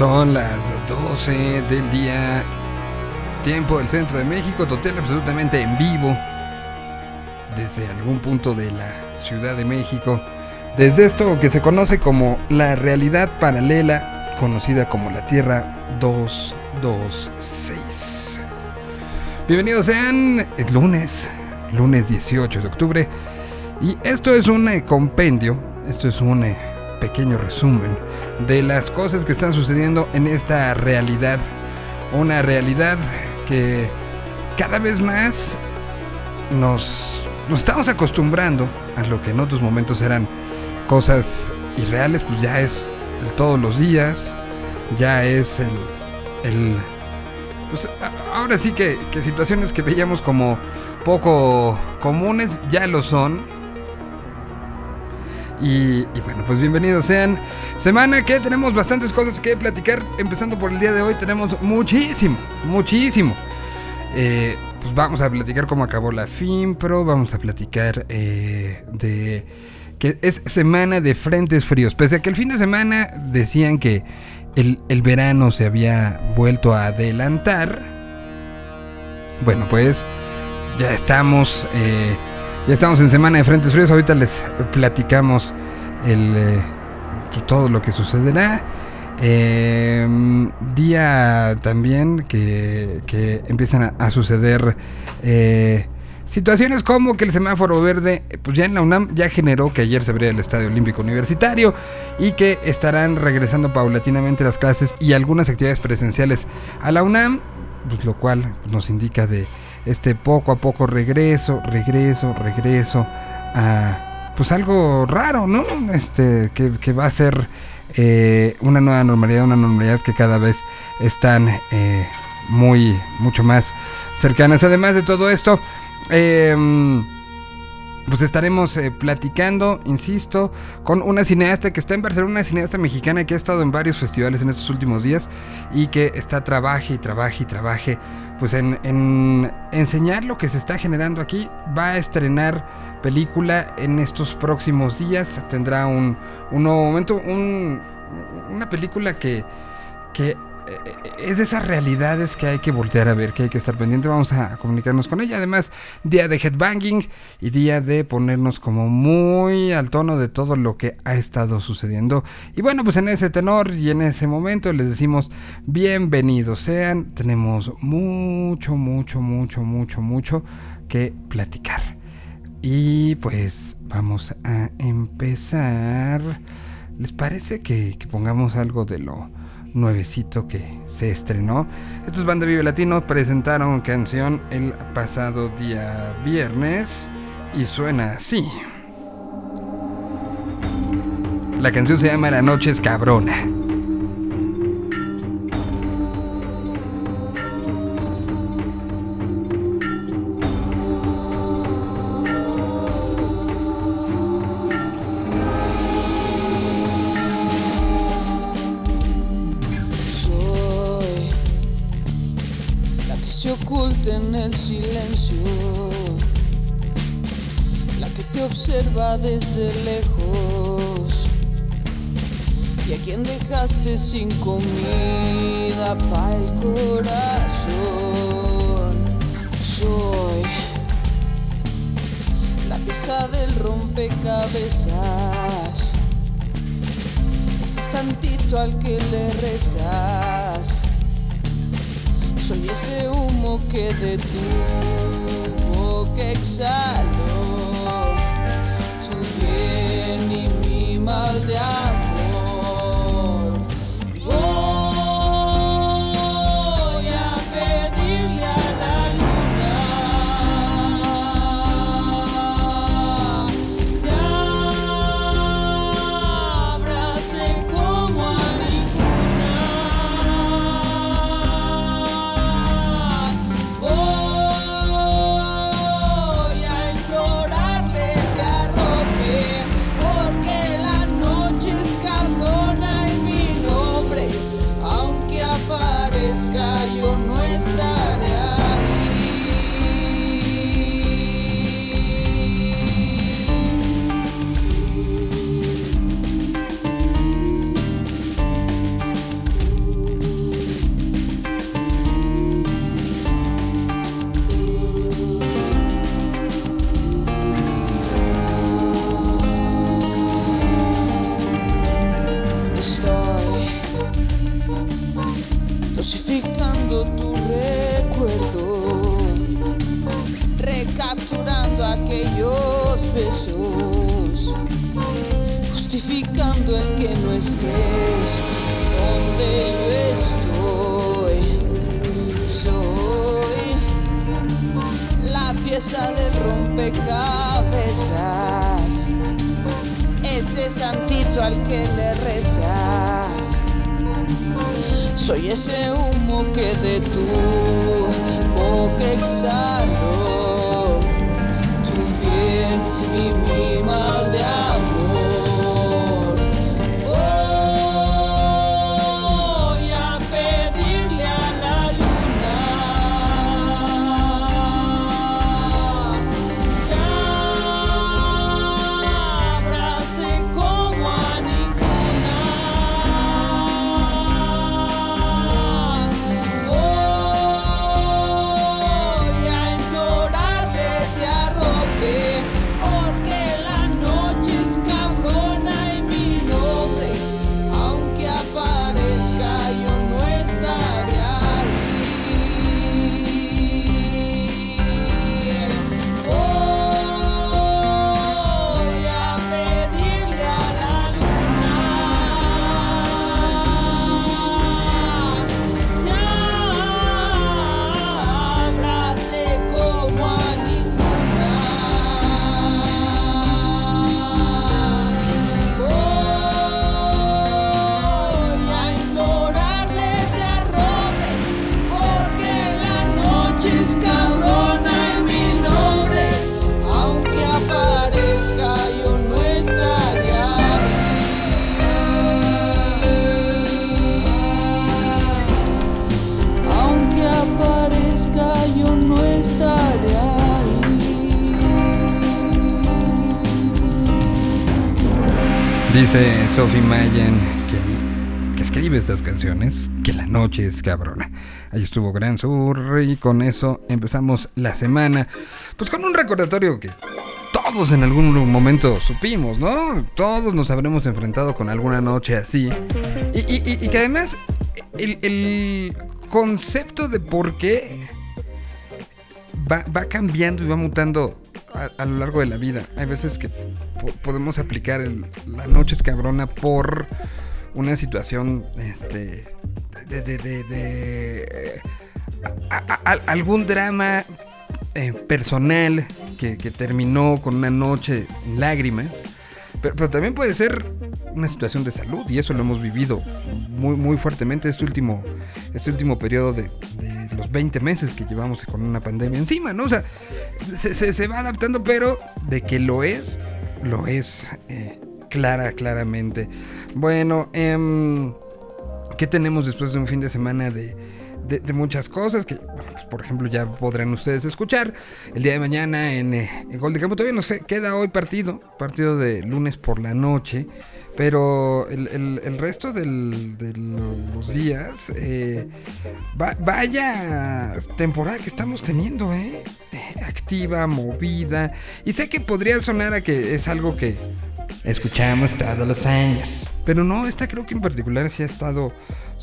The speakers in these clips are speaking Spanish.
Son las 12 del día, tiempo del centro de México, total absolutamente en vivo, desde algún punto de la Ciudad de México, desde esto que se conoce como la realidad paralela, conocida como la Tierra 226. Bienvenidos sean, es lunes, lunes 18 de octubre, y esto es un eh, compendio, esto es un eh, pequeño resumen de las cosas que están sucediendo en esta realidad. Una realidad que cada vez más nos, estamos acostumbrando a lo que en otros momentos eran cosas irreales, pues ya es el todos los días, ya es el... el pues ahora sí que, que situaciones que veíamos como poco comunes ya lo son. Y, y, bueno, pues bienvenidos sean. Semana que tenemos bastantes cosas que platicar. Empezando por el día de hoy, tenemos muchísimo, muchísimo. Eh, pues vamos a platicar cómo acabó la FIMPRO. Vamos a platicar eh, de que es semana de frentes fríos. Pese a que el fin de semana decían que el, el verano se había vuelto a adelantar. Bueno, pues ya estamos. Eh, ya estamos en semana de frentes fríos. Ahorita les platicamos el, eh, todo lo que sucederá. Eh, día también que, que empiezan a, a suceder eh, situaciones como que el semáforo verde, pues ya en la UNAM ya generó que ayer se abriera el Estadio Olímpico Universitario y que estarán regresando paulatinamente las clases y algunas actividades presenciales a la UNAM, pues lo cual nos indica de este poco a poco regreso, regreso, regreso a pues algo raro, ¿no? Este, que, que va a ser eh, una nueva normalidad, una normalidad que cada vez están eh, muy, mucho más cercanas. Además de todo esto, eh, pues estaremos eh, platicando, insisto, con una cineasta que está en Barcelona, una cineasta mexicana que ha estado en varios festivales en estos últimos días y que está trabaje y trabaje y trabaje pues en, en, enseñar lo que se está generando aquí. Va a estrenar película en estos próximos días. Tendrá un, un nuevo momento. Un, una película que, que es de esas realidades que hay que voltear a ver, que hay que estar pendiente. Vamos a comunicarnos con ella. Además, día de headbanging y día de ponernos como muy al tono de todo lo que ha estado sucediendo. Y bueno, pues en ese tenor y en ese momento les decimos bienvenidos sean. Tenemos mucho, mucho, mucho, mucho, mucho que platicar. Y pues vamos a empezar. ¿Les parece que, que pongamos algo de lo nuevecito que se estrenó. Estos Banda Vive Latino presentaron canción el pasado día viernes y suena así. La canción se llama La noche es cabrona. Desde lejos. Y a quien dejaste sin comida para el corazón. Soy la pieza del rompecabezas, ese santito al que le rezas. Soy ese humo que de tu boca exhalo, mi donde yo estoy. Soy la pieza del rompecabezas, ese santito al que le rezas. Soy ese humo que de tu boca exhalo, tu bien y mi Dice Sophie Mayan que, que escribe estas canciones, que la noche es cabrona. Ahí estuvo Gran Sur y con eso empezamos la semana. Pues con un recordatorio que todos en algún momento supimos, ¿no? Todos nos habremos enfrentado con alguna noche así. Y, y- y- y que además el, el concepto de por qué va, va cambiando y va mutando a, lo largo de la vida. Hay veces que po- podemos aplicar el, la noche es cabrona por una situación este, de, a- algún drama eh, personal que, terminó con una noche en lágrimas. Pero, también puede ser una situación de salud y eso lo hemos vivido muy, muy fuertemente este último, este último periodo de los 20 meses que llevamos con una pandemia encima, ¿no? O sea, se, va adaptando, pero de que lo es, lo es eh, clara, claramente. Bueno, em, ¿qué tenemos después de un fin de semana de, de- muchas cosas? Que, pues, por ejemplo, ya podrán ustedes escuchar el día de mañana en, eh, Gol de Campo. Todavía nos queda hoy partido, partido de lunes por la noche. Pero el, el- resto de los días, eh, va- vaya temporada que estamos teniendo, ¿eh? Eh, Activa, movida. Y sé que podría sonar a que es algo que escuchamos todos los años. Pero no, esta creo que en particular sí ha estado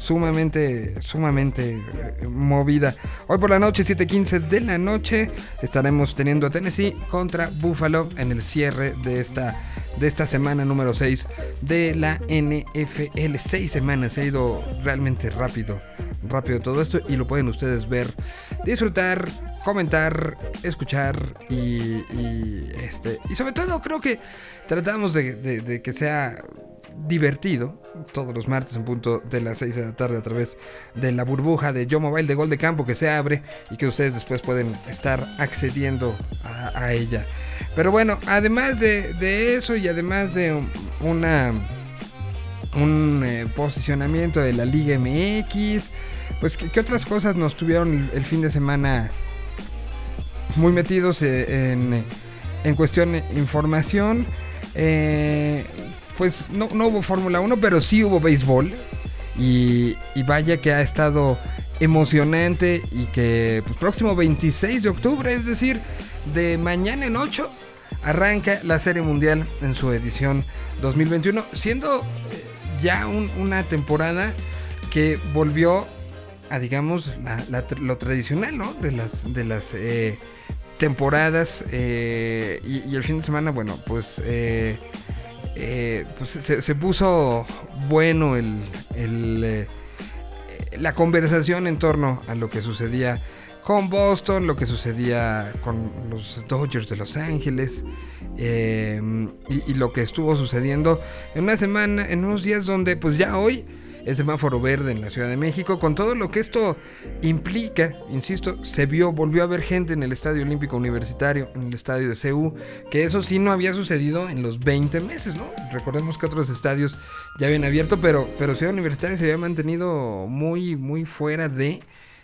sumamente, sumamente eh, movida. Hoy por la noche, 7.15 de la noche, estaremos teniendo a Tennessee contra Buffalo en el cierre de esta, de esta semana número 6 de la NFL. Seis semanas, se ha ido realmente rápido, rápido todo esto y lo pueden ustedes ver, disfrutar, comentar, escuchar y, y, este, y sobre todo creo que tratamos de- que sea divertido todos los martes en punto de las 6 de la tarde a través de la burbuja de Yo Mobile de Gol de Campo que se abre y que ustedes después pueden estar accediendo a, ella. Pero bueno, además de, de eso y además de un- una un eh, posicionamiento de la Liga MX, pues ¿qué, qué otras cosas nos tuvieron el, el fin de semana muy metidos eh, en, en cuestión de información? Eh, pues no, no hubo Fórmula 1, pero sí hubo béisbol. Y, y vaya que ha estado emocionante y que pues próximo 26 de octubre, es decir, de mañana en 8, arranca la Serie Mundial en su edición 2021, siendo eh, ya un- una temporada que volvió a, digamos, lo tradicional, ¿no? De las, de las eh, temporadas eh, y, el fin de semana, bueno, pues, pues se, puso bueno el, la conversación en torno a lo que sucedía con Boston, lo que sucedía con los Dodgers de Los Ángeles y, y, lo que estuvo sucediendo en una semana, en unos días donde pues ya hoy el semáforo verde en la Ciudad de México, con todo lo que esto implica, insisto, se vio, volvió a ver gente en el Estadio Olímpico Universitario, en el estadio de CU, que eso sí no había sucedido en los 20 meses, ¿no? Recordemos que otros estadios ya habían abierto, pero, pero Ciudad Universitaria se había mantenido muy, muy fuera de,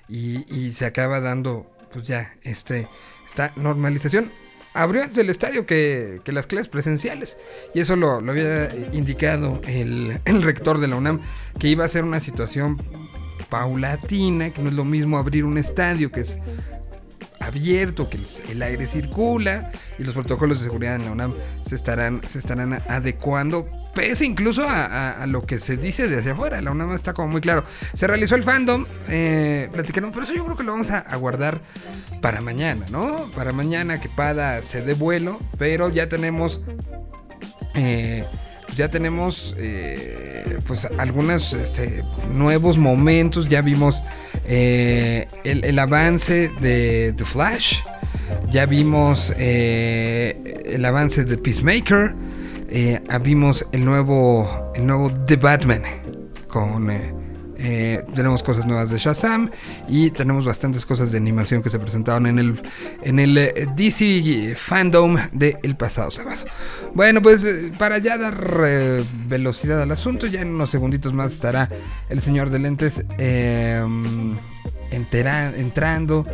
y, y se acaba dando, pues ya, este, esta normalización abrió antes el estadio que, las clases presenciales. Y eso lo, había indicado el, rector de la UNAM, que iba a ser una situación paulatina, que no es lo mismo abrir un estadio que es abierto, que el, aire circula y los protocolos de seguridad en la UNAM se estarán, se estarán adecuando pese incluso a, lo que se dice desde afuera. La UNAM está como muy claro. Se realizó el fandom, eh, platicaron, pero eso yo creo que lo vamos a, guardar para mañana, ¿no? Para mañana que Pada se dé vuelo, pero ya tenemos... Eh, ya tenemos eh, pues algunos este, nuevos momentos. Ya vimos eh, el, avance de The Flash. Ya vimos el avance de Peacemaker eh, vimos el nuevo, el nuevo The Batman con... Eh, eh, tenemos cosas nuevas de Shazam y tenemos bastantes cosas de animación que se presentaron en el, en el eh, DC Fandom del pasado sábado. Bueno, pues para ya dar velocidad al asunto, ya en unos segunditos más estará el señor de lentes em, entrando.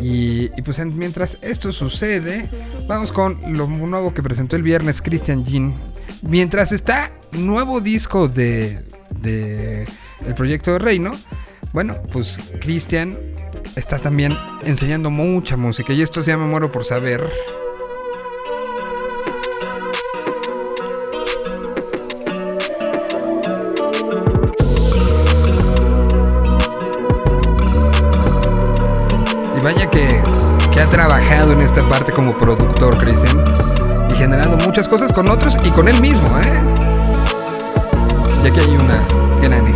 Y, pues mientras esto sucede, vamos con lo nuevo que presentó el viernes Christian Jean. Mientras está nuevo disco de, de el proyecto de Reino, bueno, pues Christian está también enseñando mucha música y esto se llama Muero por Saber. Esta parte como productor, Cristian. Y generando muchas cosas con otros y con él mismo, ¿eh? Y aquí hay una gran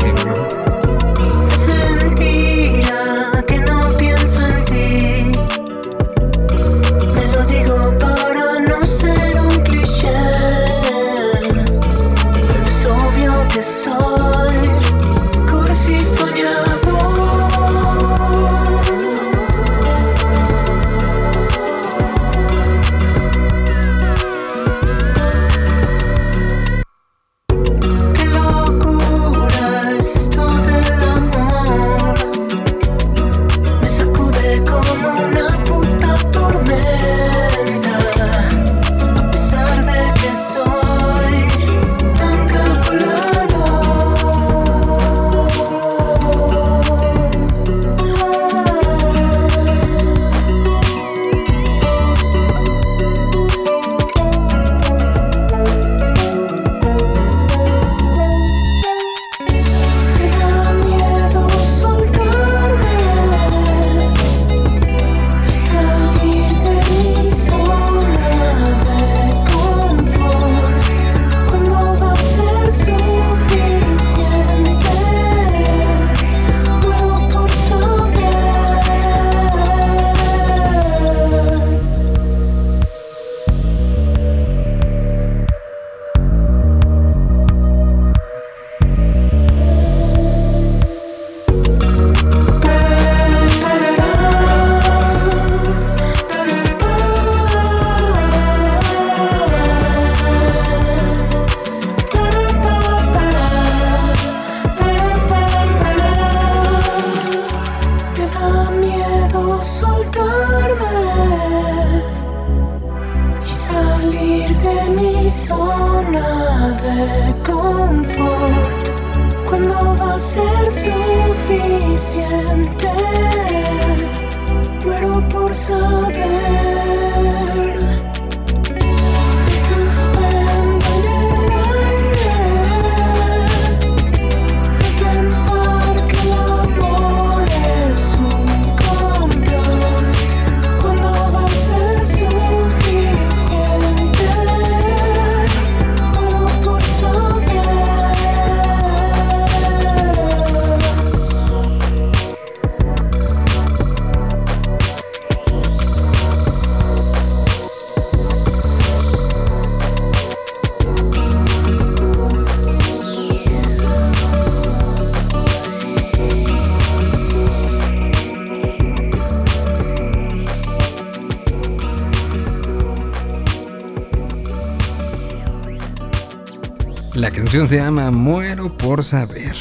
La canción se llama Muero por saber.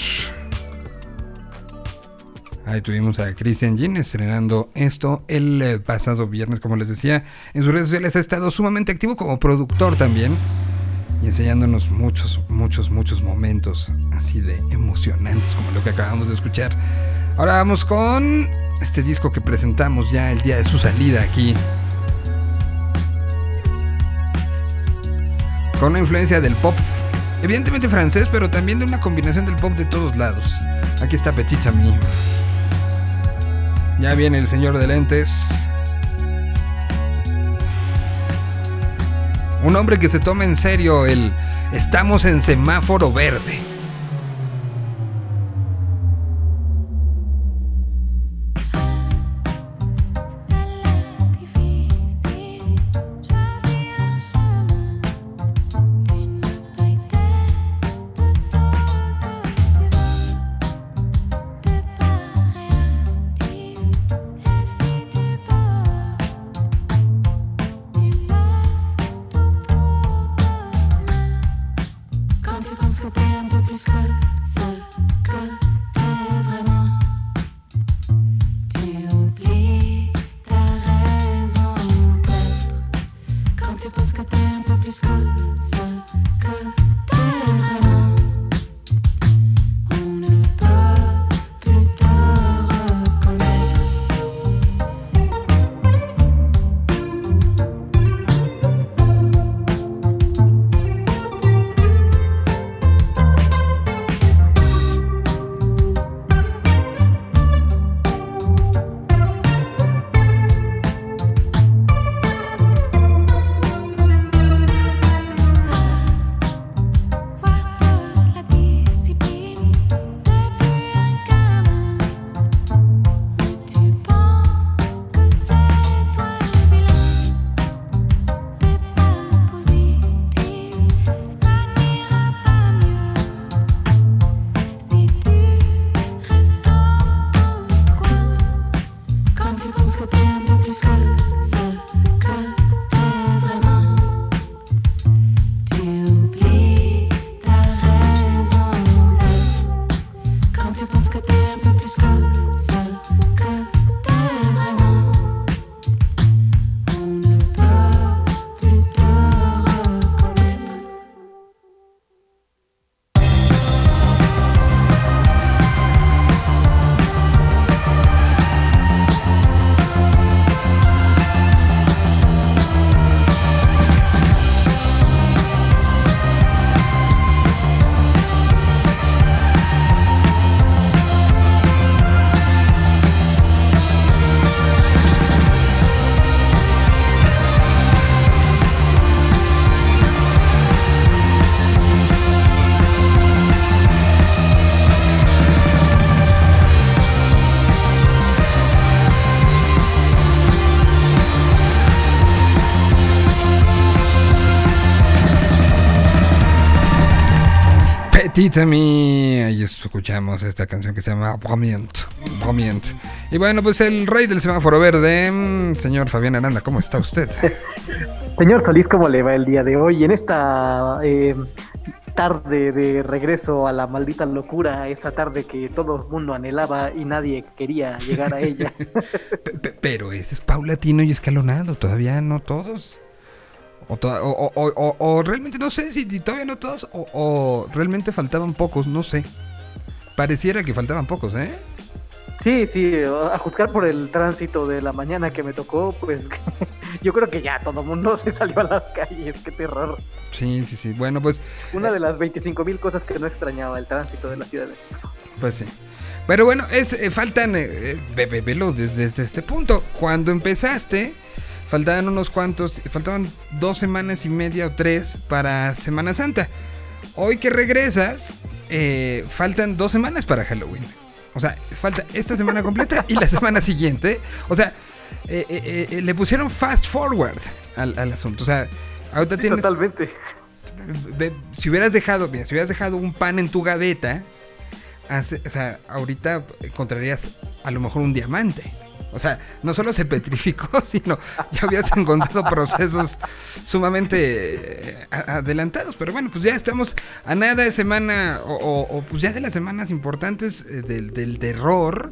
Ahí tuvimos a Christian Jean estrenando esto el eh, pasado viernes, como les decía. En sus redes sociales ha estado sumamente activo como productor también. Y enseñándonos muchos, muchos, muchos momentos así de emocionantes como lo que acabamos de escuchar. Ahora vamos con este disco que presentamos ya el día de su salida aquí. Con una influencia del pop, evidentemente francés, pero también de una combinación del pop de todos lados. Aquí está Petit Ami. Ya viene el señor de lentes. Un hombre que se toma en serio el estamos en semáforo verde. Titami. Ahí escuchamos esta canción que se llama Bromient. Y bueno, pues el rey del semáforo verde, mm, señor Fabián Aranda, ¿cómo está usted? señor Solís, ¿cómo le va el día de hoy? En esta eh, tarde de regreso a la maldita locura, esa tarde que todo el mundo anhelaba y nadie quería llegar a ella. Pero ese es paulatino y escalonado, todavía no todos. O, realmente no sé si todavía no todos o, realmente faltaban pocos, no sé. Pareciera que faltaban pocos, ¿eh? Sí, sí, a juzgar por el tránsito de la mañana que me tocó, pues yo creo que ya todo el mundo se salió a las calles, qué terror. Sí, sí, sí, bueno, pues... Una de eh, las 25 mil cosas que no extrañaba, el tránsito de la ciudad de México. Pues sí. Pero bueno, es, eh, faltan, eh, velo desde este punto. Cuando empezaste, faltaban unos cuantos, faltaban dos semanas y media o tres para Semana Santa. Hoy que regresas, eh, faltan dos semanas para Halloween. O sea, falta esta semana completa y la semana siguiente. O sea, eh, eh, le pusieron fast forward al, asunto. O sea, ahorita tienes. Totalmente. Si hubieras dejado, bien, si hubieras dejado un pan en tu gaveta, o sea, ahorita encontrarías a lo mejor un diamante. O sea, no solo se petrificó, sino ya habías encontrado procesos sumamente eh, adelantados. Pero bueno, pues ya estamos a nada de semana, o, pues ya de las semanas importantes eh, del, del terror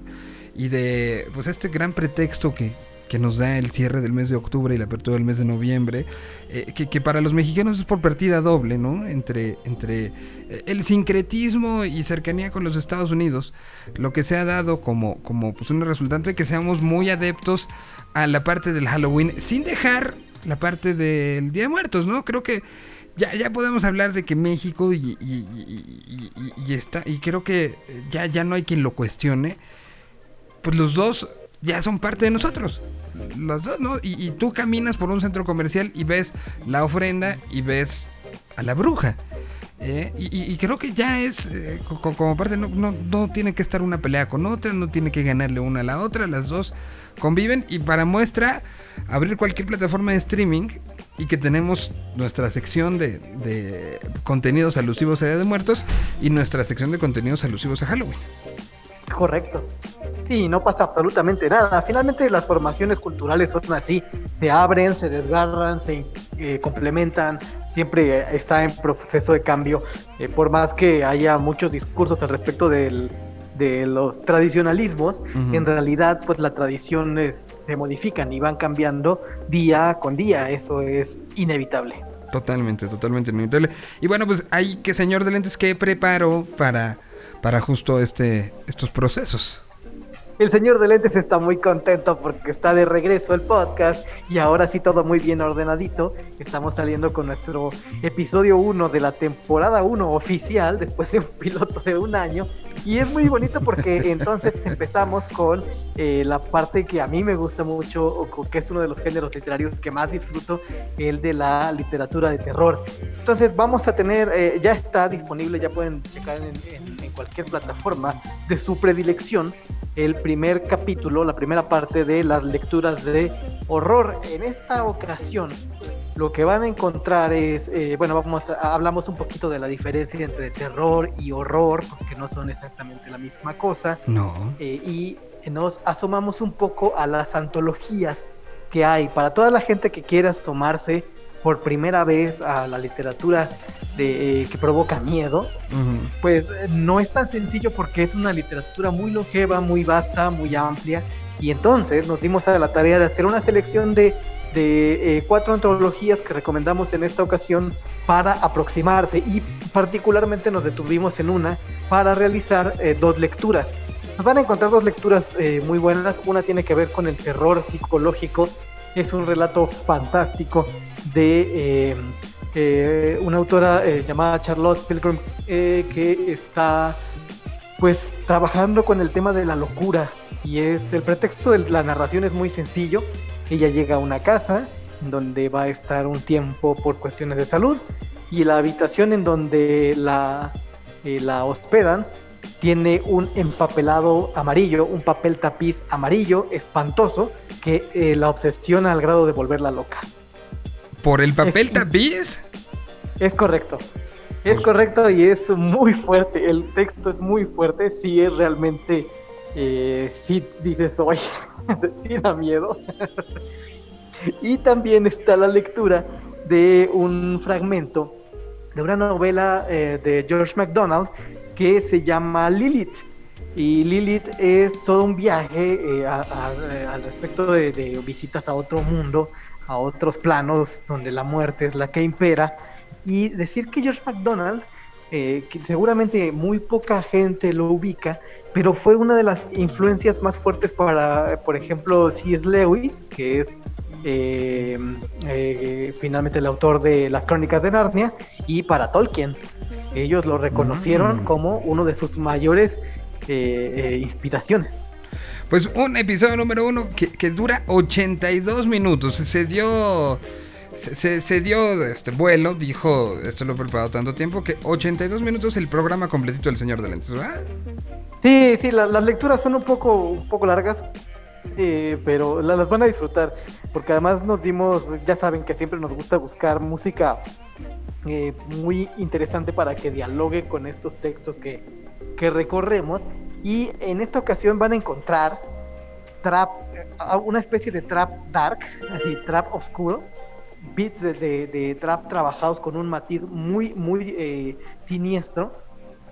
y de pues este gran pretexto que, que nos da el cierre del mes de octubre y la apertura del mes de noviembre, eh, que, para los mexicanos es por partida doble, ¿no? Entre, entre eh, el sincretismo y cercanía con los Estados Unidos, lo que se ha dado como, como pues, un resultante de que seamos muy adeptos a la parte del Halloween, sin dejar la parte del Día de Muertos, ¿no? Creo que ya, ya podemos hablar de que México y, y, está, y creo que ya, ya no hay quien lo cuestione, pues los dos ya son parte de nosotros las dos, ¿no? Y, tú caminas por un centro comercial y ves la ofrenda y ves a la bruja. ¿eh? Y, creo que ya es, eh, como parte, no, no, tiene que estar una pelea con otra, no tiene que ganarle una a la otra, las dos conviven y para muestra, abrir cualquier plataforma de streaming y que tenemos nuestra sección de, de contenidos alusivos a Día de Muertos y nuestra sección de contenidos alusivos a Halloween. Correcto. Sí, no pasa absolutamente nada. Finalmente las formaciones culturales son así, se abren, se desgarran, se eh, complementan, siempre está en proceso de cambio, eh, por más que haya muchos discursos al respecto de los tradicionalismos, en realidad pues las tradiciones se modifican y van cambiando día con día, eso es inevitable. Totalmente, totalmente inevitable. Y bueno, pues hay que señor de lentes que preparó para para justo este estos procesos. El señor de lentes está muy contento porque está de regreso el podcast y ahora sí todo muy bien ordenadito. Estamos saliendo con nuestro episodio 1 de la temporada 1 oficial después de un piloto de un año. Y es muy bonito porque entonces empezamos con eh, la parte que a mí me gusta mucho, o que es uno de los géneros literarios que más disfruto, el de la literatura de terror. Entonces vamos a tener, eh, ya está disponible, ya pueden checar en, en cualquier plataforma de su predilección el primer capítulo, la primera parte de las lecturas de horror. En esta ocasión, lo que van a encontrar es, eh, bueno, vamos a, hablamos un poquito de la diferencia entre terror y horror, porque no son exactamente la misma cosa. No. Eh, y nos asomamos un poco a las antologías que hay para toda la gente que quiera asomarse por primera vez a la literatura de, eh, que provoca miedo, pues eh, no es tan sencillo porque es una literatura muy longeva, muy vasta, muy amplia. Y entonces nos dimos a la tarea de hacer una selección de, de eh, cuatro antologías que recomendamos en esta ocasión para aproximarse y particularmente nos detuvimos en una para realizar dos lecturas. Nos van a encontrar dos lecturas muy buenas. Una tiene que ver con el terror psicológico. Es un relato fantástico de eh, una autora eh, llamada Charlotte Pilgrim eh, que está pues trabajando con el tema de la locura y es el pretexto de la narración es muy sencillo. Ella llega a una casa donde va a estar un tiempo por cuestiones de salud y la habitación en donde la, la hospedan tiene un empapelado amarillo, un papel tapiz amarillo espantoso que la obsesiona al grado de volverla loca. ¿Por el papel tapiz? Es correcto. Es correcto y es muy fuerte. El texto es muy fuerte. Sí es realmente. Eh, sí dices, oye, sí da miedo. y también está la lectura de un fragmento de una novela eh, de George MacDonald que se llama Lilith. Y Lilith es todo un viaje eh, al respecto de visitas a otro mundo, a otros planos donde la muerte es la que impera. Y decir que George McDonald, eh, que seguramente muy poca gente lo ubica, pero fue una de las influencias más fuertes para, por ejemplo, C.S. Lewis, que es eh, eh, finalmente el autor de las crónicas de Narnia, y para Tolkien. Ellos lo reconocieron mm. como uno de sus mayores inspiraciones. Pues un episodio número uno que, dura 82 minutos. Se dio. Se, dio este vuelo, dijo, esto lo he preparado tanto tiempo, que 82 minutos el programa completito del Señor de Lentes, ¿verdad? Sí, sí, las lecturas son un poco, un poco largas, pero las van a disfrutar, porque además nos dimos, ya saben que siempre nos gusta buscar música eh, muy interesante para que dialogue con estos textos que, que recorremos y en esta ocasión van a encontrar trap, una especie de trap dark, así, trap oscuro, beats de, trap trabajados con un matiz muy, muy eh, siniestro.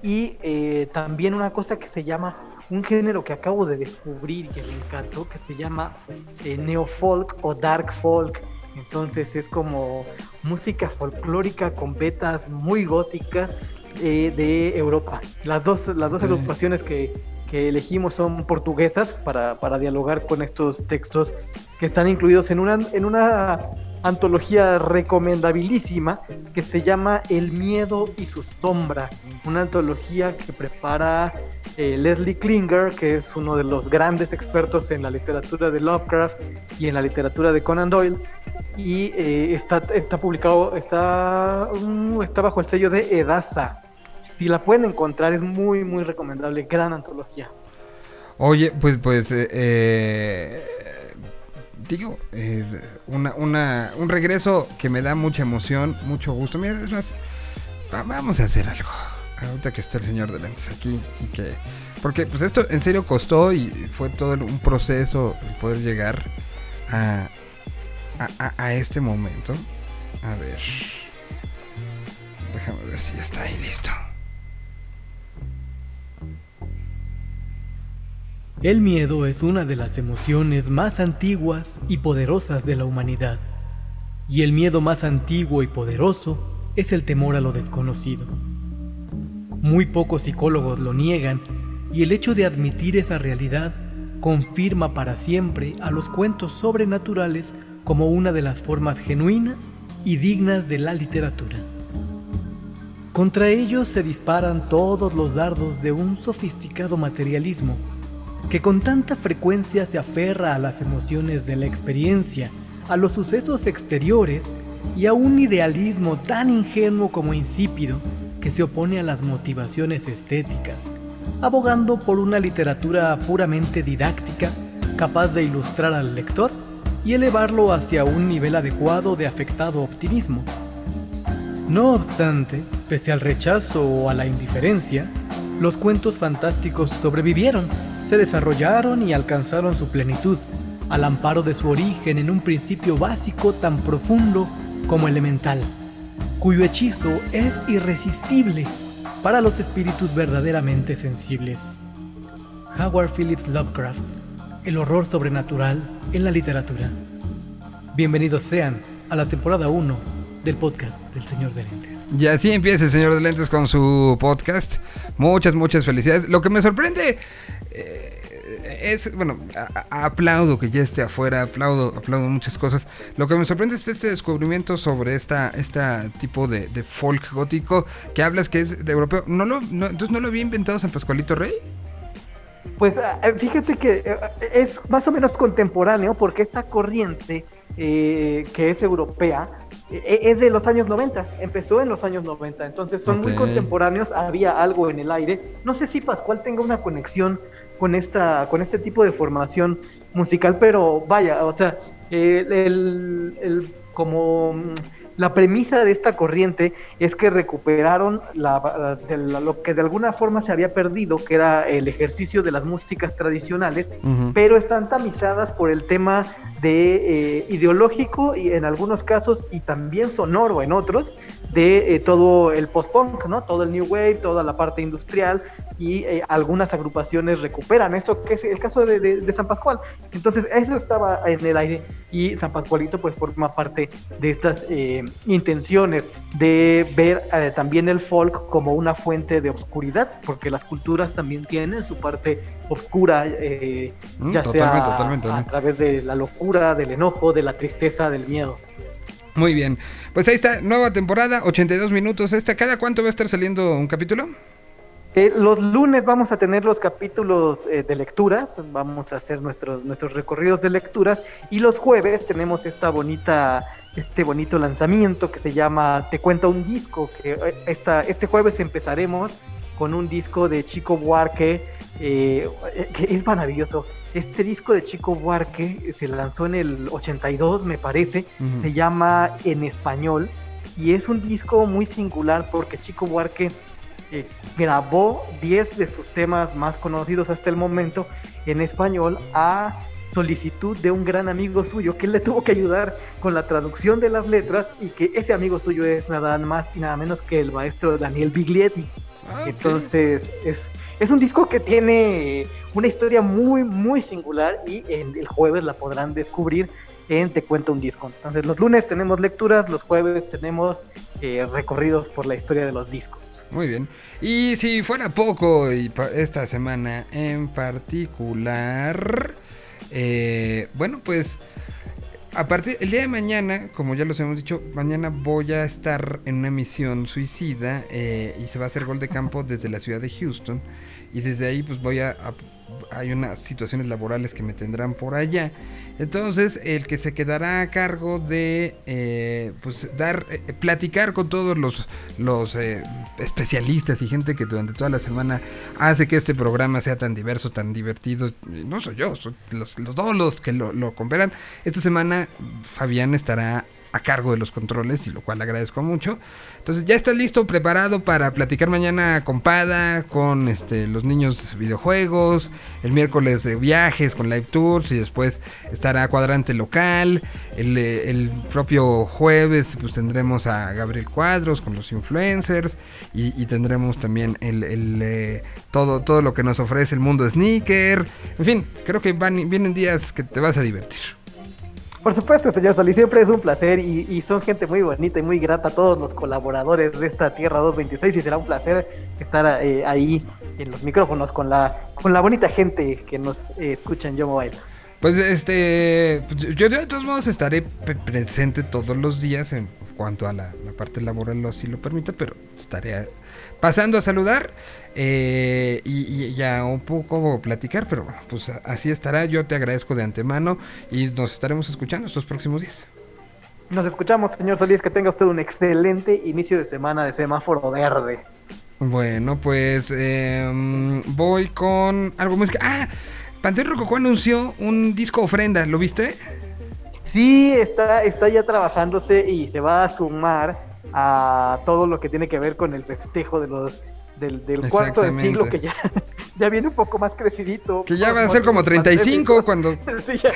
Y eh, también una cosa que se llama, un género que acabo de descubrir y que me encantó, que se llama eh, neofolk o dark folk. Entonces es como música folclórica con betas muy góticas de Europa. Las dos, las dos agrupaciones que, que elegimos son portuguesas para, para, dialogar con estos textos que están incluidos en una, en una antología recomendabilísima que se llama El miedo y su sombra, una antología que prepara eh, Leslie Klinger, que es uno de los grandes expertos en la literatura de Lovecraft y en la literatura de Conan Doyle, y eh, está, está publicado, está, uh, está bajo el sello de Edasa. Si la pueden encontrar, es muy, muy recomendable, gran antología. Oye, pues, pues, eh, digo, es una, una, un regreso que me da mucha emoción, mucho gusto. Mira, es más, vamos a hacer algo. Ahorita que está el señor de lentes aquí y que... Porque pues esto en serio costó y fue todo un proceso poder llegar a, a este momento. A ver. Déjame ver si está ahí listo. El miedo es una de las emociones más antiguas y poderosas de la humanidad. Y el miedo más antiguo y poderoso es el temor a lo desconocido. Muy pocos psicólogos lo niegan y el hecho de admitir esa realidad confirma para siempre a los cuentos sobrenaturales como una de las formas genuinas y dignas de la literatura. Contra ellos se disparan todos los dardos de un sofisticado materialismo que con tanta frecuencia se aferra a las emociones de la experiencia, a los sucesos exteriores y a un idealismo tan ingenuo como insípido que se opone a las motivaciones estéticas, abogando por una literatura puramente didáctica capaz de ilustrar al lector y elevarlo hacia un nivel adecuado de afectado optimismo. No obstante, pese al rechazo o a la indiferencia, los cuentos fantásticos sobrevivieron se desarrollaron y alcanzaron su plenitud, al amparo de su origen en un principio básico tan profundo como elemental, cuyo hechizo es irresistible para los espíritus verdaderamente sensibles. Howard Phillips Lovecraft, el horror sobrenatural en la literatura. Bienvenidos sean a la temporada 1 del podcast del Señor de Lentes. Y así empieza el Señor de Lentes con su podcast. Muchas, muchas felicidades. Lo que me sorprende eh, es, bueno, aplaudo que ya esté afuera, aplaudo, aplaudo muchas cosas. Lo que me sorprende es este descubrimiento sobre esta, este tipo de, folk gótico que hablas que es de europeo. ¿No lo, entonces no lo había inventado San Pascualito Rey. Pues ah, eh, fíjate que eh, es más o menos contemporáneo porque esta corriente que es europea es de los años 90, empezó en los años 90, entonces son muy contemporáneos, había algo en el aire. No sé si Pascual tenga una conexión con esta con este tipo de formación musical, pero vaya, o sea, el, el como la premisa de esta corriente es que recuperaron lo que de alguna forma se había perdido, que era el ejercicio de las músicas tradicionales, pero están tamizadas por el tema de eh, ideológico y en algunos casos y también sonoro en otros de eh, todo el post-punk, ¿no? Todo el new wave, toda la parte industrial y eh, algunas agrupaciones recuperan esto que es el caso de, San Pascual. Entonces eso estaba en el aire y San Pascualito pues forma parte de estas intenciones de ver también el folk como una fuente de obscuridad, porque las culturas también tienen su parte oscura, mm, ya sea a través de la locura del enojo, de la tristeza, del miedo. Muy bien. Pues ahí está, nueva temporada, 82 minutos. Esta, ¿Cada cuánto va a estar saliendo un capítulo? Eh, los lunes vamos a tener los capítulos eh, de lecturas, vamos a hacer nuestros, nuestros recorridos de lecturas y los jueves tenemos esta bonita, este bonito lanzamiento que se llama Te cuenta un disco, que eh, esta, este jueves empezaremos con un disco de Chico Buarque que es maravilloso. Este disco de Chico Buarque se lanzó en el 82, me parece. Se llama En Español. Y es un disco muy singular porque Chico Buarque eh, grabó 10 de sus temas más conocidos hasta el momento en español a solicitud de un gran amigo suyo que le tuvo que ayudar con la traducción de las letras y que ese amigo suyo es nada más y nada menos que el maestro Daniel Biglietti. Ah. Entonces es, es un disco que tiene una historia muy muy singular y el, el jueves la podrán descubrir en Te Cuento un Disco. Entonces los lunes tenemos lecturas, los jueves tenemos eh, recorridos por la historia de los discos. Muy bien. Y si fuera poco, y esta semana en particular, eh, bueno, pues a partir el día de mañana, como ya los hemos dicho, mañana voy a estar en una misión suicida eh, y se va a hacer gol de campo desde la ciudad de Houston y desde ahí pues voy a, a- hay unas situaciones laborales que me tendrán por allá. Entonces, el que se quedará a cargo de eh, pues dar eh, platicar con todos los los eh, especialistas y gente que durante toda la semana hace que este programa sea tan diverso, tan divertido. No soy yo, son los, los todos los que lo, lo. Esta semana Fabián estará a cargo de los controles, y lo cual agradezco mucho. Entonces ya está listo, preparado para platicar mañana con Pada, con este, los niños de videojuegos, el miércoles de viajes con live tours y después estará cuadrante local. El, eh, propio jueves pues tendremos a Gabriel Cuadros con los influencers y, tendremos también el, el, eh, todo, todo lo que nos ofrece el mundo sneaker. En fin, creo que van, vienen días que te vas a divertir. Por supuesto, señor Solís, siempre es un placer y, son gente muy bonita y muy grata todos los colaboradores de esta Tierra 226 y será un placer estar eh, ahí en los micrófonos con la con la bonita gente que nos eh, escucha en Yo Mobile. Pues este, pues, yo de todos modos estaré presente todos los días en cuanto a la, la parte laboral así lo permita, pero estaré a- pasando a saludar eh, y, y ya un poco platicar, pero bueno, pues así estará. Yo te agradezco de antemano y nos estaremos escuchando estos próximos días. Nos escuchamos, señor Solís, que tenga usted un excelente inicio de semana de semáforo verde. Bueno, pues em, voy con algo música. Ah, Panteón Rococó anunció un disco ofrenda, ¿lo viste? Sí, está, está ya trabajándose y se va a sumar a todo lo que tiene que ver con el festejo de los del, del cuarto del siglo que ya, ya viene un poco más crecidito. Que ya va a ser como 35 cuando... Sí, ya.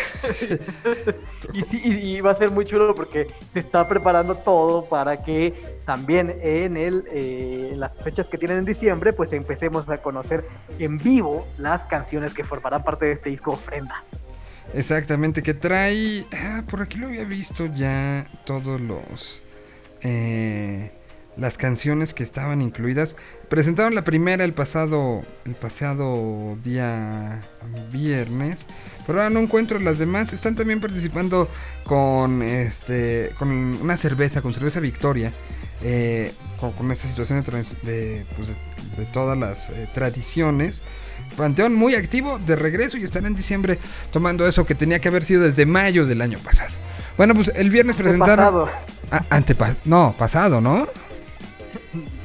y, sí, y- y va a ser muy chulo porque se está preparando todo para que también en el eh, en las fechas que tienen en diciembre pues empecemos a conocer en vivo las canciones que formarán parte de este disco ofrenda. Exactamente, que trae... Ah, por aquí lo había visto ya todos los... eh, las canciones que estaban incluidas. Presentaron la primera el pasado, el pasado día viernes, pero ahora no encuentro las demás. Están también participando con este, con una cerveza, con cerveza Victoria, eh, con, con esta situación de, de, pues, de- de todas las eh, tradiciones. Panteón muy activo de regreso y estará en diciembre tomando eso que tenía que haber sido desde mayo del año pasado. Bueno, pues el viernes presentaron. Pasado. Ah, antepa- no, pasado, ¿no?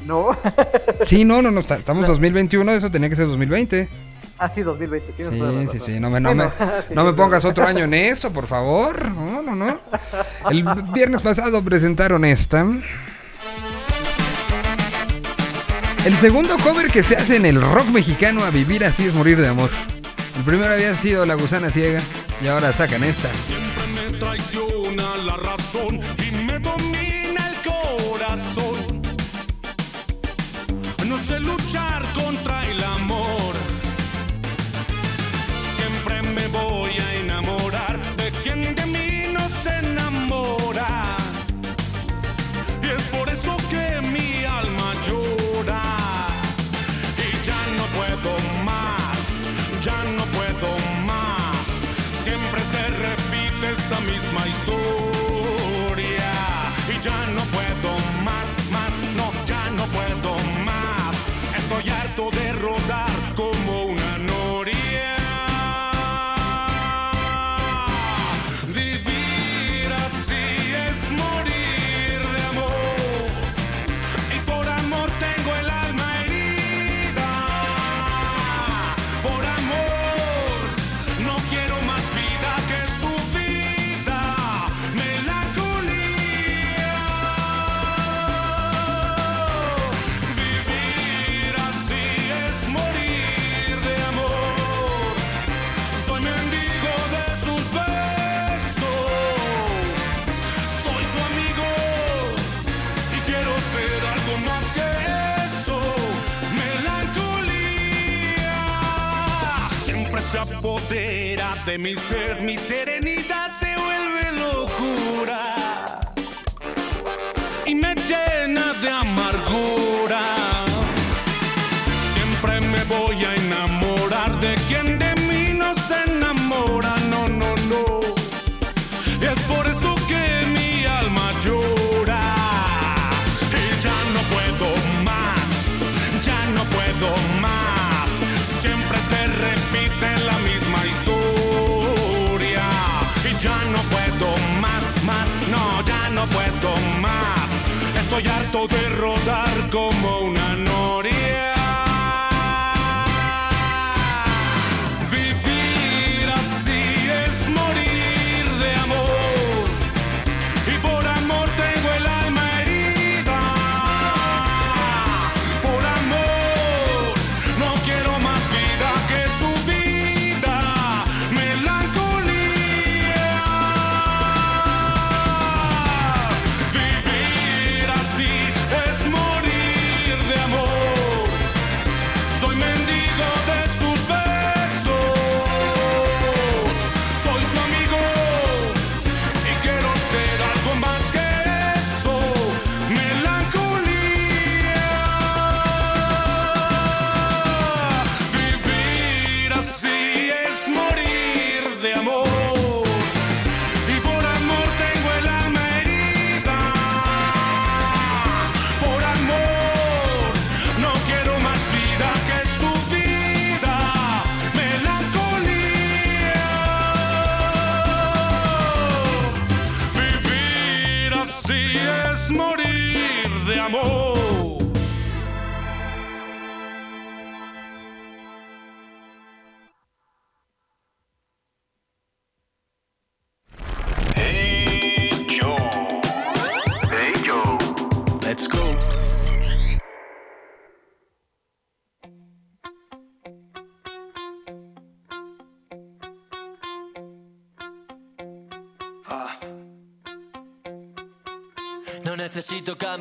No, Sí, no, no, no, estamos 2021, eso tenía que ser 2020. así 2020, tienes Sí, toda la sí, razón. sí, no me, no Bueno, me, sí, no me sí, pongas sí. otro año en esto, por favor. No, no, no. El viernes pasado presentaron esta. El segundo cover que se hace en el rock mexicano a vivir así es morir de amor. El primero había sido La Gusana Ciega y ahora sacan esta. Siempre me traiciona la razón y me domina el corazón. Sé luchar apodera de mi ser, mi serenidad Rodar como una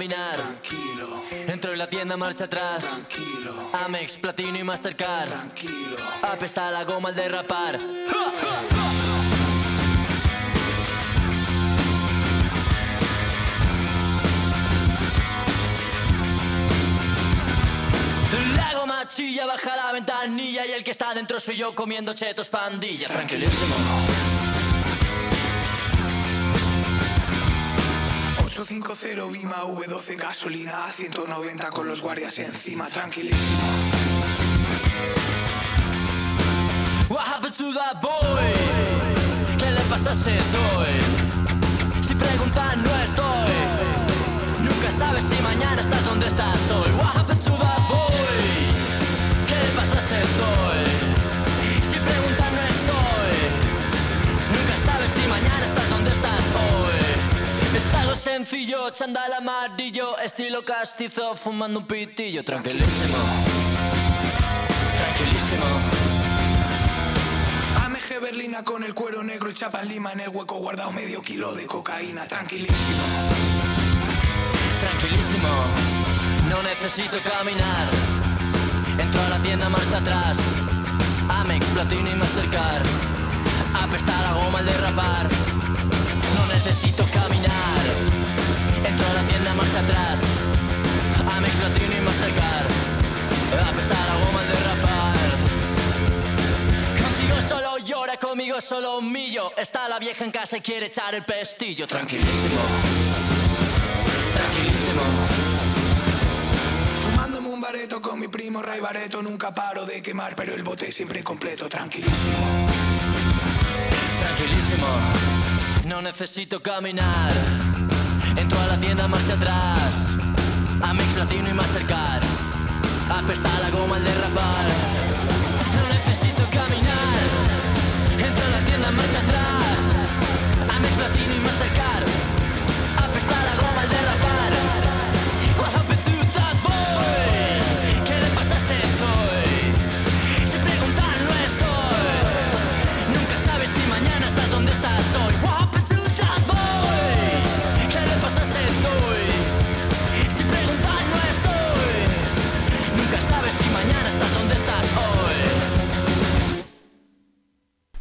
caminar. Tranquilo, Entro en la tienda, marcha atrás. tranquilo, Amex, Platino y Mastercard. tranquilo. Apesta la goma al derrapar. La goma chilla, baja la ventanilla y el que está dentro soy yo comiendo chetos pandilla. Tranquilísimo. 850 Bima V12 gasolina a 190 con los guardias encima, tranquilísimo. What happened to that boy? ¿Qué le pasó a ese toy? Si preguntan no estoy Nunca sabes si mañana estás donde estás hoy What happened to that boy? ¿Qué le pasó a ese toy? Sencillo, chandal amarillo, estilo castizo, fumando un pitillo, tranquilísimo, tranquilísimo. AMG Berlina con el cuero negro y chapa en lima en el hueco guardado medio kilo de cocaína, tranquilísimo. tranquilísimo, no necesito caminar. Entro a la tienda, marcha atrás. Amex, Platino y Mastercard. Apesta la goma al derrapar. Necesito caminar. Entro a la tienda, marcha atrás. Amex, Platino y Mastercard. Apesta la goma al derrapar. Contigo solo llora, conmigo solo humillo. Está la vieja en casa y quiere echar el pestillo. Tranquilísimo. Tranquilísimo. Fumándome un bareto con mi primo Ray Bareto, nunca paro de quemar, pero el bote siempre completo, tranquilísimo. Tranquilísimo, no necesito caminar. Entro a la tienda, marcha atrás. Amex Platino y Mastercard. Apesta la goma al derrapar. No necesito caminar. Entro a la tienda, marcha atrás. Amex Platino y Mastercard.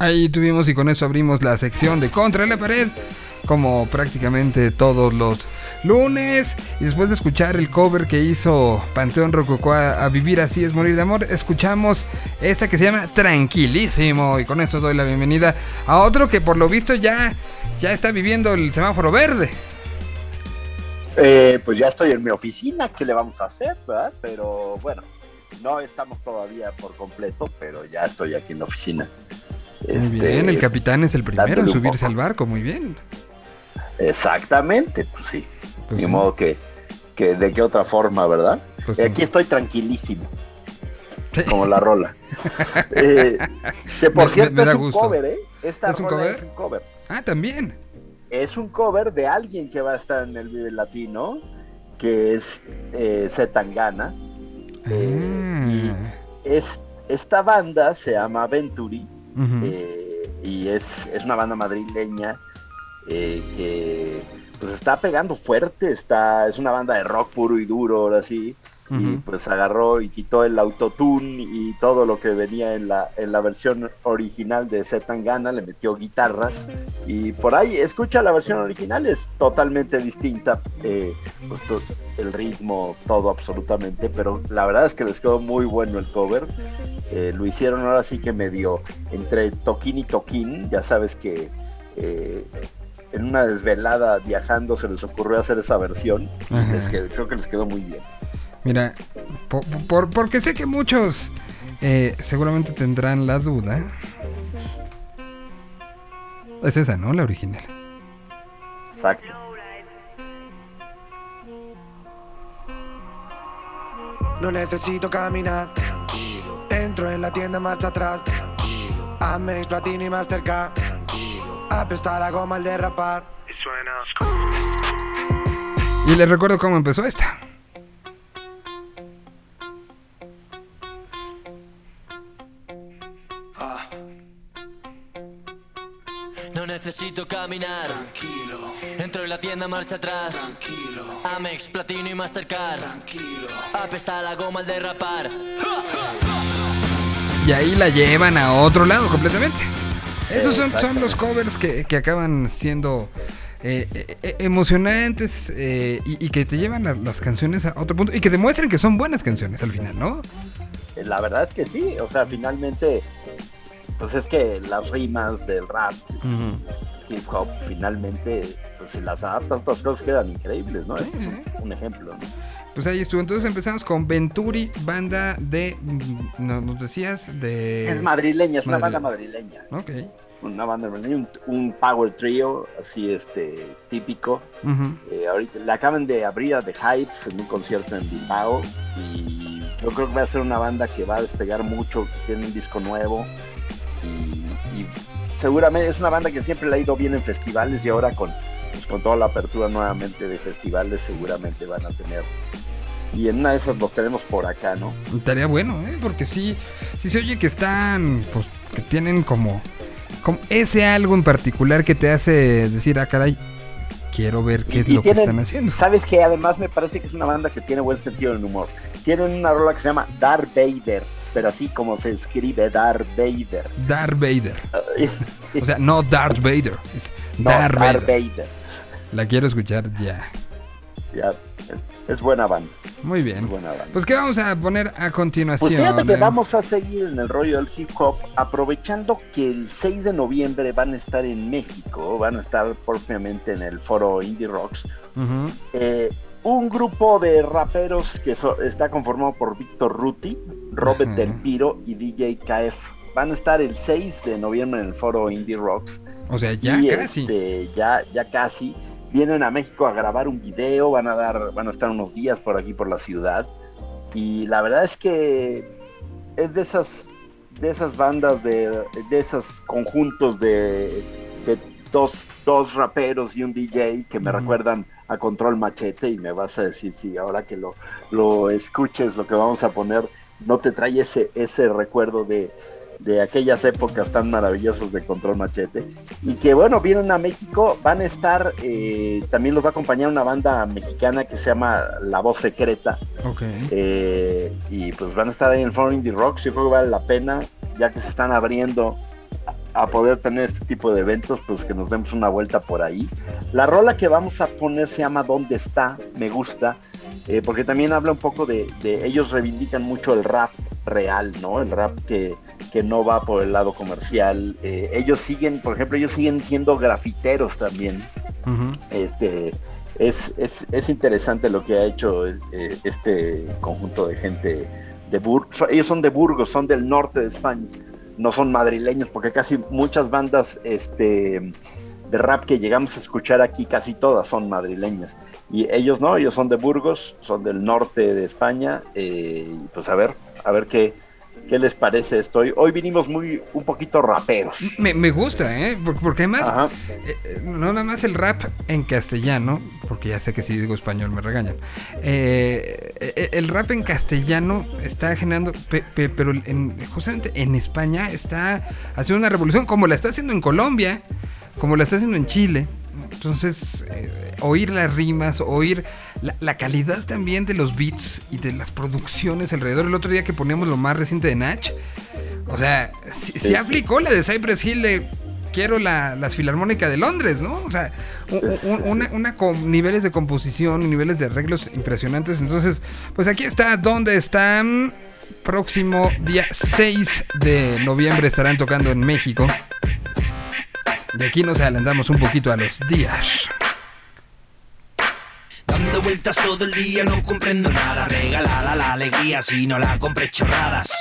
Ahí tuvimos y con eso abrimos la sección de Contra la Pared, como prácticamente todos los lunes. Y después de escuchar el cover que hizo Panteón Rococó a, Vivir Así es Morir de Amor, escuchamos esta que se llama Tranquilísimo. Y con esto doy la bienvenida a otro que por lo visto ya, ya está viviendo el semáforo verde. Eh, pues ya estoy en mi oficina, ¿qué le vamos a hacer? verdad? Pero bueno, no estamos todavía por completo, pero ya estoy aquí en la oficina. Muy Este, bien, el capitán es el primero en un subirse al barco, muy bien. Exactamente, pues sí. Pues Ni sí. modo que, que de qué otra forma, ¿verdad? Pues sí. Aquí estoy tranquilísimo, Sí. como la rola. Eh, que por Me- cierto me es un gusto. cover, ¿eh? Esta ¿Es un rola cover? es un cover. Ah, también. Es un cover de alguien que va a estar en el Vive Latino, que es eh, Zetangana. Eh, Ah. Es, esta banda se llama Venturi Eh, y es, es una banda madrileña eh, que pues está pegando fuerte, está, es una banda de rock puro y duro, ahora sí, y pues agarró y quitó el autotune y todo lo que venía en la, en la versión original de Zetangana, le metió guitarras y por ahí escucha la versión original, es totalmente distinta, eh, pues, el ritmo, todo absolutamente, pero la verdad es que les quedó muy bueno el cover. Eh, lo hicieron ahora sí que medio entre toquín y toquín, ya sabes que eh, en una desvelada viajando se les ocurrió hacer esa versión, les quedó- creo que les quedó muy bien. Mira, po- por- porque sé que muchos eh, seguramente tendrán la duda. Es esa, ¿no? La original. Exacto. No necesito caminar, tranquilo. Entro en la tienda, marcha atrás, tranquilo. Amex, Platini y Mastercard, tranquilo. Apesta la goma al derrapar. Y suena. Y les recuerdo cómo empezó esta. Necesito caminar. Tranquilo, Entro en la tienda, marcha atrás. tranquilo, Amex, Platino y Mastercard. tranquilo. Apesta la goma al derrapar. Y ahí la llevan a otro lado completamente. Esos son, son los covers que, que acaban siendo eh, eh, eh, emocionantes eh, y, y que te llevan las, las canciones a otro punto y que demuestran que son buenas canciones al final, ¿no? La verdad es que sí, o sea, finalmente, pues es que las rimas del rap, hip hop, finalmente, pues si las adaptas, todas cosas quedan increíbles, ¿no? Sí, Es un, sí. un ejemplo, ¿no? Pues ahí estuvo. Entonces empezamos con Venturi, banda de. no, nos decías de. Es madrileña, es una Madrileña. banda madrileña. Ok. Una banda madrileña, un, un power trio, así este, típico. Ujú. Eh, ahorita le acaban de abrir a The Hypes en un concierto en Bilbao y yo creo que va a ser una banda que va a despegar mucho, que tiene un disco nuevo y, y seguramente es una banda que siempre le ha ido bien en festivales y ahora con, pues, con toda la apertura nuevamente de festivales seguramente van a tener y en una de esas los tenemos por acá, ¿no? Estaría bueno, ¿eh? Porque sí, sí se oye que están, pues, que tienen como, como ese algo en particular que te hace decir, ah, caray, quiero ver qué Y- es y lo que están haciendo. Sabes que además me parece que es una banda que tiene buen sentido del humor. Tienen una rola que se llama Darth Vader, pero así como se escribe Darth Vader. Darth Vader. O sea, no Darth Vader, es No, Darth Darth Vader. Vader. La quiero escuchar ya. Ya, es buena banda, Muy es bien. buena banda. Pues, ¿qué vamos a poner a continuación? Pues fíjate que vamos a seguir en el rollo del hip hop, aprovechando que el 6 de noviembre van a estar en México, van a estar propiamente en el foro Indie Rocks, ujú. eh, un grupo de raperos que so- está conformado por Víctor Ruti, Robert Ajá. Del Piro y DJ KF. Van a estar el 6 de noviembre en el foro Indie Rocks. O sea, ya y, casi. este, ya, ya casi. Vienen a México a grabar un video, van a dar, van a estar unos días por aquí por la ciudad. Y la verdad es que es de esas, de esas bandas de, de esos conjuntos de, de dos, dos raperos y un DJ que me recuerdan a Control Machete y me vas a decir si ahora que lo, lo escuches lo que vamos a poner no te trae ese, ese recuerdo de, de aquellas épocas tan maravillosas de Control Machete. Y que bueno, vienen a México, van a estar, eh, también los va a acompañar una banda mexicana que se llama La Voz Secreta. Ok. eh, y pues van a estar ahí en el Foro Indie Rocks, yo creo que vale la pena, ya que se están abriendo a poder tener este tipo de eventos, pues que nos demos una vuelta por ahí. La rola que vamos a poner se llama ¿Dónde está? Me gusta, eh, porque también habla un poco de, de- ellos reivindican mucho el rap real, ¿no? El rap que, que no va por el lado comercial. Eh, ellos siguen, por ejemplo, ellos siguen siendo grafiteros también. Ujú. Este, es, es, es interesante lo que ha hecho eh, este conjunto de gente de Burgos. Ellos son de Burgos, son del norte de España, no son madrileños, porque casi muchas bandas este, de rap que llegamos a escuchar aquí, casi todas son madrileñas. Y ellos no, ellos son de Burgos, son del norte de España. eh, y pues a ver, a ver qué, qué les parece esto. Hoy, vinimos muy un poquito raperos. Me, me gusta, ¿eh? Por- Porque además, eh, eh, no nada más el rap en castellano, porque ya sé que si digo español me regañan. Eh, eh, el rap en castellano está generando, pe- pe- pero en- justamente en España está haciendo una revolución como la está haciendo en Colombia, como la está haciendo en Chile. Entonces, eh, oír las rimas, oír la, la calidad también de los beats y de las producciones alrededor. El otro día que poníamos lo más reciente de Natch, o sea, si, aplicó la de Cypress Hill de quiero la, las filarmónicas de Londres, ¿no? O sea, un- una, una con niveles de composición, niveles de arreglos impresionantes. Entonces, pues aquí está, ¿dónde están? Próximo día 6 de noviembre estarán tocando en México. De aquí nos adelantamos un poquito a los días. Dando vueltas todo el día, no comprendo nada. Regalada la alegría si no la compré chorradas.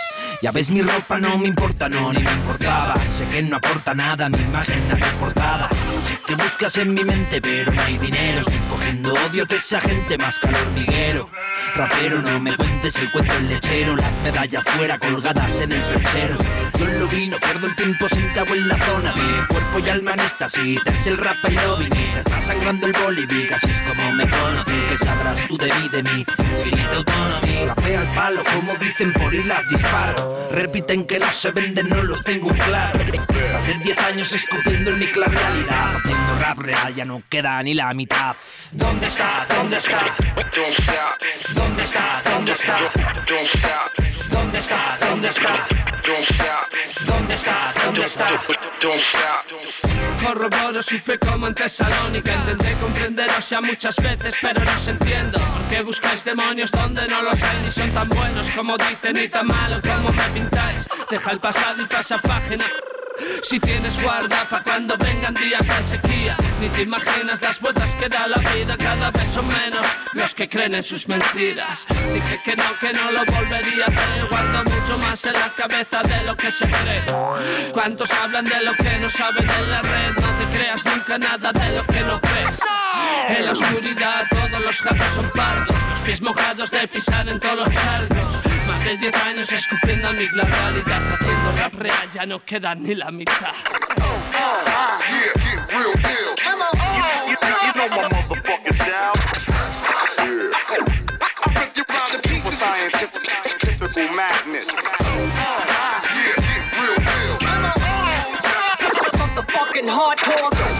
Ya ves, mi ropa no me importa, no, ni me importaba. Sé que no aporta nada, mi imagen a tu portada. Sé que buscas en mi mente, pero no hay dinero. Estoy cogiendo odio de esa gente más calor hormiguero. Rapero, no me cuentes el cuento del lechero. Las medallas fuera colgadas en el perchero. En lo vino, pierdo el tiempo sentado en la zona. Mi cuerpo y alma necesitas el rap y lo viniste. Está sangrando el bolivic, así es como me conocí. Que sabrás tú de mí, de mí, infinita autonomía. Rapea al palo, como dicen por ir las disparo. Repiten que no se venden, no lo tengo claro. Hace 10 años escupiendo en mi clara realidad. Haciendo rap real ya no queda ni la mitad. ¿Dónde está? ¿Dónde está? ¿Dónde está? ¿Dónde está? ¿Dónde está? ¿Dónde está? ¿Dónde está? ¿Dónde está? Corroboro su fe como en Tesalónica. Intenté comprenderos ya muchas veces pero no os entiendo ¿Por qué buscáis demonios donde no los hay Ni son tan buenos como dicen ni tan malos como me pintáis. Deja el pasado y pasa página si tienes guarda pa' cuando vengan días de sequía Ni te imaginas las vueltas que da la vida Cada vez son menos los que creen en sus mentiras. Dije que no, que no lo volvería a hacer Guardo mucho más en la cabeza de lo que se cree. ¿Cuántos hablan de lo que no saben en la red? No te creas nunca nada de lo que no crees En la oscuridad todos los gatos son pardos Los pies mojados de pisar en todos los charcos Más de 10 años escupiendo mi la Haciendo rap real ya no queda ni la mitad You know my motherfucking style. I think you round the scientific, typical madness. Yeah, get real, real. Motherfucking hardcore.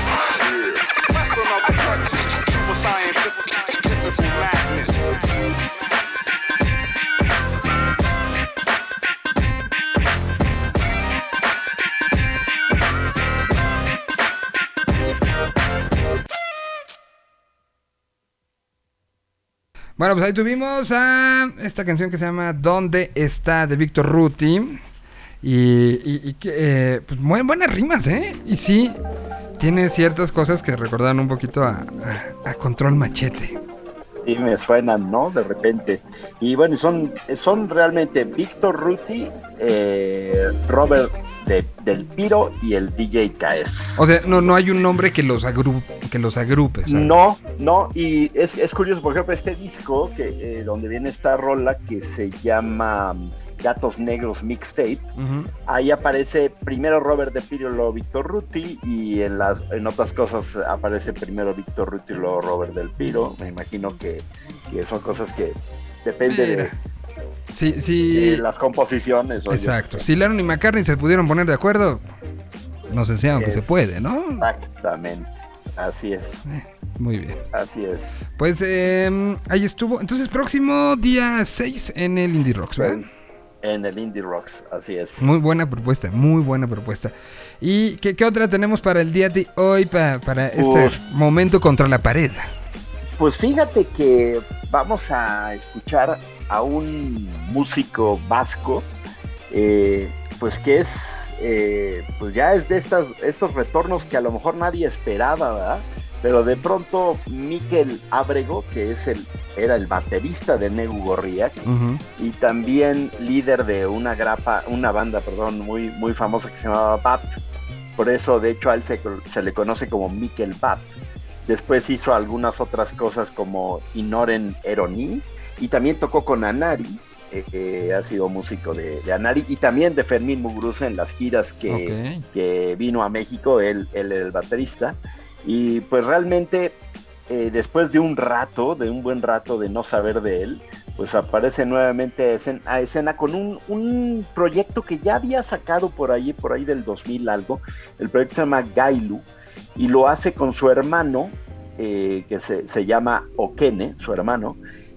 Bueno, pues ahí tuvimos a esta canción que se llama ¿Dónde está? de Víctor Ruti. Y, y- que, eh, pues muy buenas rimas, ¿eh? Y sí, tiene ciertas cosas que recordan un poquito a- a Control Machete. Sí, me suenan, ¿no? De repente. Y bueno, son, son realmente Víctor Ruti, eh, Robert de- del Piro y el DJ KS. O sea, no, no hay un nombre que los, agru que los agrupe. ¿sabes? No, no, y es, es curioso, por ejemplo, este disco, que eh, donde viene esta rola que se llama Gatos Negros Mixtape, ahí aparece primero Robert De Piro y luego Víctor Ruti, y en las en otras cosas aparece primero Víctor Ruti y luego Robert Del Piro. Me imagino que, que son cosas que depende de. Sí, sí. las composiciones. oye. Exacto. Si Lennon y McCartney se pudieron poner de acuerdo, nos enseñaron que se puede, ¿no? Exactamente. Así es, Muy bien. así es. Pues eh, ahí estuvo. Entonces, próximo día 6 en el Indie Rocks, ¿verdad? En el Indie Rocks, así es. Muy buena propuesta, muy buena propuesta. ¿Y qué, qué otra tenemos para el día de hoy, pa- para este Pues- momento contra la pared? Pues fíjate que vamos a escuchar a un músico vasco, eh, pues que es, eh, pues ya es de estas, estos retornos que a lo mejor nadie esperaba, ¿verdad? Pero de pronto Miquel Ábrego, que es el, era el baterista de Negu Gorriak, y también líder de una grapa, una banda, perdón, muy, muy famosa que se llamaba BAP. Por eso, de hecho, a él se, se le conoce como Mikel BAP. Después hizo algunas otras cosas como Inoren Eroni y también tocó con Anari. eh, eh, ha sido músico de, de Anari y también de Fermín Muguruza en las giras que, que vino a México, él, él era el baterista. Y pues realmente, eh, después de un rato, de un buen rato de no saber de él, pues aparece nuevamente a escena, con un, un proyecto que ya había sacado por ahí, por ahí del 2000 algo. El proyecto se llama Gailu y lo hace con su hermano, eh, que se, se llama Okene, su hermano,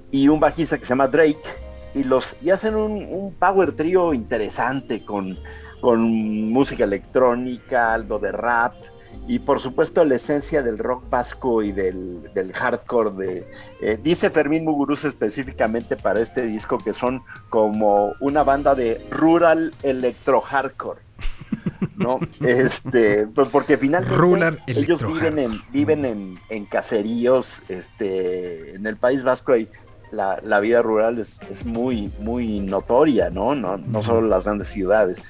y un bajista que se llama Drake. Y, los, y hacen un, un power trio interesante con, con música electrónica, algo de rap, y por supuesto la esencia del rock vasco y del, del hardcore de eh, dice Fermín Muguruza específicamente para este disco que son como una banda de rural electro hardcore no este pues porque finalmente Rural ellos viven en viven en, en caseríos este en el País Vasco hay la, la vida rural es, es muy muy notoria no no no solo las grandes ciudades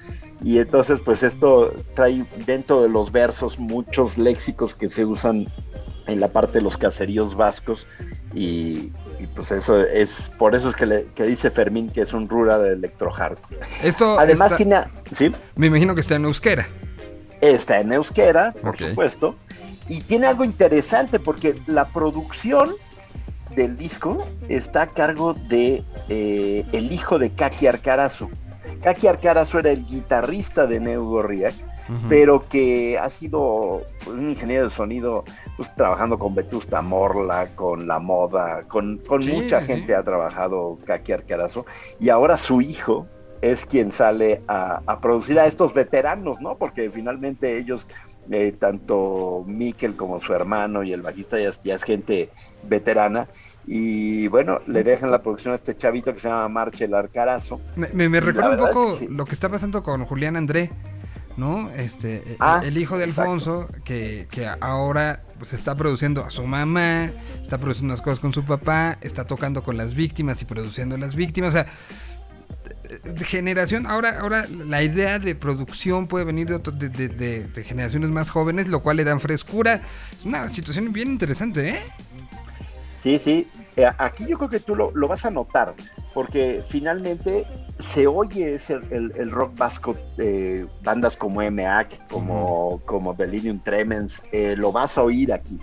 y entonces pues esto trae dentro de los versos muchos léxicos que se usan en la parte de los caseríos vascos y, y, pues eso es por eso es que, le, que dice Fermín que es un rural electro hardcore. Esto Además está- tiene ¿sí? Me imagino que está en euskera. está en euskera, por supuesto, y tiene algo interesante porque la producción del disco está a cargo de eh, el hijo de Kaki Arcarazu. Kaki Arcarazu era el guitarrista de Neu Gorriak, pero que ha sido pues, un ingeniero de sonido pues, trabajando con Vetusta Morla, con La Moda, con, con Sí, mucha sí. gente ha trabajado Kaki Arcarazo, y ahora su hijo es quien sale a, a producir a estos veteranos, ¿no? Porque finalmente ellos, eh, tanto Mikel como su hermano y el bajista ya es gente veterana, y bueno, le dejan la producción a este chavito que se llama Marchel Arcarazo. Me, me- recuerda un poco es que- lo que está pasando con Julián André, ¿no? Este, eh, Ah, el hijo de. Alfonso, que, que ahora pues está produciendo a su mamá, está produciendo unas cosas con su papá, está tocando con las víctimas y produciendo a las víctimas, o sea, de generación, ahora, ahora la idea de producción puede venir de, otro- de, de- de- de generaciones más jóvenes, lo cual le dan frescura. Es una situación bien interesante, ¿eh? Sí, sí. Eh, aquí yo creo que tú lo, lo vas a notar, porque finalmente se oye ese, el, el rock vasco, eh, bandas como MAC, como, como Delirium Tremens, eh, lo vas a oír aquí.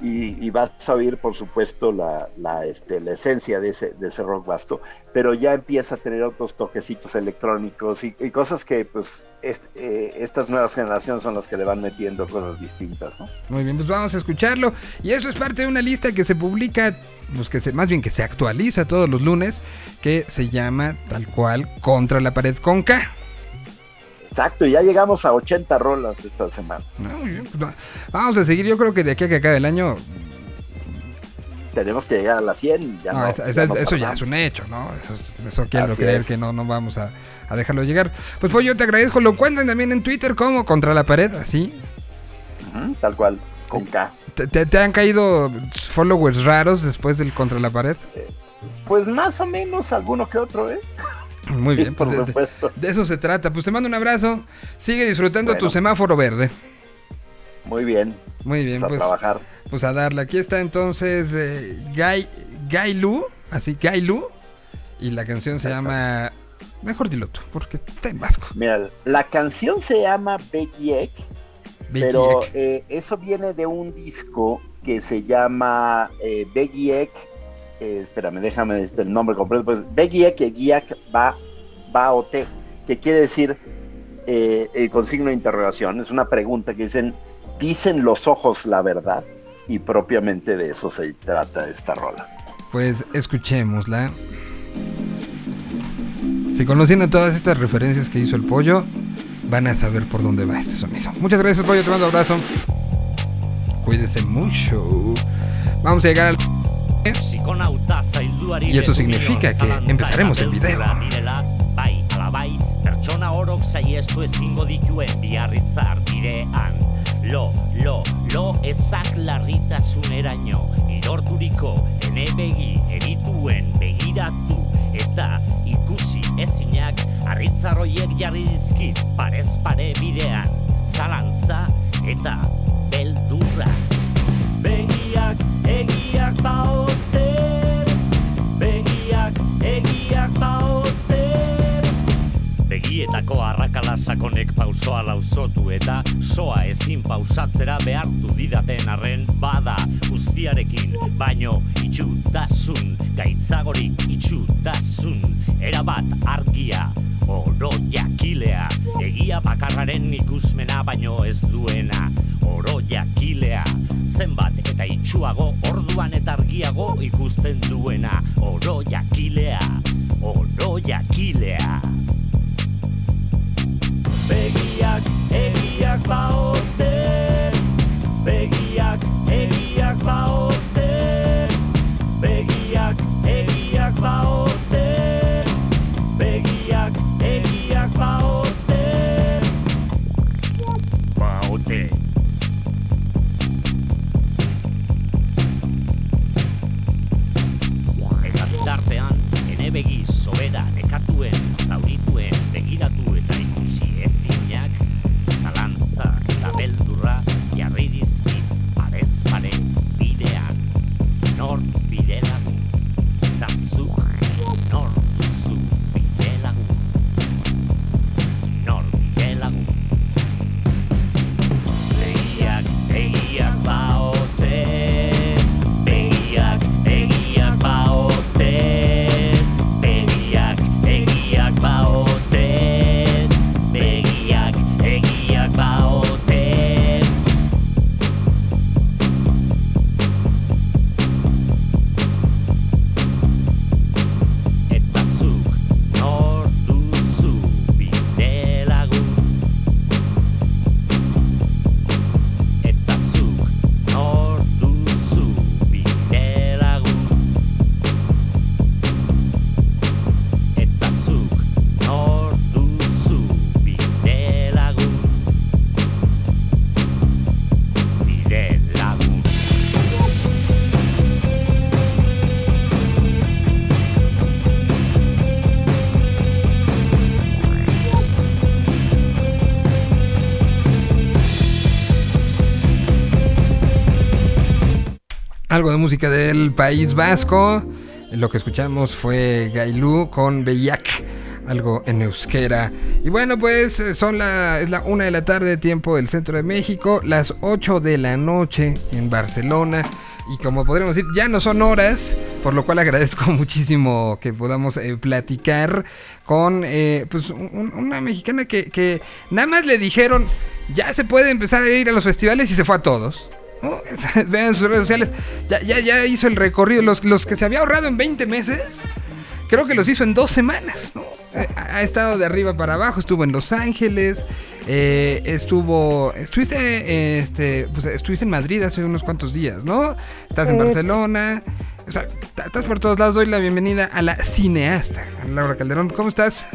Y, y vas a oír, por supuesto, la, la, este, la esencia de ese, de ese rock vasco, pero ya empieza a tener otros toquecitos electrónicos y, cosas que, pues, est- eh, estas nuevas generaciones son las que le van metiendo cosas distintas, ¿no? Muy bien, pues vamos a escucharlo. Y eso es parte de una lista que se publica, pues que se, más bien que se actualiza todos los lunes, que se llama tal cual Contra la pared con. Exacto, y ya llegamos a 80 rolas esta semana. Ah, pues va- vamos a seguir, yo creo que de aquí a que acabe el año, tenemos que llegar a las 100. Ya no, no, esa- ya no eso ya es un hecho, ¿no? Eso, eso quiero Así creer es. que no, no vamos a, a dejarlo llegar. Pues pues yo te agradezco, lo cuentan también en Twitter como Contra la pared, así. Tal cual, con K. ¿Te, te- te han caído followers raros después del Contra la pared? Pues más o menos alguno que otro, ¿eh? Muy bien, por pues de, supuesto. de eso se trata. Pues te mando un abrazo, sigue disfrutando tu semáforo verde. Muy bien. Muy bien, Pues pues a trabajar. Pues a darle. Aquí está entonces eh, Guy, Guy Lu, así Guy Lu, y la canción se llama... Mejor dilo tú, porque está en vasco. Mira, la canción se llama Begiek, pero eh, eso viene de un disco que se llama eh, Begiek. Eh, espérame, déjame este, el nombre completo. Pues Begiek Egiak Ba Baote, que quiere decir eh, el con signo de interrogación. Es una pregunta que dicen, ¿dicen los ojos la verdad? Y propiamente de eso se trata esta rola. Pues escuchémosla. Si conociendo todas estas referencias que hizo el pollo, van a saber por dónde va este sonido. Muchas gracias, pollo. Te mando abrazo. Cuídese mucho. Vamos a llegar al. Y eso significa que empezaremos el video. Pertsona orok saiestu ezingo dituen biarritzar direan. Lo, lo, lo ezak larritasuneraino, idorturiko ene begi erituen begiratu eta ikusi ezinak harritzarroiek jarri dizkit parez pare bidean, zalantza eta beldurra. Begiak, egiak baote, begiak, egiak baote. Begietako arrakala sakonek pausoa lauzotu eta soa ezin pausatzera behartu didaten arren bada guztiarekin baino itxutasun gaitzagorik itxutasun erabat argia oro jakilea egia bakarraren ikusmena baino ez duena oro jakilea zenbat eta itxuago orduan eta argiago ikusten duena. Oro jakilea oro jakilea. Begiak, egiak baote Algo de música del País Vasco. Lo que escuchamos fue Gailú con Bellac, algo en euskera. Y bueno, pues eh, son la, es la una de la tarde, tiempo del centro de México, las 8 de la noche en Barcelona. Y como podríamos decir, ya no son horas, por lo cual agradezco muchísimo que podamos eh, platicar con eh, pues, un- una mexicana que, que nada más le dijeron, ya se puede empezar a ir a los festivales y se fue a todos. ¿No? Vean sus redes sociales. Ya, ya, ya hizo el recorrido. Los, los que se había ahorrado en 20 meses, creo que los hizo en dos semanas. ¿no? Eh, Ha, ha estado de arriba para abajo. Estuvo en Los Ángeles. eh, estuvo. Estuviste, este, pues, estuviste en Madrid hace unos cuantos días, ¿no? Estás en Barcelona. O sea, estás por todos lados. Doy la bienvenida a la cineasta, Laura Calderón. ¿Cómo estás?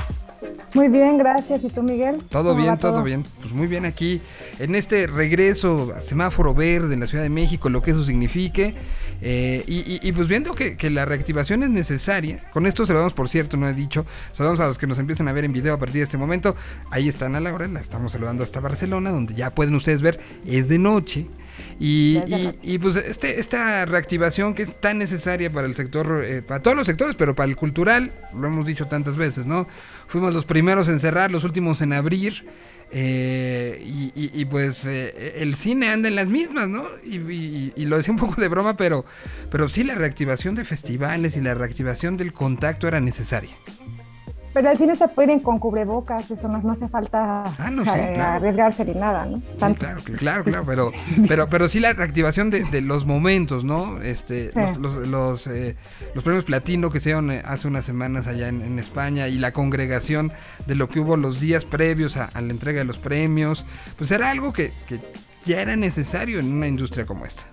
Muy bien, gracias. ¿Y tú, Miguel? Todo ¿Cómo bien, todo bien. Pues muy bien aquí en este regreso a semáforo verde en la Ciudad de México, lo que eso signifique. eh, y, y- y pues viendo que, que la reactivación es necesaria, con esto saludamos, por cierto, no he dicho, saludamos a los que nos empiezan a ver en video a partir de este momento. Ahí están a Laura, la estamos saludando hasta Barcelona, donde ya pueden ustedes ver, es de noche. Y, y, pues este, esta reactivación que es tan necesaria para el sector, eh, para todos los sectores, pero para el cultural, lo hemos dicho tantas veces, ¿no? Fuimos los primeros en cerrar, los últimos en abrir. eh, y, pues eh, el cine anda en las mismas, ¿no? Y- y lo decía un poco de broma, pero, pero sí la reactivación de festivales y la reactivación del contacto era necesaria. Pero al cine se puede ir con cubrebocas, eso no, no hace falta Ah, no, sí, eh, claro. arriesgarse ni nada, ¿no? Sí, claro, claro, claro, pero, pero, pero sí la reactivación de, de los momentos, ¿no? Este, Sí. los, los, los, eh, los premios Platino que se dieron eh, hace unas semanas allá en, en España y la congregación de lo que hubo los días previos a, a la entrega de los premios, pues era algo que, que ya era necesario en una industria como esta.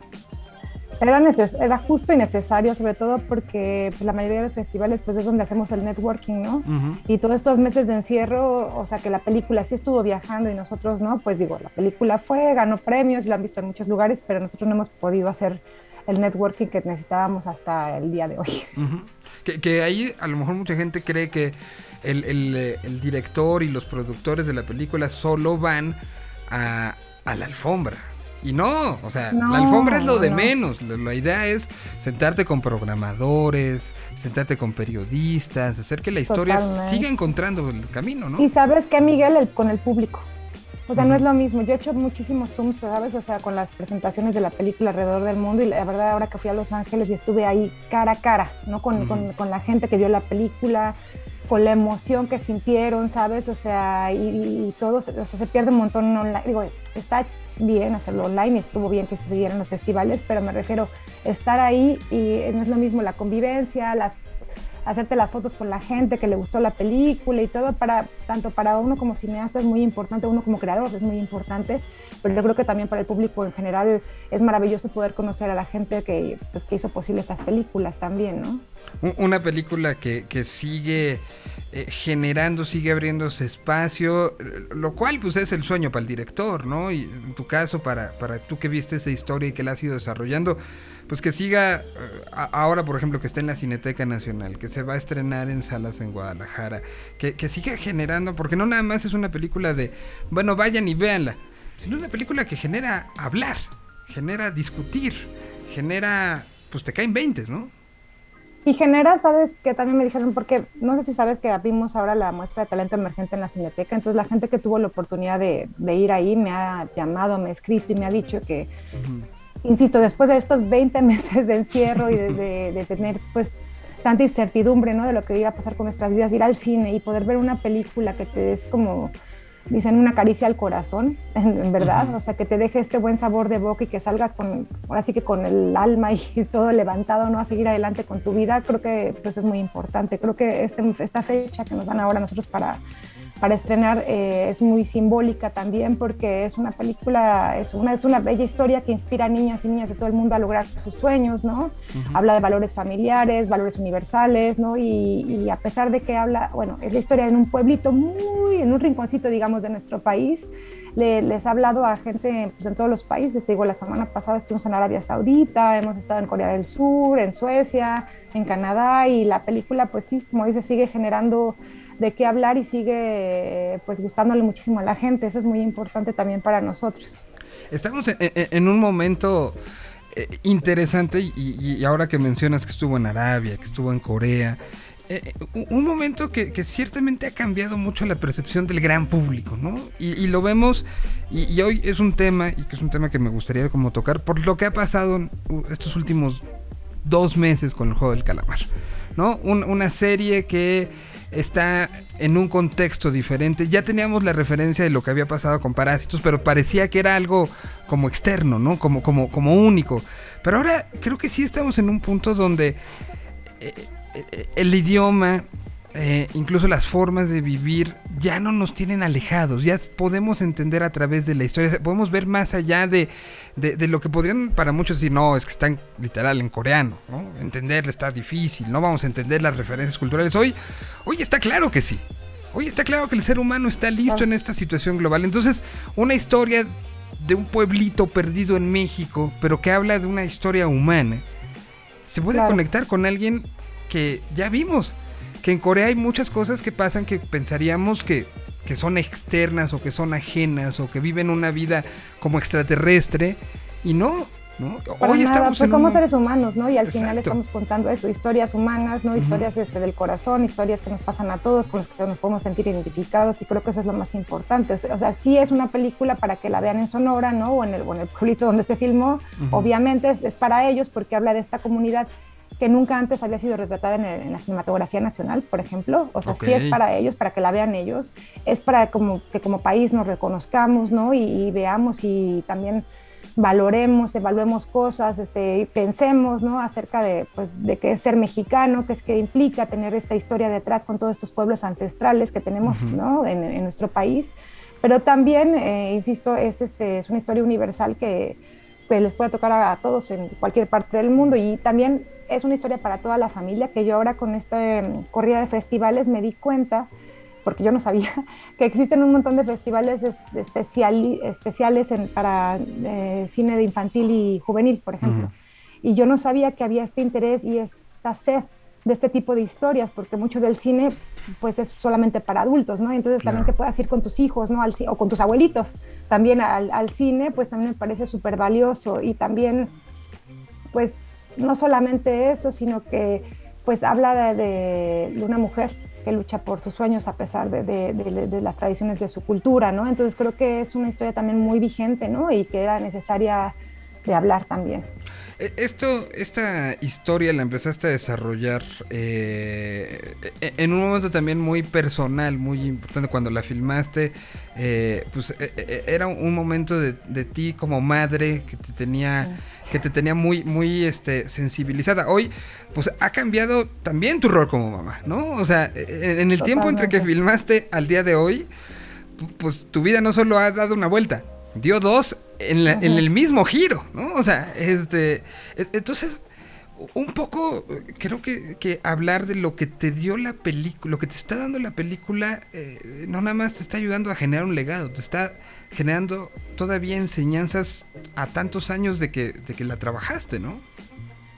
Era, neces- era justo y necesario, sobre todo porque pues, la mayoría de los festivales pues es donde hacemos el networking, ¿no? Y todos estos meses de encierro, o sea que la película sí estuvo viajando y nosotros no, pues digo, la película fue, ganó premios, la han visto en muchos lugares, pero nosotros no hemos podido hacer el networking que necesitábamos hasta el día de hoy. Que, que ahí a lo mejor mucha gente cree que el, el, el director y los productores de la película solo van a, a la alfombra. Y no, o sea, No, la alfombra es lo de no. menos. La, la idea es sentarte con programadores, sentarte con periodistas, hacer que la historia Totalmente. siga encontrando el camino, ¿no? Y sabes que Miguel, el- con el público. O sea, no es lo mismo. Yo he hecho muchísimos Zooms, ¿sabes? O sea, con las presentaciones de la película alrededor del mundo. Y la verdad, ahora que fui a Los Ángeles y estuve ahí cara a cara, ¿no? Con, con- con la gente que vio la película, con la emoción que sintieron, ¿sabes? O sea, y, y todo, o sea, se pierde un montón online. Digo, está bien hacerlo online y estuvo bien que se siguieran los festivales, pero me refiero estar ahí y no es lo mismo la convivencia, las hacerte las fotos con la gente que le gustó la película y todo para tanto para uno como cineasta es muy importante, uno como creador es muy importante, pero yo creo que también para el público en general es maravilloso poder conocer a la gente que, pues, que hizo posible estas películas también, ¿no? Un- Una película que, que sigue eh, generando, sigue abriéndose espacio, lo cual pues es el sueño para el director, ¿no? Y en tu caso, para, para tú que viste esa historia y que la has ido desarrollando, pues que siga eh, ahora, por ejemplo, que está en la Cineteca Nacional, que se va a estrenar en salas en Guadalajara, que, que siga generando, porque no nada más es una película de, bueno, vayan y véanla, sino una película que genera hablar, genera discutir, genera, pues te caen 20, ¿no? Y genera, sabes, que también me dijeron, porque no sé si sabes que abrimos ahora la muestra de talento emergente en la Cineteca, entonces la gente que tuvo la oportunidad de, de ir ahí me ha llamado, me ha escrito y me ha dicho que, insisto, después de estos 20 meses de encierro y de, de- de tener pues tanta incertidumbre, ¿no? De lo que iba a pasar con nuestras vidas, ir al cine y poder ver una película que te es como, dicen, una caricia al corazón, en, verdad, o sea, que te deje este buen sabor de boca y que salgas con, ahora sí que con el alma y todo levantado, ¿no? A seguir adelante con tu vida, creo que pues es muy importante. Creo que este, esta fecha que nos dan ahora nosotros para para estrenar eh, es muy simbólica también porque es una película, es una, es una bella historia que inspira a niñas y niñas de todo el mundo a lograr sus sueños, ¿no? Habla de valores familiares, valores universales, ¿no? Y, y a pesar de que habla, bueno, es la historia en un pueblito muy, en un rinconcito, digamos, de nuestro país, le- les ha hablado a gente pues, en todos los países. Te digo, la semana pasada estuvimos en Arabia Saudita, hemos estado en Corea del Sur, en Suecia, en Canadá, y la película, pues sí, como dice, sigue generando de qué hablar y sigue pues gustándole muchísimo a la gente. Eso es muy importante también para nosotros. Estamos en, un momento eh, interesante y, ahora que mencionas que estuvo en Arabia, que estuvo en Corea, eh, un- un momento que, ciertamente ha cambiado mucho la percepción del gran público, ¿no? Y, lo vemos, y, hoy es un tema, y que es un tema que me gustaría como tocar, por lo que ha pasado estos últimos dos meses con el juego del calamar, ¿no? Un- una serie que está en un contexto diferente. Ya teníamos la referencia de lo que había pasado con Parásitos, pero parecía que era algo como externo, ¿no? Como, como, como único. Pero ahora creo que sí estamos en un punto donde eh, eh, el idioma, eh, incluso las formas de vivir, ya no nos tienen alejados, ya podemos entender a través de la historia, podemos ver más allá de, de- de lo que podrían para muchos decir, no, es que están literal en coreano, ¿no? Entenderlo está difícil, no vamos a entender las referencias culturales. Hoy, hoy está claro que sí. Hoy está claro que el ser humano está listo en esta situación global. Entonces, una historia de un pueblito perdido en México, pero que habla de una historia humana, se puede Claro. conectar con alguien que ya vimos. Que en Corea hay muchas cosas que pasan que pensaríamos que, que son externas o que son ajenas o que viven una vida como extraterrestre y no, ¿no? Para Hoy nada, estamos pues somos un- seres humanos, ¿no? Y al final estamos contando eso, historias humanas, ¿no? Historias este, del corazón, historias que nos pasan a todos, con las que nos podemos sentir identificados y creo que eso es lo más importante. O sea, sí es una película para que la vean en Sonora, ¿no? O en el, o en el pueblito donde se filmó. Obviamente es, es para ellos porque habla de esta comunidad que nunca antes había sido retratada en, el- en la cinematografía nacional, por ejemplo. O sea, sí Ok. es para ellos, para que la vean ellos, es para como, que como país nos reconozcamos, ¿no? Y, y veamos y también valoremos, evaluemos cosas, este, pensemos, ¿no? Acerca de, pues, de qué es ser mexicano, qué es que implica tener esta historia detrás con todos estos pueblos ancestrales que tenemos. ¿no? En, en nuestro país. Pero también, eh, insisto, es, este, es una historia universal que, que les puede tocar a, a todos en cualquier parte del mundo y también es una historia para toda la familia que yo ahora con esta em, corrida de festivales me di cuenta porque yo no sabía que existen un montón de festivales especial- especiales en- para eh, cine de infantil y juvenil, por ejemplo. Y yo no sabía que había este interés y esta sed de este tipo de historias, porque mucho del cine pues es solamente para adultos, ¿no? Entonces también Claro. que puedas ir con tus hijos, ¿no? Al, o con tus abuelitos también al, al cine, pues también me parece súper valioso y también pues no solamente eso, sino que pues habla de, una mujer que lucha por sus sueños a pesar de, de- de- de las tradiciones de su cultura, ¿no? Entonces creo que es una historia también muy vigente, ¿no? Y que era necesaria de hablar también. Eh, Esto, esta historia la empezaste a desarrollar eh, e- en un momento también muy personal, muy importante. Cuando la filmaste, eh, pues eh, era un momento de, de ti como madre que te tenía, que te tenía muy, muy este, sensibilizada. Hoy, pues ha cambiado también tu rol como mamá, ¿no? O sea, eh, en el tiempo entre que filmaste al día de hoy, pu- pues tu vida no solo ha dado una vuelta, dio dos en, la- en el mismo giro, ¿no? O sea, este, e- entonces, un poco, creo que, que hablar de lo que te dio la película, lo que te está dando la película, eh, no nada más te está ayudando a generar un legado, te está generando todavía enseñanzas a tantos años de que, de que la trabajaste, ¿no?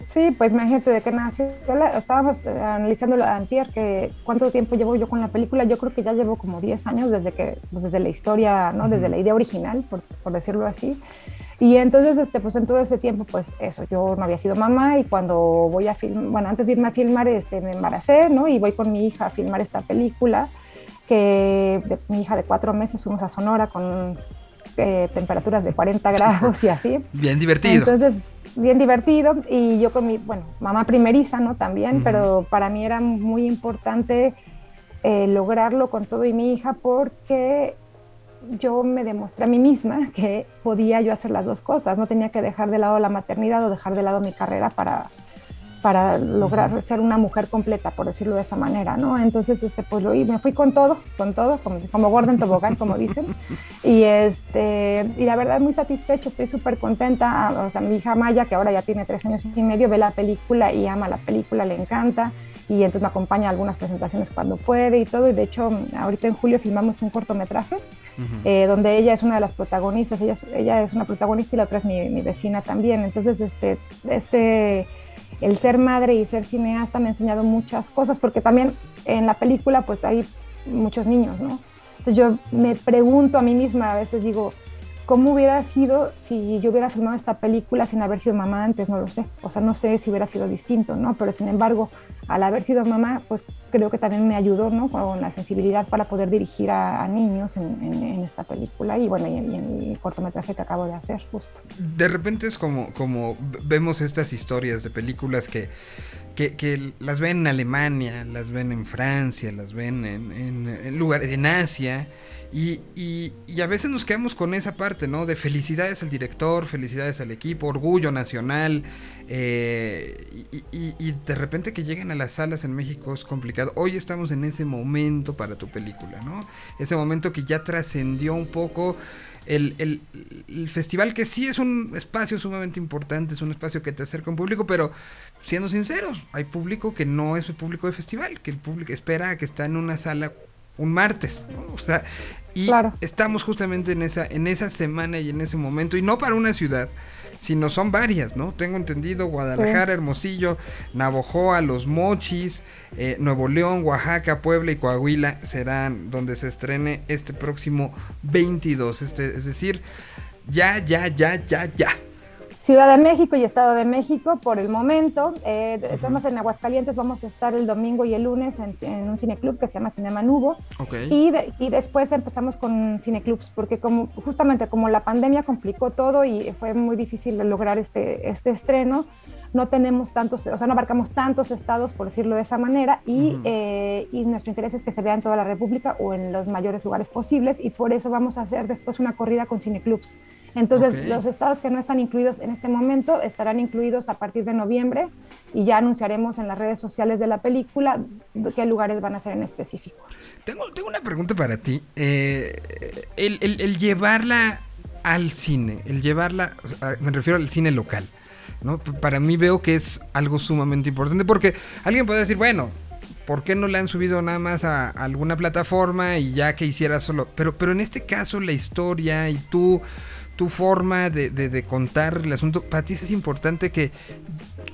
Sí, pues imagínate de qué nació. Yo la- estábamos eh, analizando la antier, que cuánto tiempo llevo yo con la película. Yo creo que ya llevo como 10 años desde que, pues desde la historia, ¿no? Desde la idea original, por, por decirlo así. Y entonces, este, pues en todo ese tiempo, pues eso, yo no había sido mamá y cuando voy a filmar, bueno, antes de irme a filmar, este, me embaracé, ¿no? Y voy con mi hija a filmar esta película, que de- mi hija de cuatro meses fuimos a Sonora con eh, temperaturas de 40 grados y así. Bien divertido. Entonces, bien divertido. Y yo con mi, bueno, mamá primeriza, ¿no? También, pero para mí era muy importante eh, lograrlo con todo y mi hija porque yo me demostré a mí misma que podía yo hacer las dos cosas. No tenía que dejar de lado la maternidad o dejar de lado mi carrera para, para lograr ser una mujer completa, por decirlo de esa manera, ¿no? Entonces, este, pues lo, y me fui con todo, con todo, como, como Gordon Tobogán, como dicen. Y, este, y la verdad, muy satisfecha, estoy súper contenta. O sea, mi hija Maya, que ahora ya tiene tres años y medio, ve la película y ama la película, le encanta. Y entonces me acompaña a algunas presentaciones cuando puede y todo. Y de hecho, ahorita en julio filmamos un cortometraje eh, donde ella es una de las protagonistas, ella es, ella es una protagonista y la otra es mi, mi vecina también. Entonces, este, este, el ser madre y ser cineasta me ha enseñado muchas cosas, porque también en la película pues hay muchos niños, ¿no? Entonces yo me pregunto a mí misma, a veces digo, ¿cómo hubiera sido si yo hubiera filmado esta película sin haber sido mamá antes? No lo sé. O sea, no sé si hubiera sido distinto, ¿no? Pero sin embargo, al haber sido mamá, pues creo que también me ayudó, ¿no? Con la sensibilidad para poder dirigir a, niños en, esta película y bueno, y en, y en el cortometraje que acabo de hacer, justo. De repente es como, como vemos estas historias de películas que, que, que las ven en Alemania, las ven en Francia, las ven en, en, en lugares, en Asia, y, y- y a veces nos quedamos con esa parte, ¿no? De felicidades al director, felicidades al equipo, orgullo nacional, eh, y, de repente que lleguen a las salas en México es complicado. Hoy estamos en ese momento para tu película, ¿no? Ese momento que ya trascendió un poco el, el- festival que sí es un espacio sumamente importante, es un espacio que te acerca un público, pero siendo sinceros, hay público que no es el público de festival, que el público espera a que está en una sala un martes, ¿no? O sea, y estamos justamente en esa, en esa semana y en ese momento, y no para una ciudad, sino son varias, ¿no? Tengo entendido Guadalajara, Sí. Hermosillo, Navojoa, Los Mochis, eh, Nuevo León, Oaxaca, Puebla y Coahuila serán donde se estrene este próximo 22, este, es decir, ya, ya, ya, ya, ya. Ciudad de México y Estado de México por el momento. Eh, estamos en Aguascalientes, vamos a estar el domingo y el lunes en, en un cineclub que se llama Cinema Nubo. Ok. Y, de- y después empezamos con cineclubs, porque como, justamente como la pandemia complicó todo y fue muy difícil lograr este, este estreno, no tenemos tantos, o sea, no abarcamos tantos estados, por decirlo de esa manera, y, eh, y nuestro interés es que se vea en toda la República o en los mayores lugares posibles, y por eso vamos a hacer después una corrida con cineclubs. Entonces, los estados que no están incluidos en este momento estarán incluidos a partir de noviembre y ya anunciaremos en las redes sociales de la película qué lugares van a ser en específico. Tengo, tengo una pregunta para ti. Eh, el, el- el llevarla al cine, el llevarla, me refiero al cine local, ¿no? Para mí veo que es algo sumamente importante porque alguien puede decir, bueno, ¿por qué no la han subido nada más a, alguna plataforma y ya que hiciera solo? Pero, pero en este caso la historia y tú, tu forma de, de- de contar el asunto, para ti es importante que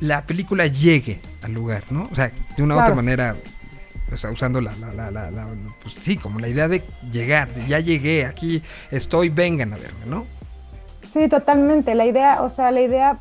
la película llegue al lugar, ¿no? O sea, de una u otra manera, o sea, usando la, la, la, la- la- pues sí, como la idea de llegar, de ya llegué, aquí estoy, vengan a verme, ¿no? Sí, totalmente. La idea, o sea, la idea,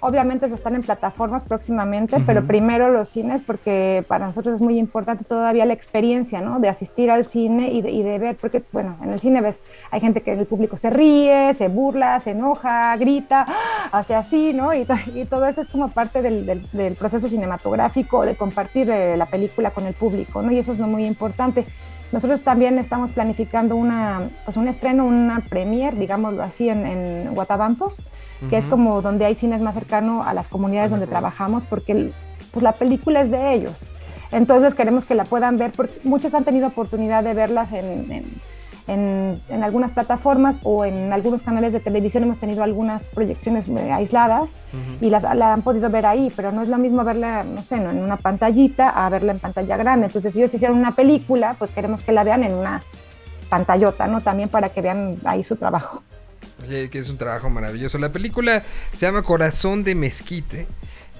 obviamente se están en plataformas próximamente, pero primero los cines, porque para nosotros es muy importante todavía la experiencia, ¿no? De asistir al cine y de, y de ver, porque, bueno, en el cine ves, hay gente que en el público se ríe, se burla, se enoja, grita, ¡ah! hace así, ¿no? Y, to- y todo eso es como parte del, del- del proceso cinematográfico, de compartir eh, la película con el público, ¿no? Y eso es lo muy importante. Nosotros también estamos planificando una, pues un estreno, una premier, digámoslo así, en, en Guatabampo, que es como donde hay cines más cercano a las comunidades donde trabajamos, porque pues la película es de ellos. Entonces queremos que la puedan ver, porque muchos han tenido oportunidad de verlas en, en- en- en algunas plataformas o en algunos canales de televisión. Hemos tenido algunas proyecciones eh, aisladas y las, la han podido ver ahí, pero no es lo mismo verla, no sé, no, en una pantallita a verla en pantalla grande. Entonces, si ellos hicieron una película, pues queremos que la vean en una pantallota, ¿no? También para que vean ahí su trabajo. Que es un trabajo maravilloso. La película se llama Corazón de Mezquite.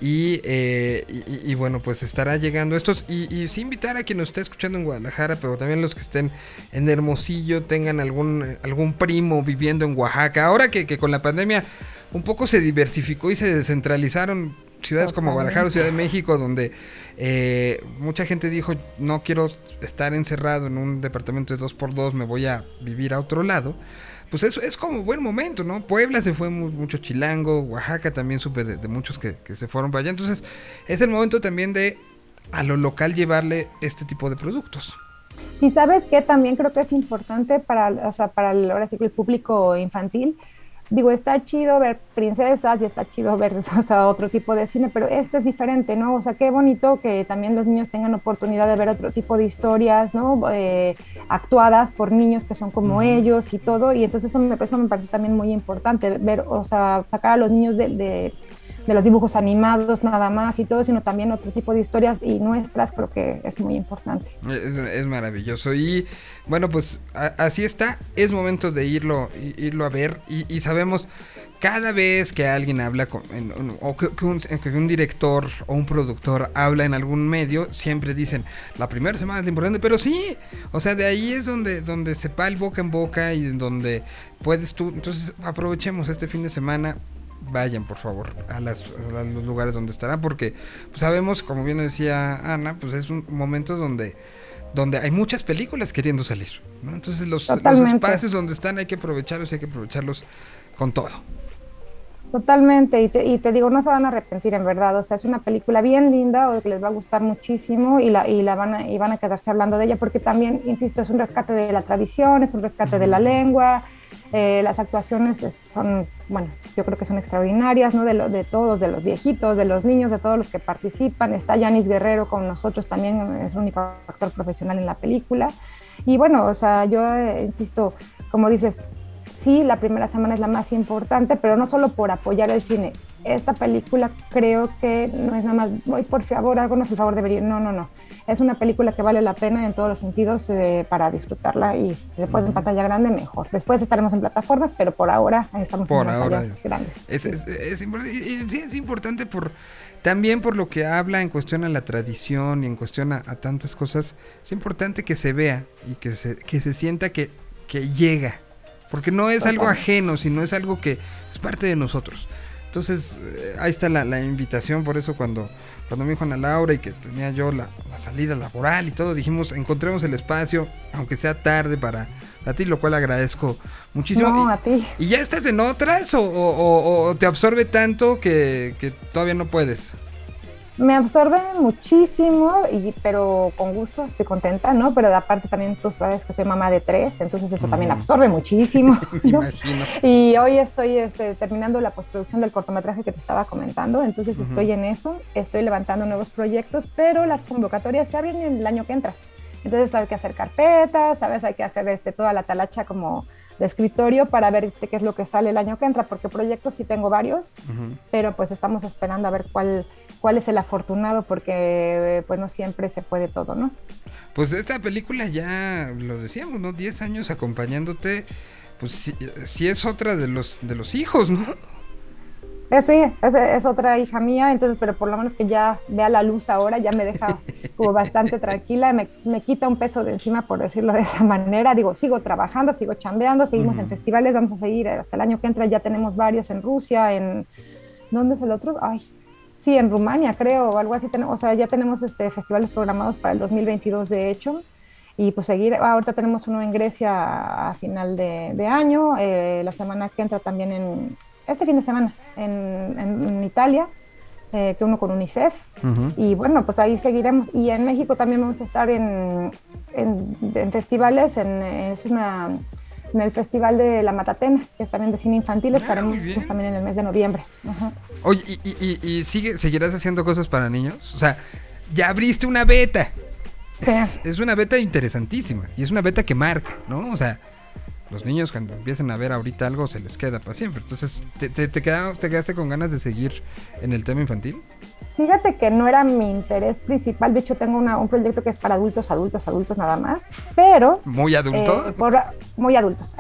Y, eh, y bueno, pues estará llegando estos. Y, y sí invitar a quien nos esté escuchando en Guadalajara, pero también los que estén en Hermosillo, tengan algún, algún primo viviendo en Oaxaca. Ahora que, que con la pandemia un poco se diversificó y se descentralizaron ciudades como Guadalajara o Ciudad de México, donde eh, mucha gente dijo, no quiero estar encerrado en un departamento de 2x2, me voy a vivir a otro lado. Pues eso es como buen momento, ¿no? Puebla se fue mu- mucho chilango, Oaxaca también supe de, muchos que, que se fueron para allá. Entonces es el momento también de a lo local llevarle este tipo de productos. Y sabes que también creo que es importante para, o sea, para ahora sí el público infantil. Digo, está chido ver princesas y está chido ver o sea, otro tipo de cine, pero este es diferente, ¿no? O sea, qué bonito que también los niños tengan oportunidad de ver otro tipo de historias, ¿no? Eh, actuadas por niños que son como ellos y todo. Y entonces eso me, eso me parece también muy importante, ver, o sea, sacar a los niños de, de, de los dibujos animados nada más y todo, sino también otro tipo de historias y nuestras, creo que es muy importante. Es, es maravilloso. Y bueno, pues a- así está. Es momento de irlo, irlo a ver. Y, y sabemos, cada vez que alguien habla con, en- o que, que un, que un director o un productor habla en algún medio, siempre dicen, la primera semana es importante, pero sí, o sea, de ahí es donde, donde se va el boca en boca y donde puedes tú. Entonces aprovechemos este fin de semana. Vayan, por favor, a, las- a los lugares donde estará, porque pues, sabemos, como bien decía Ana, pues es un momento donde donde hay muchas películas queriendo salir. ¿no? Entonces los, los espacios donde están hay que aprovecharlos y hay que aprovecharlos con todo. Totalmente, y te, y te digo, no se van a arrepentir en verdad, o sea, es una película bien linda, o que les va a gustar muchísimo y, la, y, la van a, y van a quedarse hablando de ella, porque también, insisto, es un rescate de la tradición, es un rescate de la lengua, eh, las actuaciones es- son, bueno, yo creo que son extraordinarias, ¿no? De, lo- de todos, de los viejitos, de los niños, de todos los que participan, está Yanis Guerrero con nosotros también, es el único actor profesional en la película, y bueno, o sea, yo eh, insisto, como dices, sí, la primera semana es la más importante, pero no solo por apoyar el cine. Esta película creo que no es nada más, voy por favor, háganos el favor de venir. No, no, no. Es una película que vale la pena en todos los sentidos eh, para disfrutarla y si se puede en pantalla grande, mejor. Después estaremos en plataformas, pero por ahora estamos Por en ahora pantallas es- grandes. Es, es- es sí, es importante por también por lo que habla en cuestión a la tradición y en cuestión a, a tantas cosas. Es importante que se vea y que se, que se sienta que, que llega. Porque no es algo ajeno, sino es algo que es parte de nosotros. Entonces, eh, ahí está la, la invitación, por eso cuando, cuando me dijo Ana Laura y que tenía yo la, la salida laboral y todo, dijimos, encontremos el espacio, aunque sea tarde para, para ti, lo cual agradezco muchísimo. No, y, a ti. ¿Y ya estás en otras o, o- o- o te absorbe tanto que, que todavía no puedes? Me absorbe muchísimo, y, pero con gusto, estoy contenta, ¿no? Pero aparte también tú sabes que soy mamá de tres, entonces eso también Mm. absorbe muchísimo. ¿no? Y hoy estoy este, terminando la postproducción del cortometraje que te estaba comentando, entonces estoy en eso, estoy levantando nuevos proyectos, pero las convocatorias se abren en el año que entra. Entonces hay que hacer carpetas, ¿sabes? Hay que hacer este, toda la talacha como de escritorio para ver este, qué es lo que sale el año que entra, porque proyectos sí tengo varios, pero pues estamos esperando a ver cuál, cuál es el afortunado, porque eh, pues no siempre se puede todo, ¿no? Pues esta película ya lo decíamos, ¿no? 10 años acompañándote, pues sí, sí es otra de los, de los hijos, ¿no? Eh, sí, es, es otra hija mía, entonces, pero por lo menos que ya vea la luz ahora, ya me deja como bastante tranquila, me, me quita un peso de encima, por decirlo de esa manera. Digo, sigo trabajando, sigo chambeando, seguimos en Ujú. festivales, vamos a seguir hasta el año que entra, ya tenemos varios en Rusia, en... ¿Dónde es el otro? Ay, sí, en Rumania, creo, o algo así. Tenemos, o sea, ya tenemos este, festivales programados para el 2022, de hecho. Y pues seguir, ahorita tenemos uno en Grecia a final de, de año, eh, la semana que entra también en, este fin de semana, en, en- en Italia, eh, que uno con UNICEF. Y bueno, pues ahí seguiremos. Y en México también vamos a estar en, en, en festivales, en, es una, en el Festival de la Matatena, que es también de cine infantil, estaremos pues, también en el mes de noviembre. Ajá. Oye, ¿y, y- y- y sigue, seguirás haciendo cosas para niños? O sea, ya abriste una beta. Es, es una beta interesantísima y es una beta que marca, ¿no? O sea, los niños cuando empiecen a ver ahorita algo se les queda para siempre. Entonces, ¿te, te, te queda- te quedaste con ganas de seguir en el tema infantil? Fíjate que no era mi interés principal, de hecho tengo una- un proyecto que es para adultos, adultos, adultos nada más, pero... ¿Muy adulto? eh, por- muy adultos,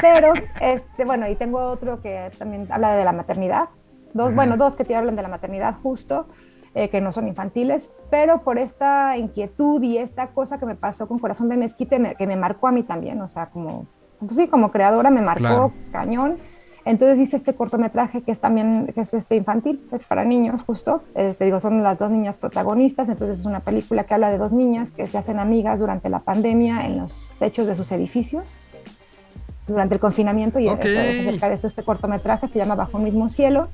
pero, este, bueno, y tengo otro que también habla de la maternidad, dos, Ajá. bueno, dos que te hablan de la maternidad justo, eh, que no son infantiles, pero por esta inquietud y esta cosa que me pasó con Corazón de Mezquite, me- que me marcó a mí también, o sea, como, pues sí, como creadora me marcó Claro. cañón. Entonces hice este cortometraje que es también que es este infantil, es para niños justo. Eh, te digo, son las dos niñas protagonistas, entonces es una película que habla de dos niñas que se hacen amigas durante la pandemia en los techos de sus edificios durante el confinamiento y Ok. eso es acerca de eso este cortometraje se llama Bajo un mismo cielo.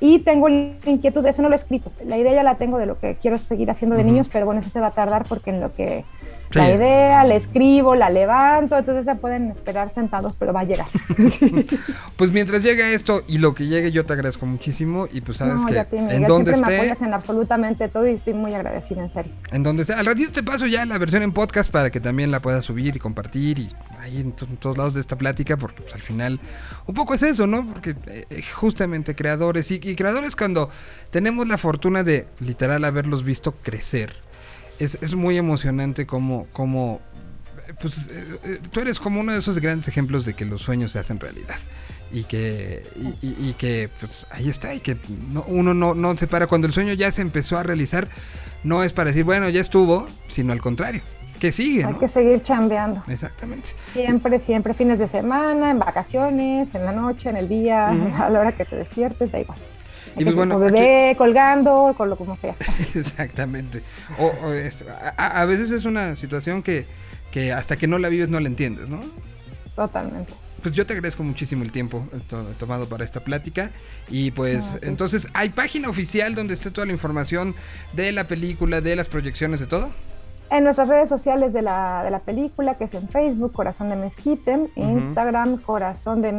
Y tengo la inquietud, de eso no lo he escrito. La idea ya la tengo de lo que quiero seguir haciendo de Ujú. niños, pero bueno, eso se va a tardar porque en lo que Sí. la idea, la escribo, la levanto, entonces se pueden esperar sentados, pero va a llegar. Pues mientras llega esto y lo que llegue, yo te agradezco muchísimo y pues sabes no, que tiene, en donde siempre me esté, apoyas en absolutamente todo y estoy muy agradecida, en serio. en donde esté. Al ratito te paso ya la versión en podcast para que también la puedas subir y compartir y ahí en todos lados de esta plática porque pues al final un poco es eso, ¿no? Porque eh, eh, justamente creadores y, y creadores cuando tenemos la fortuna de literal haberlos visto crecer. Es, es muy emocionante como, como pues eh, eh, tú eres como uno de esos grandes ejemplos de que los sueños se hacen realidad y que y, y- y que pues ahí está y que no- uno no, no se para cuando el sueño ya se empezó a realizar no es para decir bueno ya estuvo sino al contrario que sigue Hay ¿no? que seguir chambeando. exactamente Siempre, siempre, fines de semana, en vacaciones, en la noche, en el día, a la hora que te despiertes, da igual. Y pues bueno, bebé, colgando, con lo como sea. exactamente o, a, veces es una situación que, que hasta que no la vives no la entiendes no Totalmente. Pues yo te agradezco muchísimo el tiempo eh, to- tomado para esta plática. Y pues sí. entonces, ¿hay página oficial donde esté toda la información de la película, de las proyecciones, de todo? En nuestras redes sociales de la, de la película, que es en Facebook, Corazón de Mezquite, Instagram, Corazón de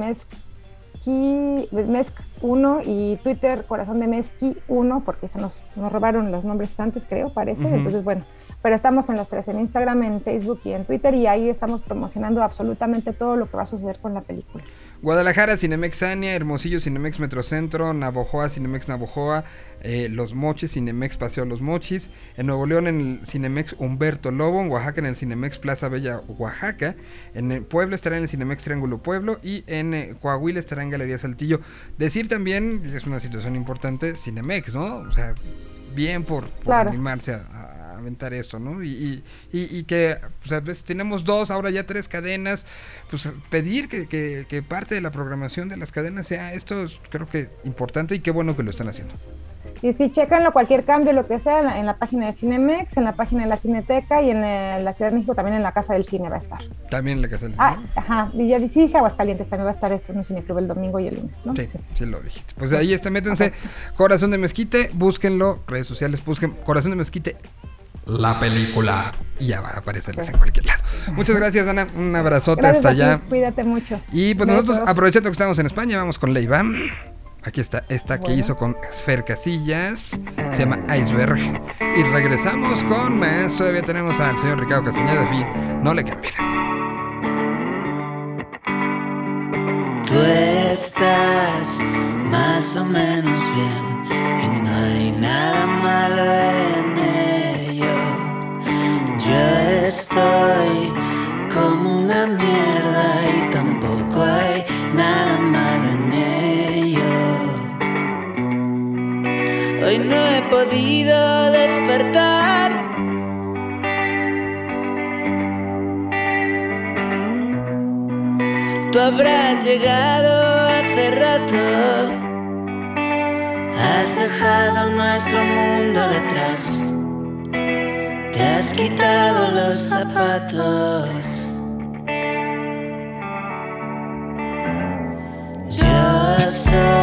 Mezqui, Mezc 1 y Twitter, Corazón de Mezqui 1, porque se nos, nos robaron los nombres antes, creo, parece. Entonces, bueno, pero estamos en los tres, en Instagram, en Facebook y en Twitter, y ahí estamos promocionando absolutamente todo lo que va a suceder con la película. Guadalajara, Cinemex Ania, Hermosillo, Cinemex Metrocentro, Navojoa, Cinemex Navojoa, eh, Los Mochis, Cinemex Paseo Los Mochis, en Nuevo León en el Cinemex Humberto Lobo, en Oaxaca en el Cinemex Plaza Bella Oaxaca, en eh, Puebla estará en el Cinemex Triángulo Pueblo y en eh, Coahuila estará en Galería Saltillo. Decir también, es una situación importante, Cinemex, ¿no? O sea, bien por, por Claro. animarse a aventar esto, ¿no? Y, y, y- y que pues, a veces tenemos dos, ahora ya tres cadenas, pues pedir que, que- que parte de la programación de las cadenas sea esto, es, creo que importante y qué bueno que lo están haciendo. Y sí, chécanlo, cualquier cambio, lo que sea, en la, página de Cinemex, en la página de la Cineteca y en eh, la Ciudad de México también en la Casa del Cine va a estar. También en la casa del Ah, Cine. ajá, y ya sí, dije Aguascalientes también va a estar esto en un cineclub el domingo y el lunes, ¿no? Sí, sí lo dijiste. Pues ahí está, métanse. Corazón de Mezquite, búsquenlo, redes sociales, busquen Corazón de Mezquite, la película. Y ya van a aparecerles en cualquier lado. Muchas gracias, Ana. Un abrazote Gracias hasta a ti, allá. Cuídate mucho. Y pues Besos. nosotros, aprovechando que estamos en España, vamos con Leiva. Aquí está esta que hizo con Fer Casillas. Se llama Iceberg. Y regresamos con más. Todavía tenemos al señor Ricardo Castañeda. Fi. No le cambien. Tú estás más o menos bien y no hay nada malo en ello. Yo estoy como una mierda y tampoco hay nada malo en ello. Hoy no he podido despertar. Tú habrás llegado hace rato. Has dejado nuestro mundo detrás. Te has quitado los zapatos. Yo soy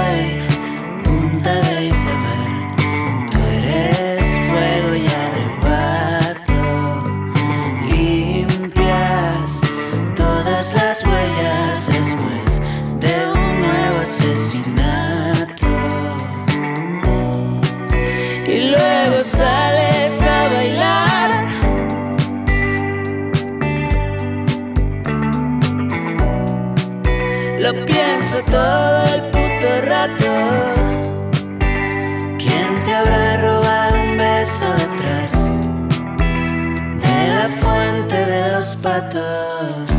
todo el puto rato. ¿Quién te habrá robado un beso detrás de la fuente de los patos?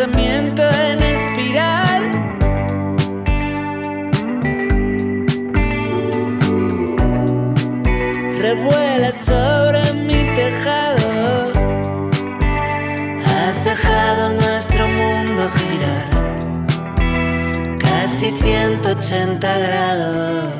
Pensamiento en espiral. revuela sobre mi tejado. Has dejado nuestro mundo girar casi 180 grados.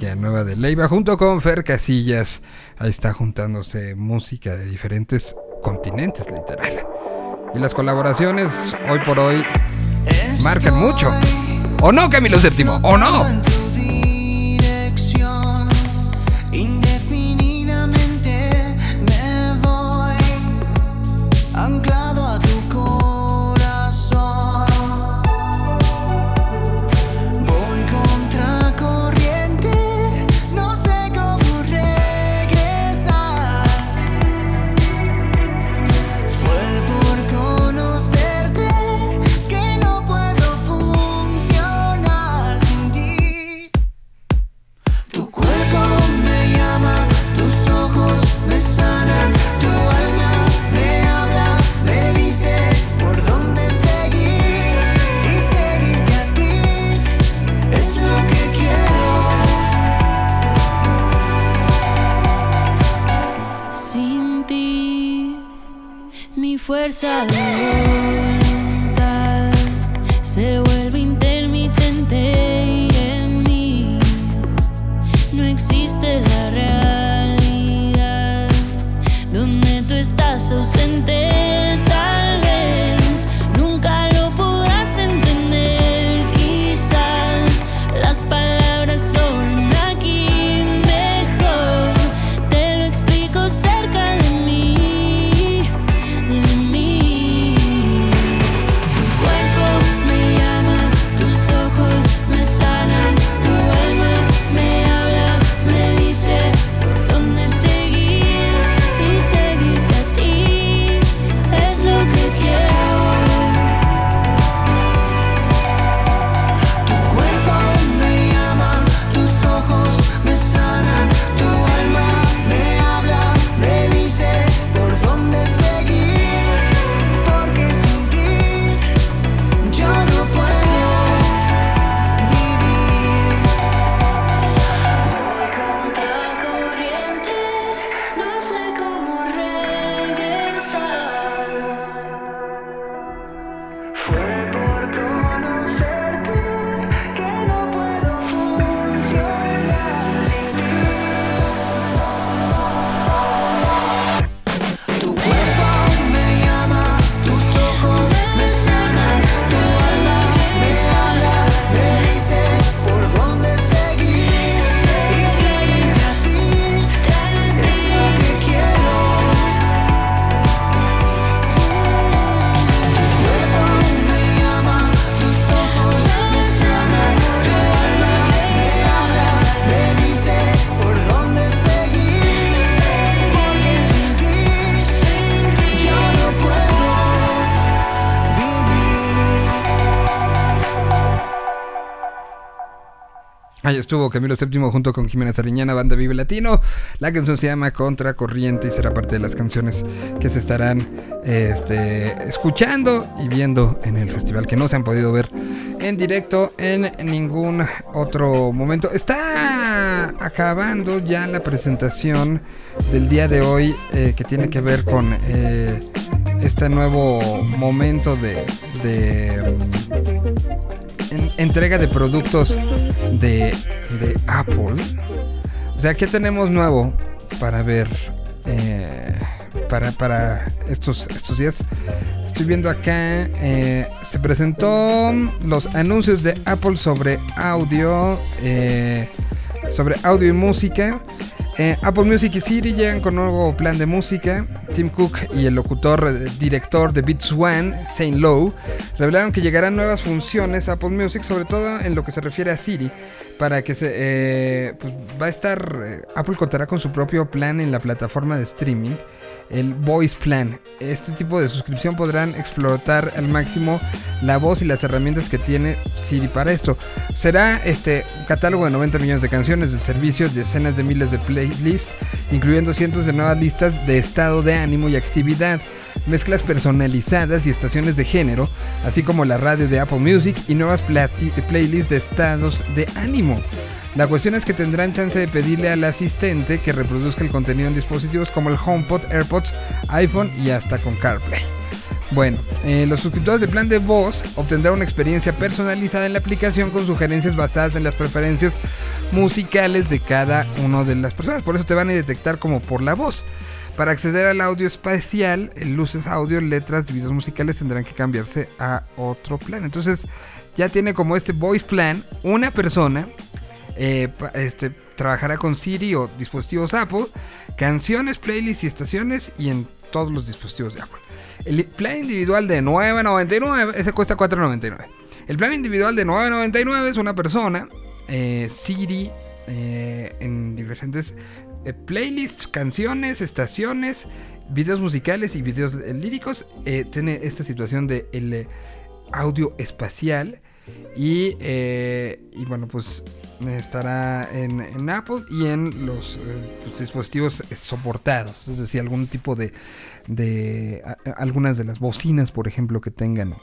Música nueva de Leiva junto con Fer Casillas. Ahí está juntándose música de diferentes continentes, literal. Y las colaboraciones, hoy por hoy, marcan mucho. ¿O no, Camilo VII? ¿O no? Estuvo Camilo VII junto con Jimena Sariñana, Banda Vive Latino. La canción se llama Contra Corriente y será parte de las canciones que se estarán este, escuchando y viendo en el festival, que no se han podido ver en directo en ningún otro momento. Está acabando ya la presentación del día de hoy eh, que tiene que ver con eh, este nuevo momento de... entrega de productos de, de Apple. O sea, ¿qué tenemos nuevo para ver eh, para, para estos, estos días? Estoy viendo acá, eh, se presentó los anuncios de Apple sobre audio, eh, sobre audio y música. Eh, Apple Music y Siri llegan con nuevo plan de música. Tim Cook y el locutor eh, director de Beats One, Saint Lowe, revelaron que llegarán nuevas funciones a Apple Music, sobre todo en lo que se refiere a Siri, para que se eh, pues va a estar eh, Apple contará con su propio plan en la plataforma de streaming el Voice Plan. Este tipo de suscripción podrán explotar al máximo la voz y las herramientas que tiene Siri para esto. Será este un catálogo de 90 millones de canciones del servicio, decenas de miles de playlists, incluyendo cientos de nuevas listas de estado de ánimo y actividad, mezclas personalizadas y estaciones de género, así como la radio de Apple Music y nuevas playlists de estados de ánimo. La cuestión es que tendrán chance de pedirle al asistente que reproduzca el contenido en dispositivos como el HomePod, AirPods, iPhone y hasta con CarPlay. Bueno, eh, los suscriptores de plan de voz obtendrán una experiencia personalizada en la aplicación con sugerencias basadas en las preferencias musicales de cada una de las personas. Por eso te van a detectar como por la voz. Para acceder al audio espacial, luces audio, letras videos musicales tendrán que cambiarse a otro plan. Entonces ya tiene como este voice plan una persona eh, este, trabajará con Siri o dispositivos Apple, canciones, playlists y estaciones y en todos los dispositivos de Apple. El plan individual de 9.99, ese cuesta 4.99. El plan individual de 9.99 es una persona, eh, Siri, eh, en diferentes eh, playlists, canciones, estaciones, videos musicales y videos eh, líricos. eh, tiene esta situación de el audio espacial. Y, y bueno, pues estará en, en Apple y en los dispositivos soportados. Es decir, algún tipo de, de algunas de las bocinas, por ejemplo, que tengan.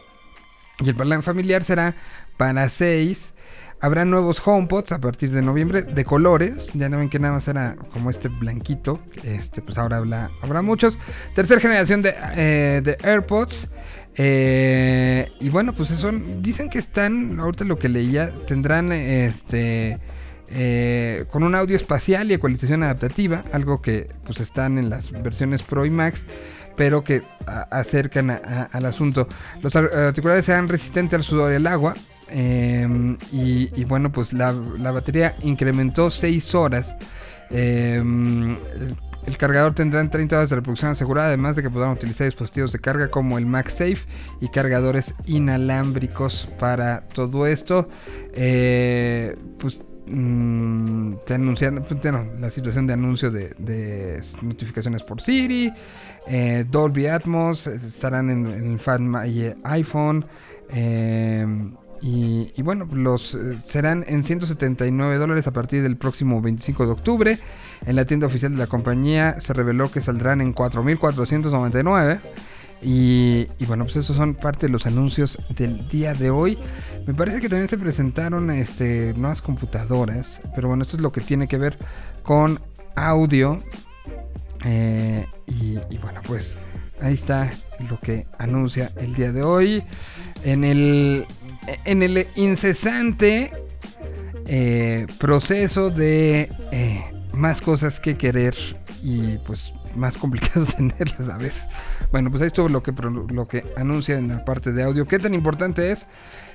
Y el plan familiar será para 6 Habrá nuevos HomePods a partir de noviembre de colores. Ya no ven que nada más era como este blanquito. Este, pues ahora habla, habrá muchos. Tercera generación de, eh, de AirPods. Eh, y bueno, pues son. Dicen que están. Ahorita lo que leía. Tendrán este. eh, con un audio espacial y ecualización adaptativa. Algo que pues están en las versiones Pro y Max. Pero que acercan al asunto. Los ar- articulares serán resistentes al sudor y al agua. Eh, y, bueno, pues la, la batería incrementó 6 horas. Eh, el, cargador tendrá 30 horas de reproducción asegurada, además de que podrán utilizar dispositivos de carga como el MagSafe y cargadores inalámbricos para todo esto. Eh, pues mm, anuncian pues, bueno, la situación de anuncio de, notificaciones por Siri, eh, Dolby Atmos, eh, estarán en, en el My iPhone. eh, y, bueno, los eh, serán en 179 dólares a partir del próximo 25 de octubre. En la tienda oficial de la compañía se reveló que saldrán en 4.499. Y, y bueno, pues esos son parte de los anuncios del día de hoy. Me parece que también se presentaron este, nuevas computadoras. Pero bueno, esto es lo que tiene que ver con audio. Eh, y bueno, pues ahí está lo que anuncia el día de hoy. En el, en el incesante eh, proceso de eh, más cosas que querer y pues más complicado tenerlas a veces. Bueno, pues esto es lo que, lo que anuncia en la parte de audio. ¿Qué tan importante es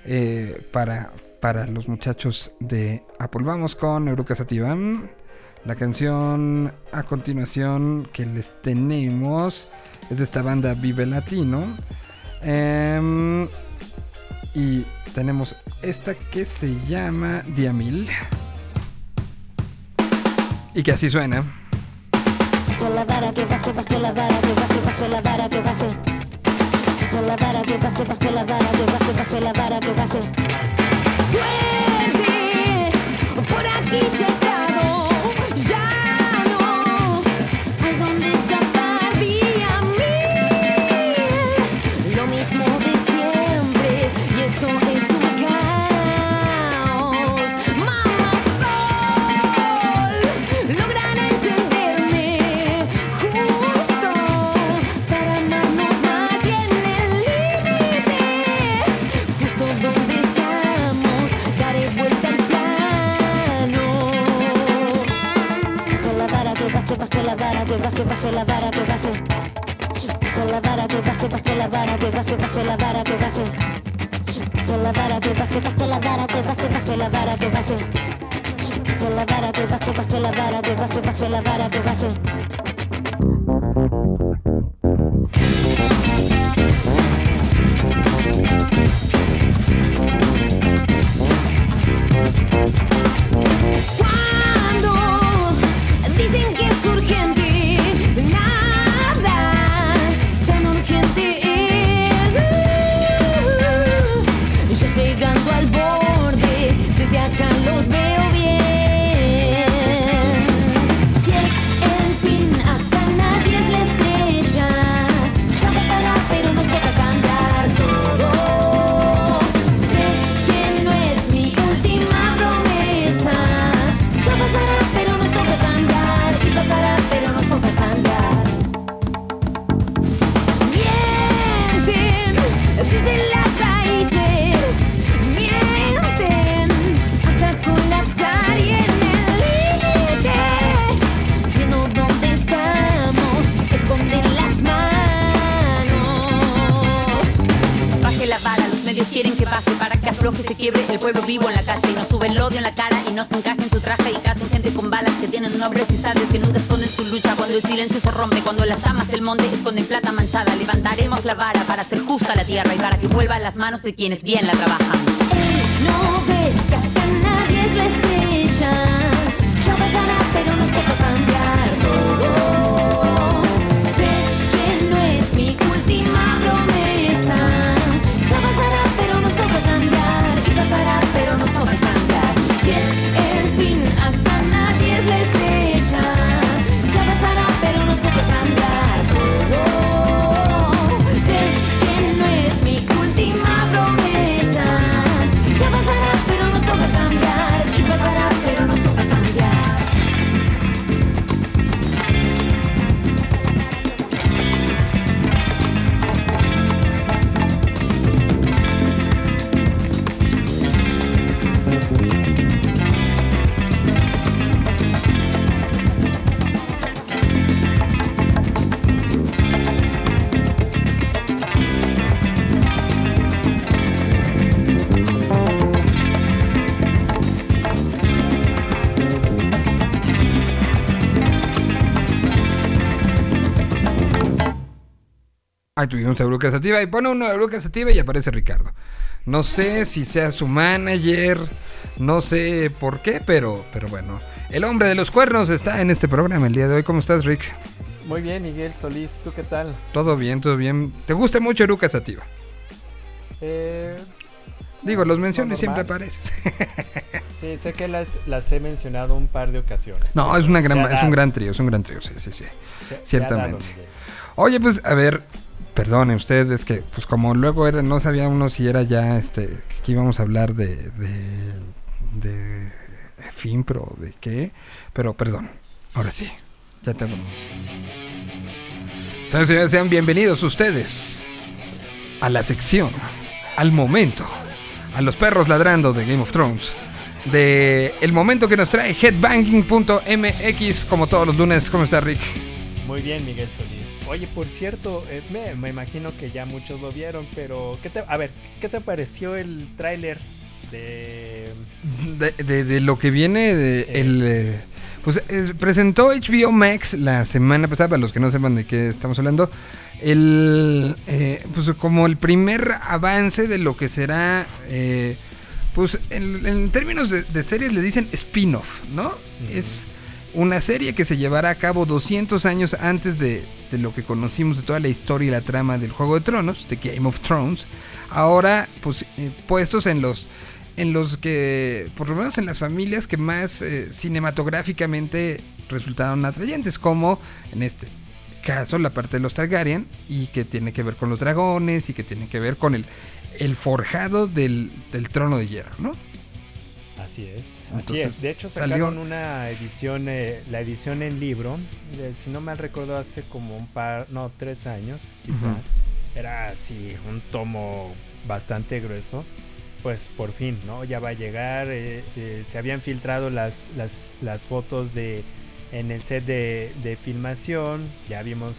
eh, para, para los muchachos de Apple? Vamos con Sativán. La canción a continuación que les tenemos es de esta banda Vive Latino. Em, y tenemos esta que se llama Diamil. Y que así suena. Que la vara por aquí ya baje, baje la vara que baje. Con la vara que baje, baje la vara que baje, baje la vara que baje. Con la vara que baje, baje la vara que baje, baje la vara que baje. Con la vara que baje, baje la vara que baje, baje la vara que baje. Que afloje, se quiebre el pueblo vivo en la calle y no sube el odio en la cara y no se encaje en su traje y casen gente con balas que tienen nombres y sabes que nunca esconden su lucha cuando el silencio se rompe, cuando las llamas del monte esconden plata manchada, levantaremos la vara para hacer justa la tierra y para que vuelva a las manos de quienes bien la trabajan. No ves que nadie es la estrella. Ya Ahí tuvimos a Eruca Sativa y pone uno a Eruca Sativa y aparece Ricardo. No sé si sea su manager, no sé por qué, pero, pero bueno. El hombre de los cuernos está en este programa el día de hoy. ¿Cómo estás, Rick? Muy bien, Miguel Solís, ¿tú qué tal? Todo bien, todo bien. ¿Te gusta mucho Eruca Sativa? Eh, Digo, los normal. siempre apareces. sí, sé que las, las he mencionado un par de ocasiones. No, es, una gran, es un gran trío, es un gran trío, sí, sí, sí. Se- Ciertamente. Oye, pues, a ver, perdonen ustedes que, pues, como luego era, no sabía uno si era ya, este, que íbamos a hablar de, de, de Finpro, de qué, pero perdón, ahora sí, ya tengo. Señores, sean bienvenidos ustedes a la sección, al momento, a los perros ladrando de Game of Thrones. De el momento que nos trae headbanging.mx como todos los lunes. ¿Cómo está Rick? Muy bien, Miguel Solís. Oye, por cierto, eh, me, me imagino que ya muchos lo vieron, pero ¿qué te, a ver, ¿qué te pareció el tráiler de... de, de- de lo que viene de el eh, pues eh, presentó HBO Max la semana pasada para los que no sepan de qué estamos hablando el eh, pues como el primer avance de lo que será eh, pues en, en términos de, de series le dicen spin-off no es una serie que se llevará a cabo 200 años antes de, lo que conocimos de toda la historia y la trama del Juego de Tronos, de Game of Thrones. Ahora, pues, eh, puestos en los, en los que, por lo menos en las familias que más eh, cinematográficamente resultaron atrayentes, como en este caso la parte de los Targaryen, y que tiene que ver con los dragones, y que tiene que ver con el, el forjado del, del trono de hierro, ¿no? Así es. Así Entonces, es. De hecho, salió- sacaron una edición, eh, la edición en libro, de- si no mal recuerdo, hace como un par, no, tres años, quizá. Ujú. Era así, un tomo bastante grueso. Pues por fin, ¿no? Ya va a llegar. eh, eh, se habían filtrado las, las, las fotos de en el set de, de filmación. Ya vimos,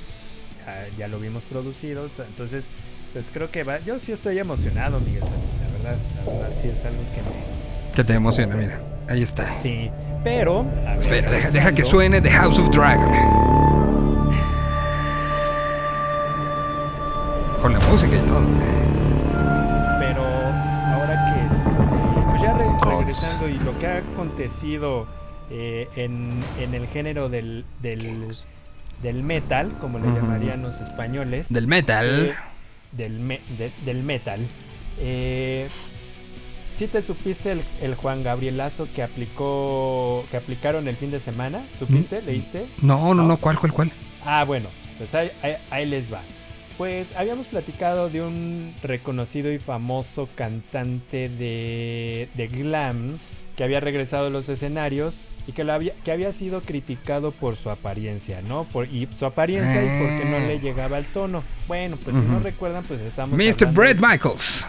ya, ya lo vimos producido. Entonces, pues creo que va. Yo sí estoy emocionado, Miguel. La verdad, la verdad sí es algo que me, Que te emociona, mira. Ahí está. Sí, pero. a ver, Espera, deja, deja que suene The House of Dragon. Con la música y todo. Pero ahora que este, pues ya re- regresando y lo que ha acontecido eh, en, en el género del, del, del metal, como le llamarían los españoles. Del metal. eh, del, me- de- del metal. Eh, ¿Sí te supiste el, el Juan Gabrielazo que aplicó que aplicaron el fin de semana? ¿Supiste? Mm. ¿Leíste? No, no, no, ¿cuál, cuál, cuál? Ah, bueno, pues ahí, ahí- ahí les va. Pues habíamos platicado de un reconocido y famoso cantante de, de glam que había regresado a los escenarios y que, lo había, que había sido criticado por su apariencia, ¿no? Por, y su apariencia y porque no le llegaba al tono. Bueno, pues si no recuerdan, pues estamos... Mr. Brett Michaels.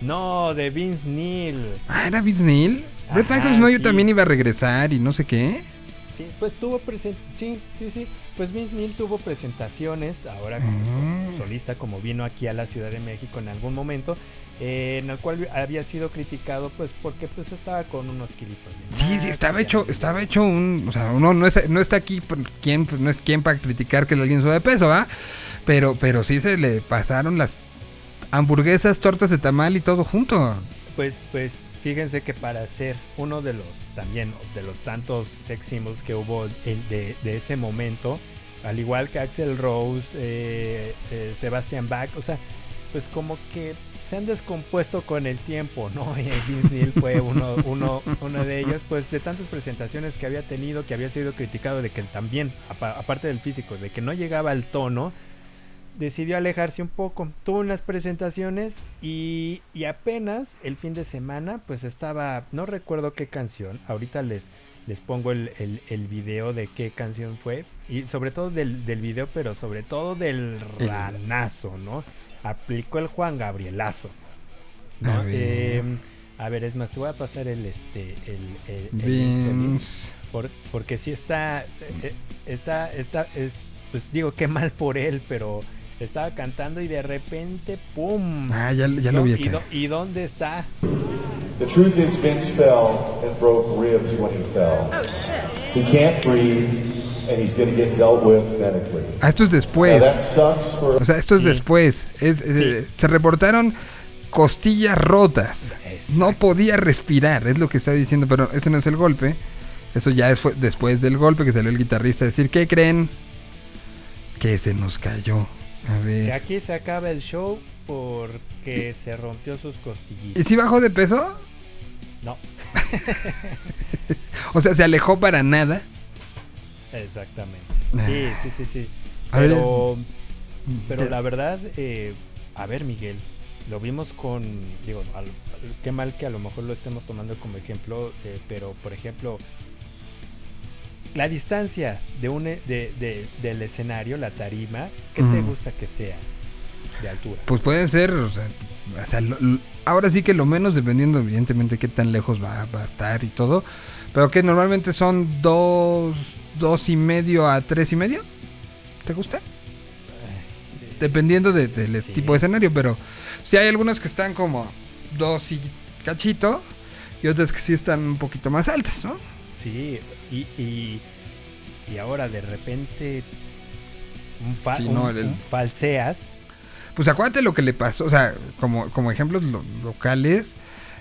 No, de Vince Neil. Ah, era Vince Neil. Brett Michaels no, yo sí. también iba a regresar y no sé qué. Sí, pues tuvo presen sí, sí, sí. Pues Vince Neil tuvo presentaciones ahora como Mm. solista, como vino aquí a la Ciudad de México en algún momento, eh, en el cual había sido criticado, pues porque pues estaba con unos kilitos. Sí, sí, estaba hecho, estaba hecho un, o sea, uno no, es, no está aquí pues, no es quien para criticar que alguien sube de peso, ¿va? Pero, pero sí se le pasaron las hamburguesas, tortas de tamal y todo junto. Pues, pues fíjense que para ser uno de los también de los tantos sex symbols que hubo de, de ese momento, al igual que Axel Rose, eh, eh, Sebastian Bach, o sea, pues como que se han descompuesto con el tiempo, ¿no? Y Vince Neil fue uno, uno, uno de ellos, pues de tantas presentaciones que había tenido, que había sido criticado de que también, apa- aparte del físico, de que no llegaba al tono, decidió alejarse un poco. Tuvo unas presentaciones y, y apenas el fin de semana, pues estaba, no recuerdo qué canción, ahorita les, les pongo el, el, el video de qué canción fue, y sobre todo del, del video, pero sobre todo del El- ranazo, ¿no? Aplicó el Juan Gabrielazo. ¿no? A ver. Eh, a ver, es más, te voy a pasar el este el, el- por- porque sí está eh, está está es, pues digo qué mal por él, pero estaba cantando y de repente pum. Ah, ya- ya lo vi ¿Y, acá. dó- ¿Y dónde está? The truth is, Vince fell and broke ribs when he fell. Oh shit. He can't breathe, and he's going to get dealt with medically. Ah, esto es después. Now, that sucks for O sea, esto es después. Es- eh, se reportaron costillas rotas. No podía respirar, es lo que está diciendo, pero ese no es el golpe. Eso ya fue después del golpe que salió el guitarrista a decir, ¿qué creen? Que se nos cayó. A Que ver. aquí se acaba el show porque se rompió sus ¿Y costillitas. si bajó de peso? No, O sea, se alejó para nada. exactamente. Ah. Sí, sí, sí, sí. A ver, Pero, pero la verdad, eh, a ver, Miguel, lo vimos con, digo, al- qué mal que a lo mejor lo estemos tomando como ejemplo, eh, pero por ejemplo, la distancia de un, e- de, de- del escenario, la tarima, ¿qué te gusta que sea de altura? Pues puede ser, o sea, o sea, lo- ahora sí que lo menos dependiendo evidentemente qué tan lejos va, va a estar y todo, pero que normalmente son dos, dos y medio a tres y medio, ¿te gusta? Dependiendo de- del tipo de escenario, pero si hay algunos que están como dos y cachito y otras que sí están un poquito más altas, ¿no? Sí, y, y, y ahora de repente un, fa- Sí, un- el- un falseas. Pues acuérdate lo que le pasó, o sea, como, como ejemplos lo- locales,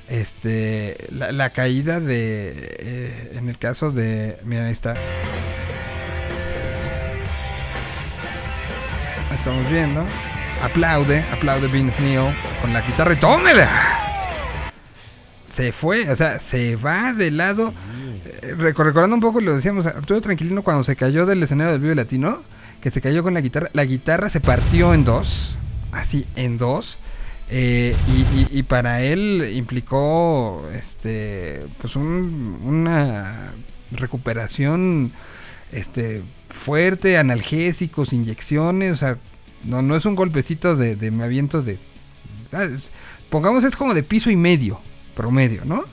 este, la, la caída de, eh, en el caso de, mira, ahí está. Estamos viendo. Aplaude, aplaude Vince Neil con la guitarra y tómela. Se fue, o sea, se va de lado. Reco- recordando un poco, lo decíamos, Arturo Tranquilino cuando se cayó del escenario del Vive Latino, que se cayó con la guitarra, la guitarra se partió en dos, así, en dos. eh, y, para él implicó este pues un- una recuperación este fuerte, analgésicos, inyecciones, o sea, no, no es un golpecito de, de me aviento de. ah, pongamos es como de piso y medio, promedio, ¿no?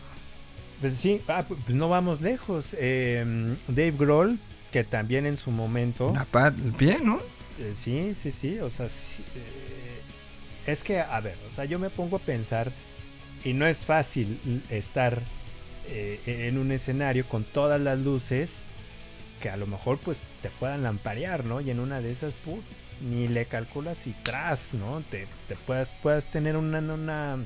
Pues sí, ah, pu- pues no vamos lejos. Eh, Dave Grohl, que también en su momento... La el pie, ¿no? Eh, sí, sí, sí, o sea, sí, eh, es que, a ver, o sea, yo me pongo a pensar y no es fácil estar eh, en un escenario con todas las luces que a lo mejor pues te puedan lamparear, ¿no? Y en una de esas, pu, ni le calculas y tras, ¿no? Te, te puedas, puedas tener una, una,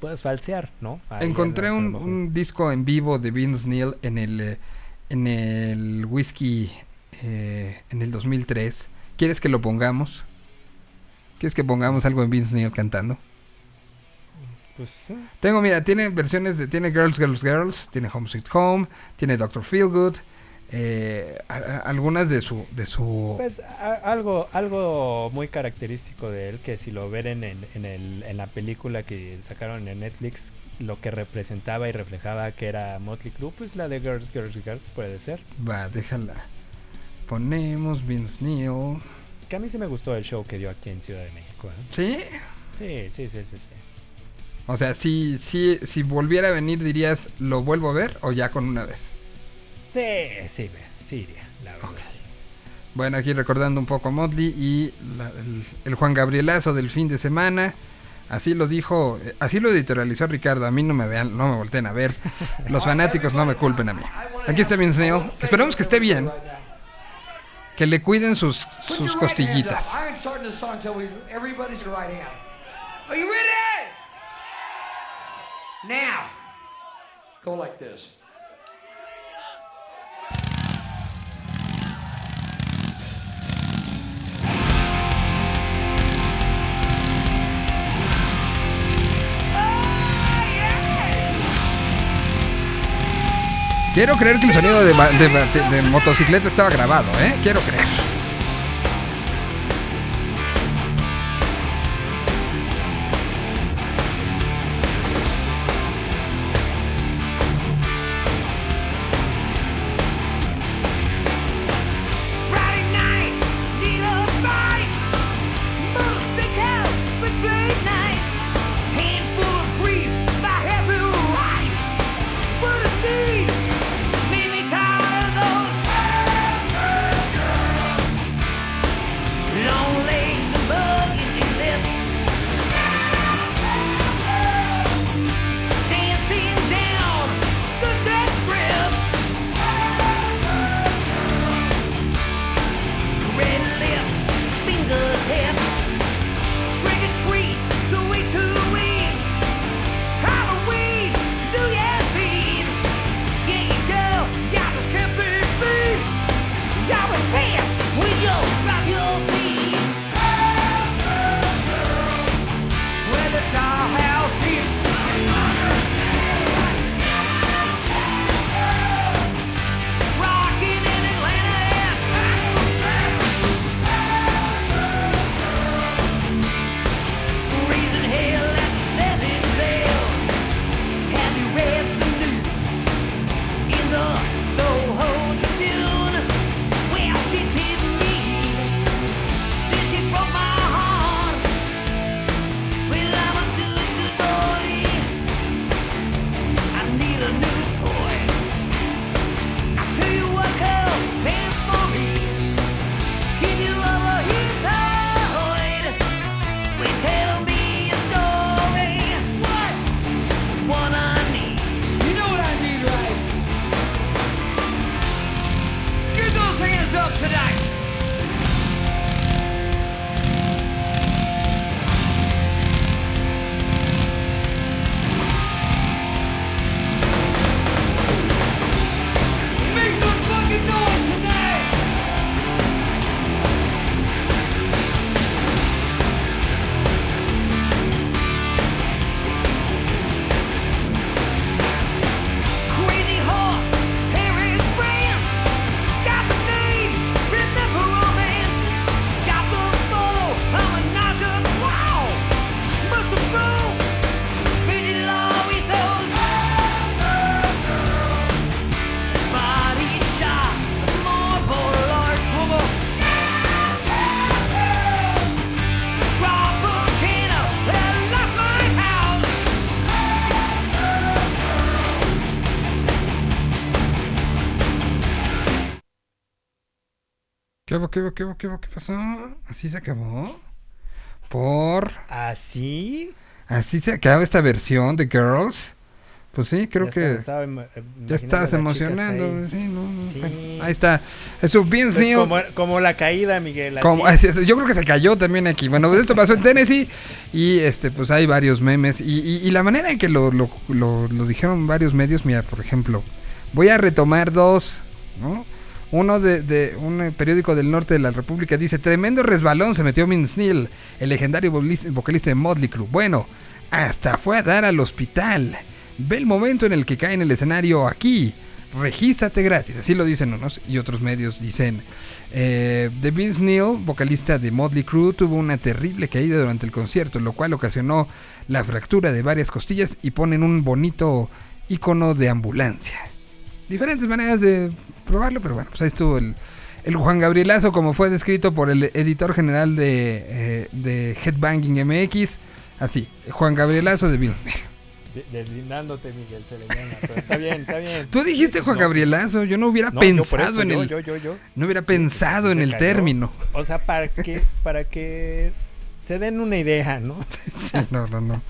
puedes falsear, ¿no? Ahí Encontré un disco en vivo de Vince Neil en el eh, en el whisky eh, en el 2003. ¿Quieres que lo pongamos? ¿Quieres que pongamos algo en Vince Neil cantando? Pues sí. Tengo, mira, tiene versiones de. Tiene Girls, Girls, Girls. Tiene Home Sweet Home. Tiene Doctor Feelgood. Eh, a- a- algunas de su. De su Pues a- algo, algo muy característico de él, que si lo ven en, en- en el- en la película que sacaron en Netflix, lo que representaba y reflejaba que era Motley Crue, pues la de Girls, Girls, Girls puede ser. Va, déjala. Ponemos Vince Neil. Que a mí sí me gustó el show que dio aquí en Ciudad de México. ¿eh? ¿Sí? Sí, sí, sí, sí. sí. O sea, si, si, si volviera a venir, dirías, ¿lo vuelvo a ver o ya con una vez? Sí, sí, ve- sí, iría, la verdad. Bueno, aquí recordando un poco a Motley y la- el, el Juan Gabrielazo del fin de semana. Así lo dijo, eh, así lo editorializó Ricardo. A mí no me vean, no me volteen a ver. Los fanáticos no me culpen a mí. Aquí está Vince Neil. Esperemos que esté bien. Que le cuiden sus, sus costillitas. I ain't starting the song until we everybody's your right hand. Are you ready? Now, go like this. Quiero creer que el sonido de, motocicleta estaba grabado, ¿eh? Quiero creer. Hubo, qué hubo, qué hubo, qué hubo, qué pasó? ¿Así se acabó? ¿Por? ¿Así? ¿Así se acaba esta versión de Girls? Pues sí, creo Ya que... estaba- estaba em- ya estás emocionando. ahí. Sí, no, no, Sí. bueno, ahí está. Eso, Vince Pues como, como la caída, Miguel. Como- yo creo que se cayó también aquí. Bueno, pues esto pasó en Tennessee y este, pues hay varios memes. Y, y- y la manera en que lo, lo- lo- lo dijeron varios medios, mira, por ejemplo, voy a retomar dos, ¿no? Uno de, un eh, periódico del norte de la República dice, tremendo resbalón se metió Vince Neil, el legendario vocalista de Motley Crue. Bueno, hasta fue a dar al hospital. Ve el momento en el que cae en el escenario aquí. Regístrate gratis. Así lo dicen unos y otros medios dicen. Eh, de Vince Neil, vocalista de Motley Crue, tuvo una terrible caída durante el concierto, lo cual ocasionó la fractura de varias costillas y ponen un bonito icono de ambulancia. Diferentes maneras de probarlo, pero bueno, pues ahí estuvo el, el Juan Gabrielazo, como fue descrito por el editor general de, eh, de Headbanging MX. Así, Juan Gabrielazo de. De- Deslindándote, Miguel, está bien, está bien. Tú dijiste Juan No. Gabrielazo, yo no hubiera No, pensado eso, en yo, el yo, yo, yo. no hubiera Sí, pensado se en el cayó. término. O sea, para que, para que se den una idea, ¿no? Sí, no, no, no.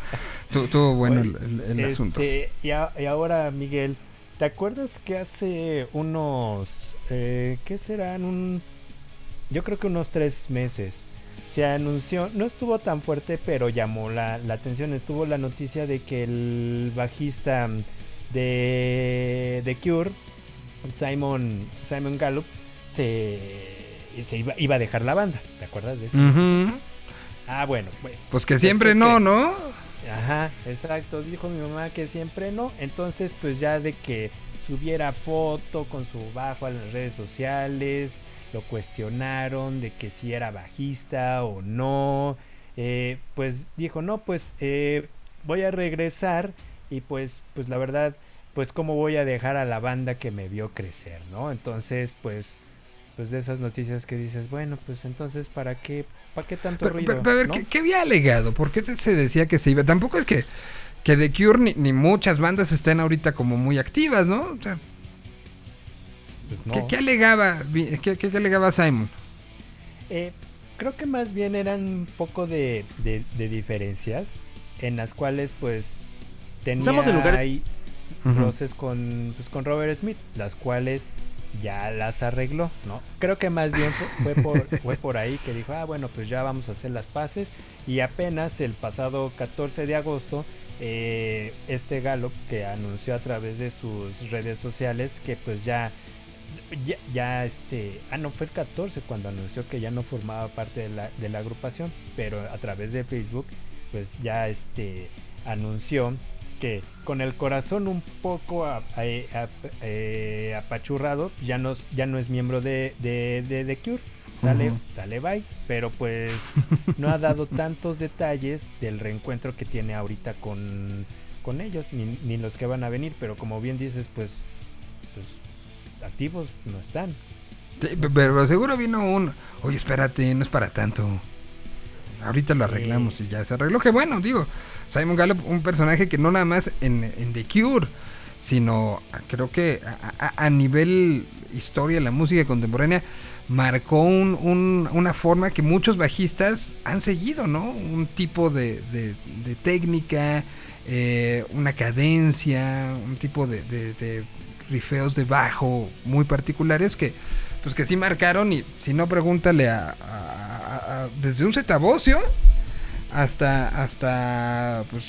Tu- Estuvo bueno el, el- el Este, asunto. Y, a- y ahora, Miguel, ¿te acuerdas que hace unos, eh, qué serán? Un, yo creo que unos tres meses se anunció, no estuvo tan fuerte, pero llamó la, la atención. Estuvo la noticia de que el bajista de, de Cure, Simon, Simon Gallup, se, se iba, iba a dejar la banda. ¿Te acuerdas de eso? Ah, bueno. Pues que siempre no, que- ¿no? Ajá, exacto. Dijo mi mamá que siempre no. Entonces, pues ya de que subiera foto con su bajo a las redes sociales, lo cuestionaron de que si era bajista o no. eh, pues dijo, no, pues eh, voy a regresar y pues, pues la verdad, pues cómo voy a dejar a la banda que me vio crecer, ¿no? Entonces, pues, pues de esas noticias que dices, bueno, pues entonces, ¿para qué, para qué tanto Pero, ruido? pero- pero a ver, ¿no? ¿qué, qué había alegado? ¿Por qué te- se decía que se iba? Tampoco es que, que The Cure ni, ni muchas bandas estén ahorita como muy activas, ¿no? O sea, Pues ¿qué, no. qué alegaba? ¿Qué, qué- qué alegaba Simon? Eh, creo que más bien eran un poco de, de- de diferencias en las cuales pues tenía Estamos en lugar- ahí roces con, pues, con Robert Smith, las cuales ya las arregló, ¿no? Creo que más bien fue, fue por, fue por ahí que dijo, ah, bueno, pues ya vamos a hacer las paces y apenas el pasado 14 de agosto eh, este Gallup que anunció a través de sus redes sociales que pues ya ya, ya, este, ah no fue el 14 cuando anunció que ya no formaba parte de la, de la agrupación, pero a través de Facebook pues ya este anunció que con el corazón un poco a- a- a- eh, apachurrado ya no, ya no es miembro de, de, de, de Cure. Sale, sale bye, pero pues no ha dado tantos detalles del reencuentro que tiene ahorita con, con ellos, ni, ni los que van a venir, pero como bien dices, pues, pues activos no están. Sí, pero seguro vino un... Oye, espérate, no es para tanto. Ahorita lo arreglamos y ya se arregló. Que bueno, digo, Simon Gallup, un personaje que no nada más en, en The Cure, sino ah, creo que a, a- a nivel historia la música contemporánea marcó un- un- una forma que muchos bajistas han seguido, ¿no? Un tipo de, de- de técnica, eh, una cadencia, un tipo de, de- de rifeos de bajo muy particulares que pues que sí marcaron y si no pregúntale a, a- a- desde un cetabocio hasta hasta pues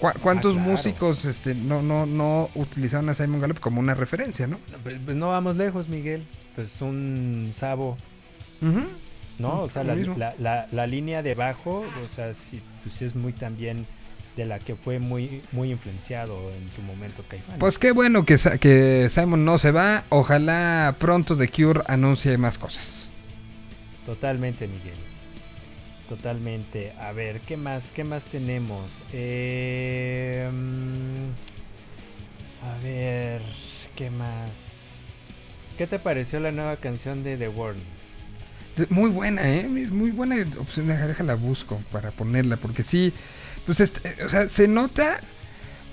¿cu- cuántos Ah, claro. músicos este no no no utilizaron a Simon Gallup como una referencia, ¿no? Pues, pues no vamos lejos, Miguel. Pues un Sabo. ¿no? O sea, la, la- la- la línea de bajo, o sea, sí, pues es muy también de la que fue muy muy influenciado en su momento Caifanes. Pues qué bueno que, que Simon no se va. Ojalá pronto The Cure anuncie más cosas. Totalmente, Miguel. Totalmente. A ver, ¿qué más? ¿Qué más tenemos? Eh, a ver, ¿qué más? ¿Qué te pareció la nueva canción de The Warning? Muy buena, ¿eh? Muy buena opción. Déjala busco para ponerla. Porque sí, pues este, o sea, se nota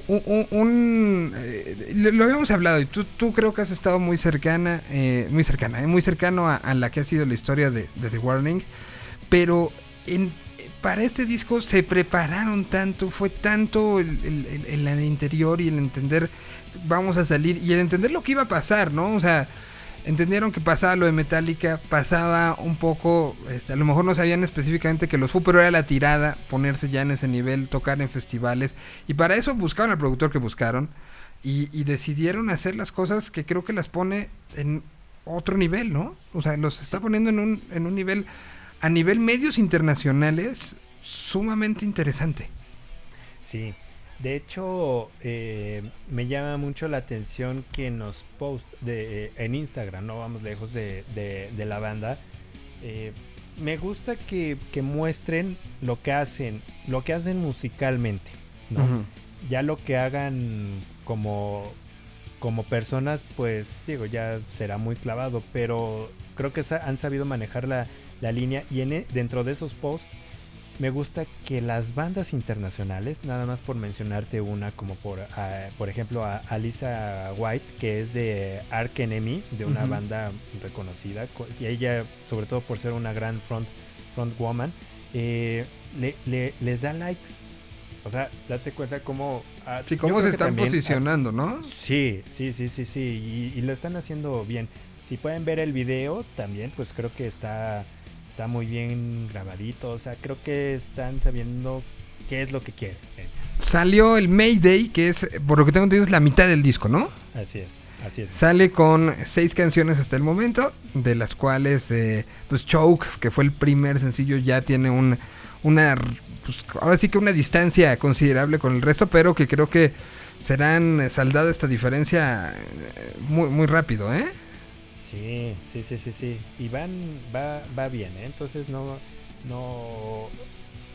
un... eh, lo, habíamos hablado y tú, tú creo que has estado muy cercana, eh, muy cercana, eh, muy cercano a, la que ha sido la historia de, The Warning, pero en, para este disco se prepararon tanto, fue tanto el- el interior y el entender vamos a salir y el entender lo que iba a pasar, ¿no? O sea, entendieron que pasaba lo de Metallica, pasaba un poco, este, a lo mejor no sabían específicamente que los Foo, pero era la tirada, ponerse ya en ese nivel, tocar en festivales, y para eso buscaron al productor que buscaron, y, y decidieron hacer las cosas que creo que las pone en otro nivel, ¿no? O sea, los está poniendo en un, en un nivel, a nivel medios internacionales, sumamente interesante. Sí, de hecho eh, me llama mucho la atención que en los posts de, eh, en Instagram, no vamos lejos de, de- de la banda, eh, me gusta que, que muestren lo que hacen, lo que hacen musicalmente. Ya lo que hagan como, como personas, pues digo, ya será muy clavado, pero creo que han sabido manejar la, la línea y en e- dentro de esos posts me gusta que las bandas internacionales, nada más por mencionarte una, como por, ah, por ejemplo a Alisa White, que es de Ark Enemy, de una banda reconocida, co- y ella, sobre todo por ser una gran front, front woman, eh, le- le- les da likes. O sea, date cuenta cómo... ah, Sí, cómo se están también, ah, posicionando, ¿no? Sí, sí, sí, sí, sí, y, y lo están haciendo bien. Si pueden ver el video también, pues creo que está, está muy bien grabadito, o sea, creo que están sabiendo qué es lo que quieren. Salió el Mayday, que es, por lo que tengo entendido, es la mitad del disco, ¿no? Así es, así es. Sale con seis canciones hasta el momento, de las cuales, eh, pues Choke, que fue el primer sencillo, ya tiene un, una, pues, ahora sí que una distancia considerable con el resto, pero que creo que serán eh, saldada esta diferencia eh, muy, muy rápido, ¿eh? Sí, sí, sí, sí, sí. Y van, va, va bien, ¿eh? Entonces no, no,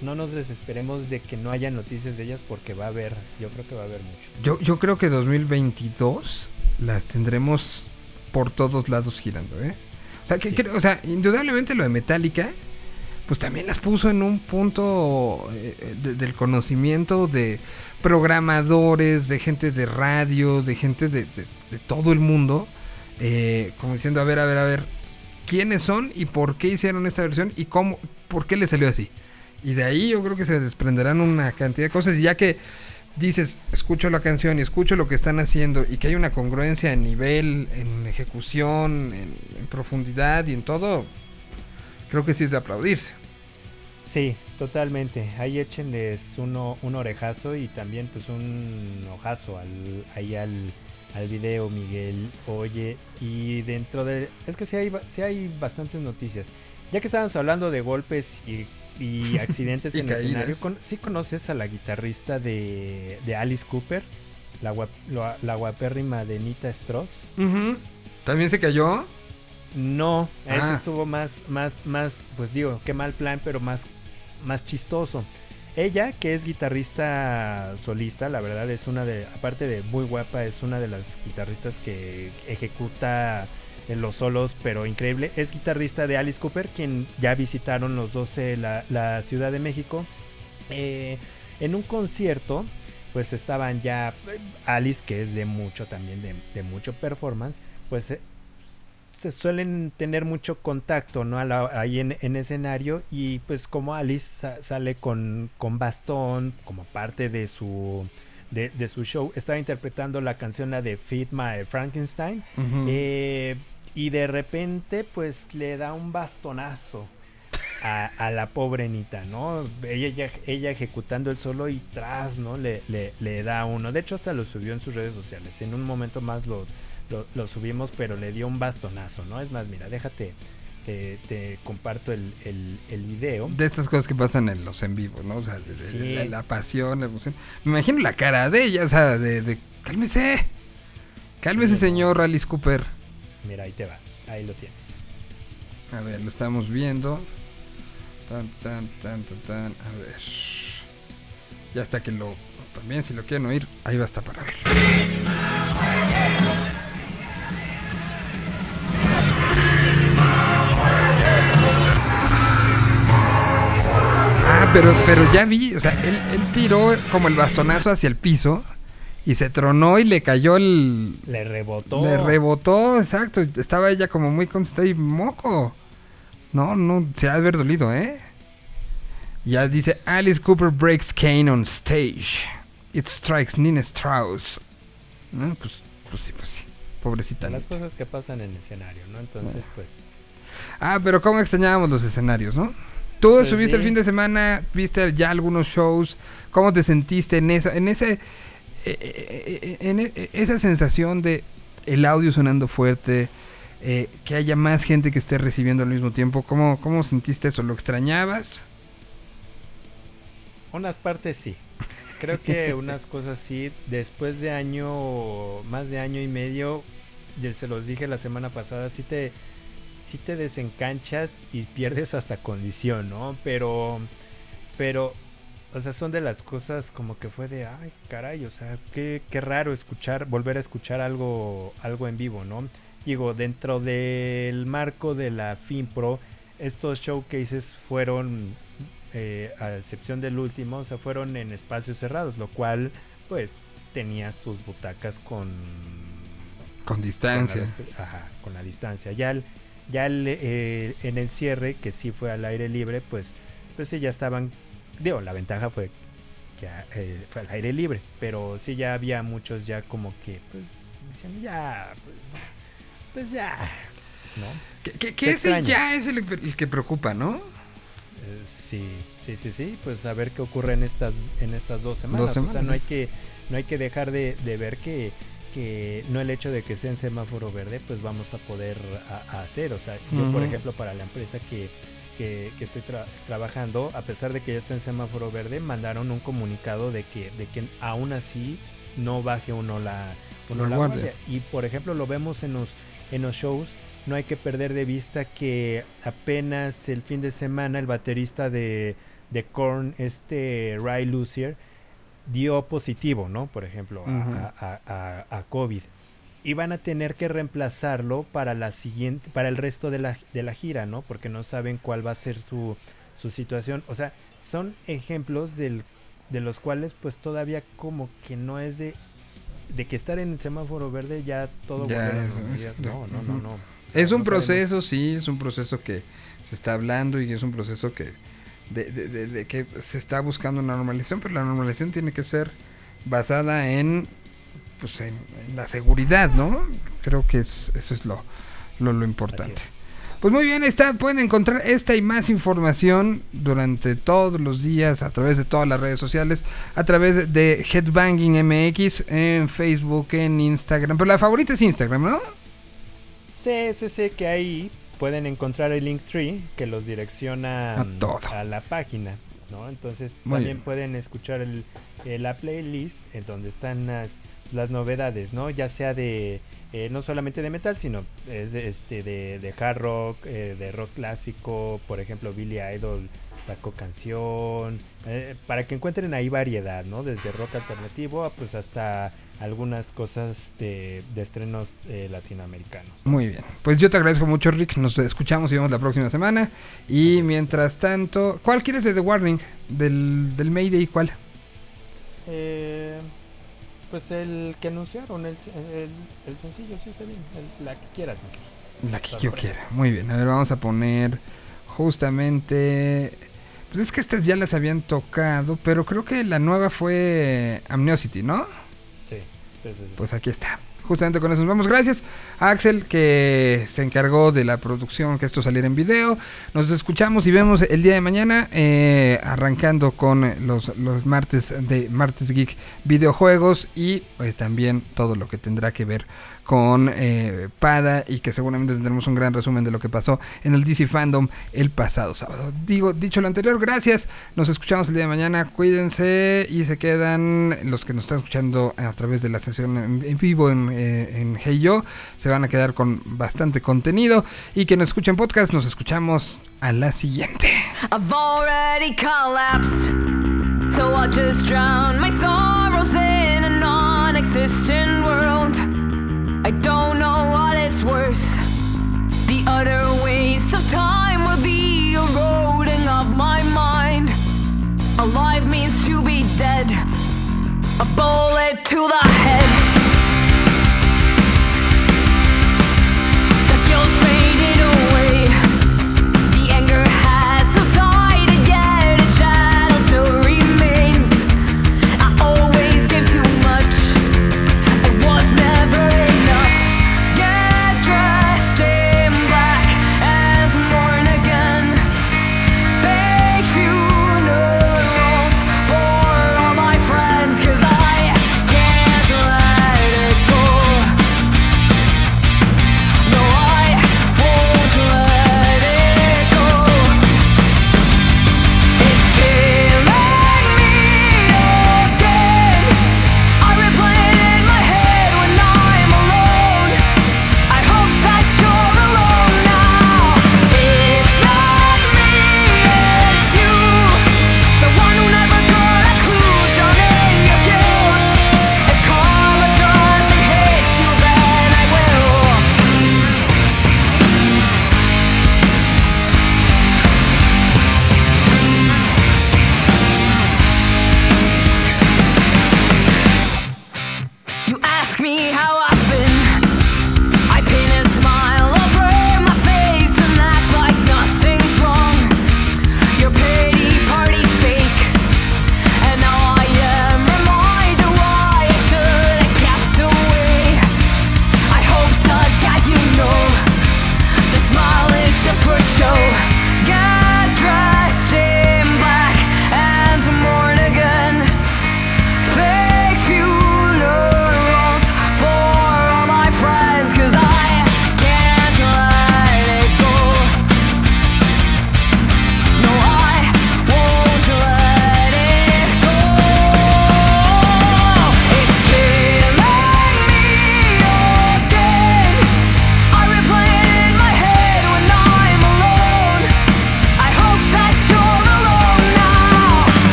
no nos desesperemos de que no haya noticias de ellas porque va a haber, yo creo que va a haber mucho. Yo, yo creo que 2022 las tendremos por todos lados girando, ¿eh? O sea, que, que- o sea, indudablemente lo de Metallica, pues también las puso en un punto eh, de- del conocimiento de programadores, de gente de radio, de gente de, de- de todo el mundo, eh, como diciendo, a ver, a ver, a ver, quiénes son y por qué hicieron esta versión y cómo, por qué le salió así. Y de ahí yo creo que se desprenderán una cantidad de cosas. Y ya que dices, escucho la canción y escucho lo que están haciendo y que hay una congruencia en nivel, en ejecución, en, profundidad y en todo, creo que sí es de aplaudirse. Sí, totalmente. Ahí échenles uno, un orejazo y también pues un ojazo al, ahí al, al video, Miguel. Oye, y dentro de... Es que sí hay, sí hay bastantes noticias. Ya que estábamos hablando de golpes y, y accidentes Y en el escenario, con- ¿sí conoces a la guitarrista de, de Alice Cooper? La, guap- la, la guapérrima de Nita Strauss. ¿También se cayó? No, Ah. estuvo más, más, más, pues digo, qué mal plan, pero más, más chistoso. Ella, que es guitarrista solista, la verdad es una de, aparte de muy guapa, es una de las guitarristas que ejecuta en los solos, pero increíble. Es guitarrista de Alice Cooper, quien ya visitaron los 12 la, la Ciudad de México. Eh, en un concierto, pues estaban ya eh, Alice, que es de mucho también, de, de mucho performance, pues eh, se suelen tener mucho contacto, ¿no? La- ahí en, en escenario y pues como Alice sa- sale con, con bastón como parte de su de, de su show, estaba interpretando la canción la de Feed My Frankenstein eh, y de repente pues le da un bastonazo a, a la pobre Nita, ¿no? Ella, ella, ella ejecutando el solo y tras, ¿no? Le, le, le da uno. De hecho, hasta lo subió en sus redes sociales. En un momento más lo, lo, lo subimos, pero le dio un bastonazo, ¿no? Es más, mira, déjate, te, te comparto el, el, el video. De estas cosas que pasan en los en vivos, ¿no? O sea, de, de- Sí. la, la pasión, la emoción. Me imagino la cara de ella, o sea, de, de cálmese. Cálmese, señor Alice Cooper. Mira, ahí te va, ahí lo tienes. A ver, lo estamos viendo. Tan, tan, tan, tan, tan. A ver. Ya hasta que lo. También, si lo quieren oír, ahí va a estar para ver. Pero, pero ya vi, o sea, él, él tiró como el bastonazo hacia el piso y se tronó y le cayó el... Le rebotó. Le rebotó, exacto. Estaba ella como muy concentrada y moco. No, no, se ha de haber dolido, ¿eh? Ya dice, Alice Cooper breaks Kane on stage. It strikes Nina Strauss. No, pues, pues sí, pues sí. Pobrecita. Las cosas que pasan en el escenario, ¿no? Entonces, pues... Ah, pero cómo extrañábamos los escenarios, ¿no? Tú Pues el sí. fin de semana, viste ya algunos shows. ¿Cómo te sentiste en esa, en ese, eh, eh, eh, en e- esa sensación de el audio sonando fuerte, eh, que haya más gente que esté recibiendo al mismo tiempo? ¿Cómo, cómo sentiste eso? ¿Lo extrañabas? Unas partes sí. Creo que unas cosas sí. Después de año, más de año y medio, ya se los dije la semana pasada, sí te, sí te desencanchas y pierdes hasta condición, ¿no? Pero, pero, o sea, son de las cosas como que fue de, ay, caray, o sea, qué, qué raro escuchar, volver a escuchar algo, algo en vivo, ¿no? Digo, dentro del marco de la FinPro, estos showcases fueron eh, a excepción del último, o sea, fueron en espacios cerrados, lo cual, pues, tenías tus butacas con... Con distancia. Con la, ajá, con la distancia. Ya, el- ya el, eh, en el cierre, que sí fue al aire libre, pues, pues sí, ya estaban... Digo, la ventaja fue que eh, fue al aire libre, pero sí ya había muchos ya como que, pues, ya, pues, pues ya, ¿no? Que, que- Se que ese ya es el, el que preocupa, ¿no? Eh, sí, sí, sí, sí, pues a ver qué ocurre en estas en estas dos semanas. Dos O sea, semanas, no hay que no hay que dejar de, de ver que, que no el hecho de que sea en semáforo verde, pues vamos a poder a- a hacer. O sea, yo por ejemplo para la empresa que que, que estoy tra- trabajando, a pesar de que ya está en semáforo verde, mandaron un comunicado de que, de que aún así no baje uno la, uno La la guardia. guardia. Y por ejemplo lo vemos en los, en los shows, no hay que perder de vista que apenas el fin de semana el baterista de, de Korn, este Ray Lucier, dio positivo, ¿no? Por ejemplo, a- Ujú. a, a- a- a COVID. Y van a tener que reemplazarlo para la siguiente, para el resto de la, de la gira, ¿no? Porque no saben cuál va a ser su, su situación. O sea, son ejemplos del, de los cuales pues todavía como que no es de, de que estar en el semáforo verde ya todo Ya, volver a la es- normalidad. No, no, no, no. O sea, Es un no sabemos. proceso, sí, es un proceso que se está hablando y es un proceso que de, de- de- de que se está buscando una normalización, pero la normalización tiene que ser basada en pues en, en la seguridad, ¿no? Creo que es, eso es lo, lo, lo importante. Pues muy bien, está, pueden encontrar esta y más información durante todos los días a través de todas las redes sociales, a través de Headbanging MX en Facebook, en Instagram, pero la favorita es Instagram, ¿no? Sí, sí, sí, que ahí pueden encontrar el Linktree que los direcciona A la página, ¿no? Entonces Muy también bien. pueden escuchar el, eh, la playlist en donde están las, las novedades, ¿no? Ya sea de eh, no solamente de metal, sino es de, este de, de hard rock, eh, de rock clásico, por ejemplo Billy Idol sacó canción, para que encuentren ahí variedad, ¿no? Desde rock alternativo a, pues hasta algunas cosas de, de estrenos eh, latinoamericanos. Muy bien. Pues yo te agradezco mucho, Rick. Nos escuchamos y vemos la próxima semana. Y mientras tanto, ¿cuál quieres de The Warning? Del, del Mayday, ¿cuál? Eh, pues el que anunciaron, el, el, el sencillo, sí está bien, el- la que quieras. La que yo quiera. Muy bien. A ver, vamos a poner justamente... Pues es que estas ya las habían tocado, pero creo que la nueva fue Amniosity, ¿no? Pues aquí está. Justamente con eso nos vamos. Gracias a Axel que se encargó de la producción, que esto saliera en video. Nos escuchamos y vemos el día de mañana, eh, arrancando con los, los martes de Martes Geek videojuegos y pues también todo lo que tendrá que ver con eh, Pada y que seguramente tendremos un gran resumen de lo que pasó en el DC Fandom el pasado sábado. Digo, dicho lo anterior, gracias. Nos escuchamos el día de mañana. Cuídense y se quedan los que nos están escuchando a través de la sesión en, vivo en, eh, en Hey Yo. Se van a quedar con bastante contenido y que nos escuchen podcast. Nos escuchamos a la siguiente. So I'll just drown my sorrows in a non existent world. I don't know what it's worth. The other way's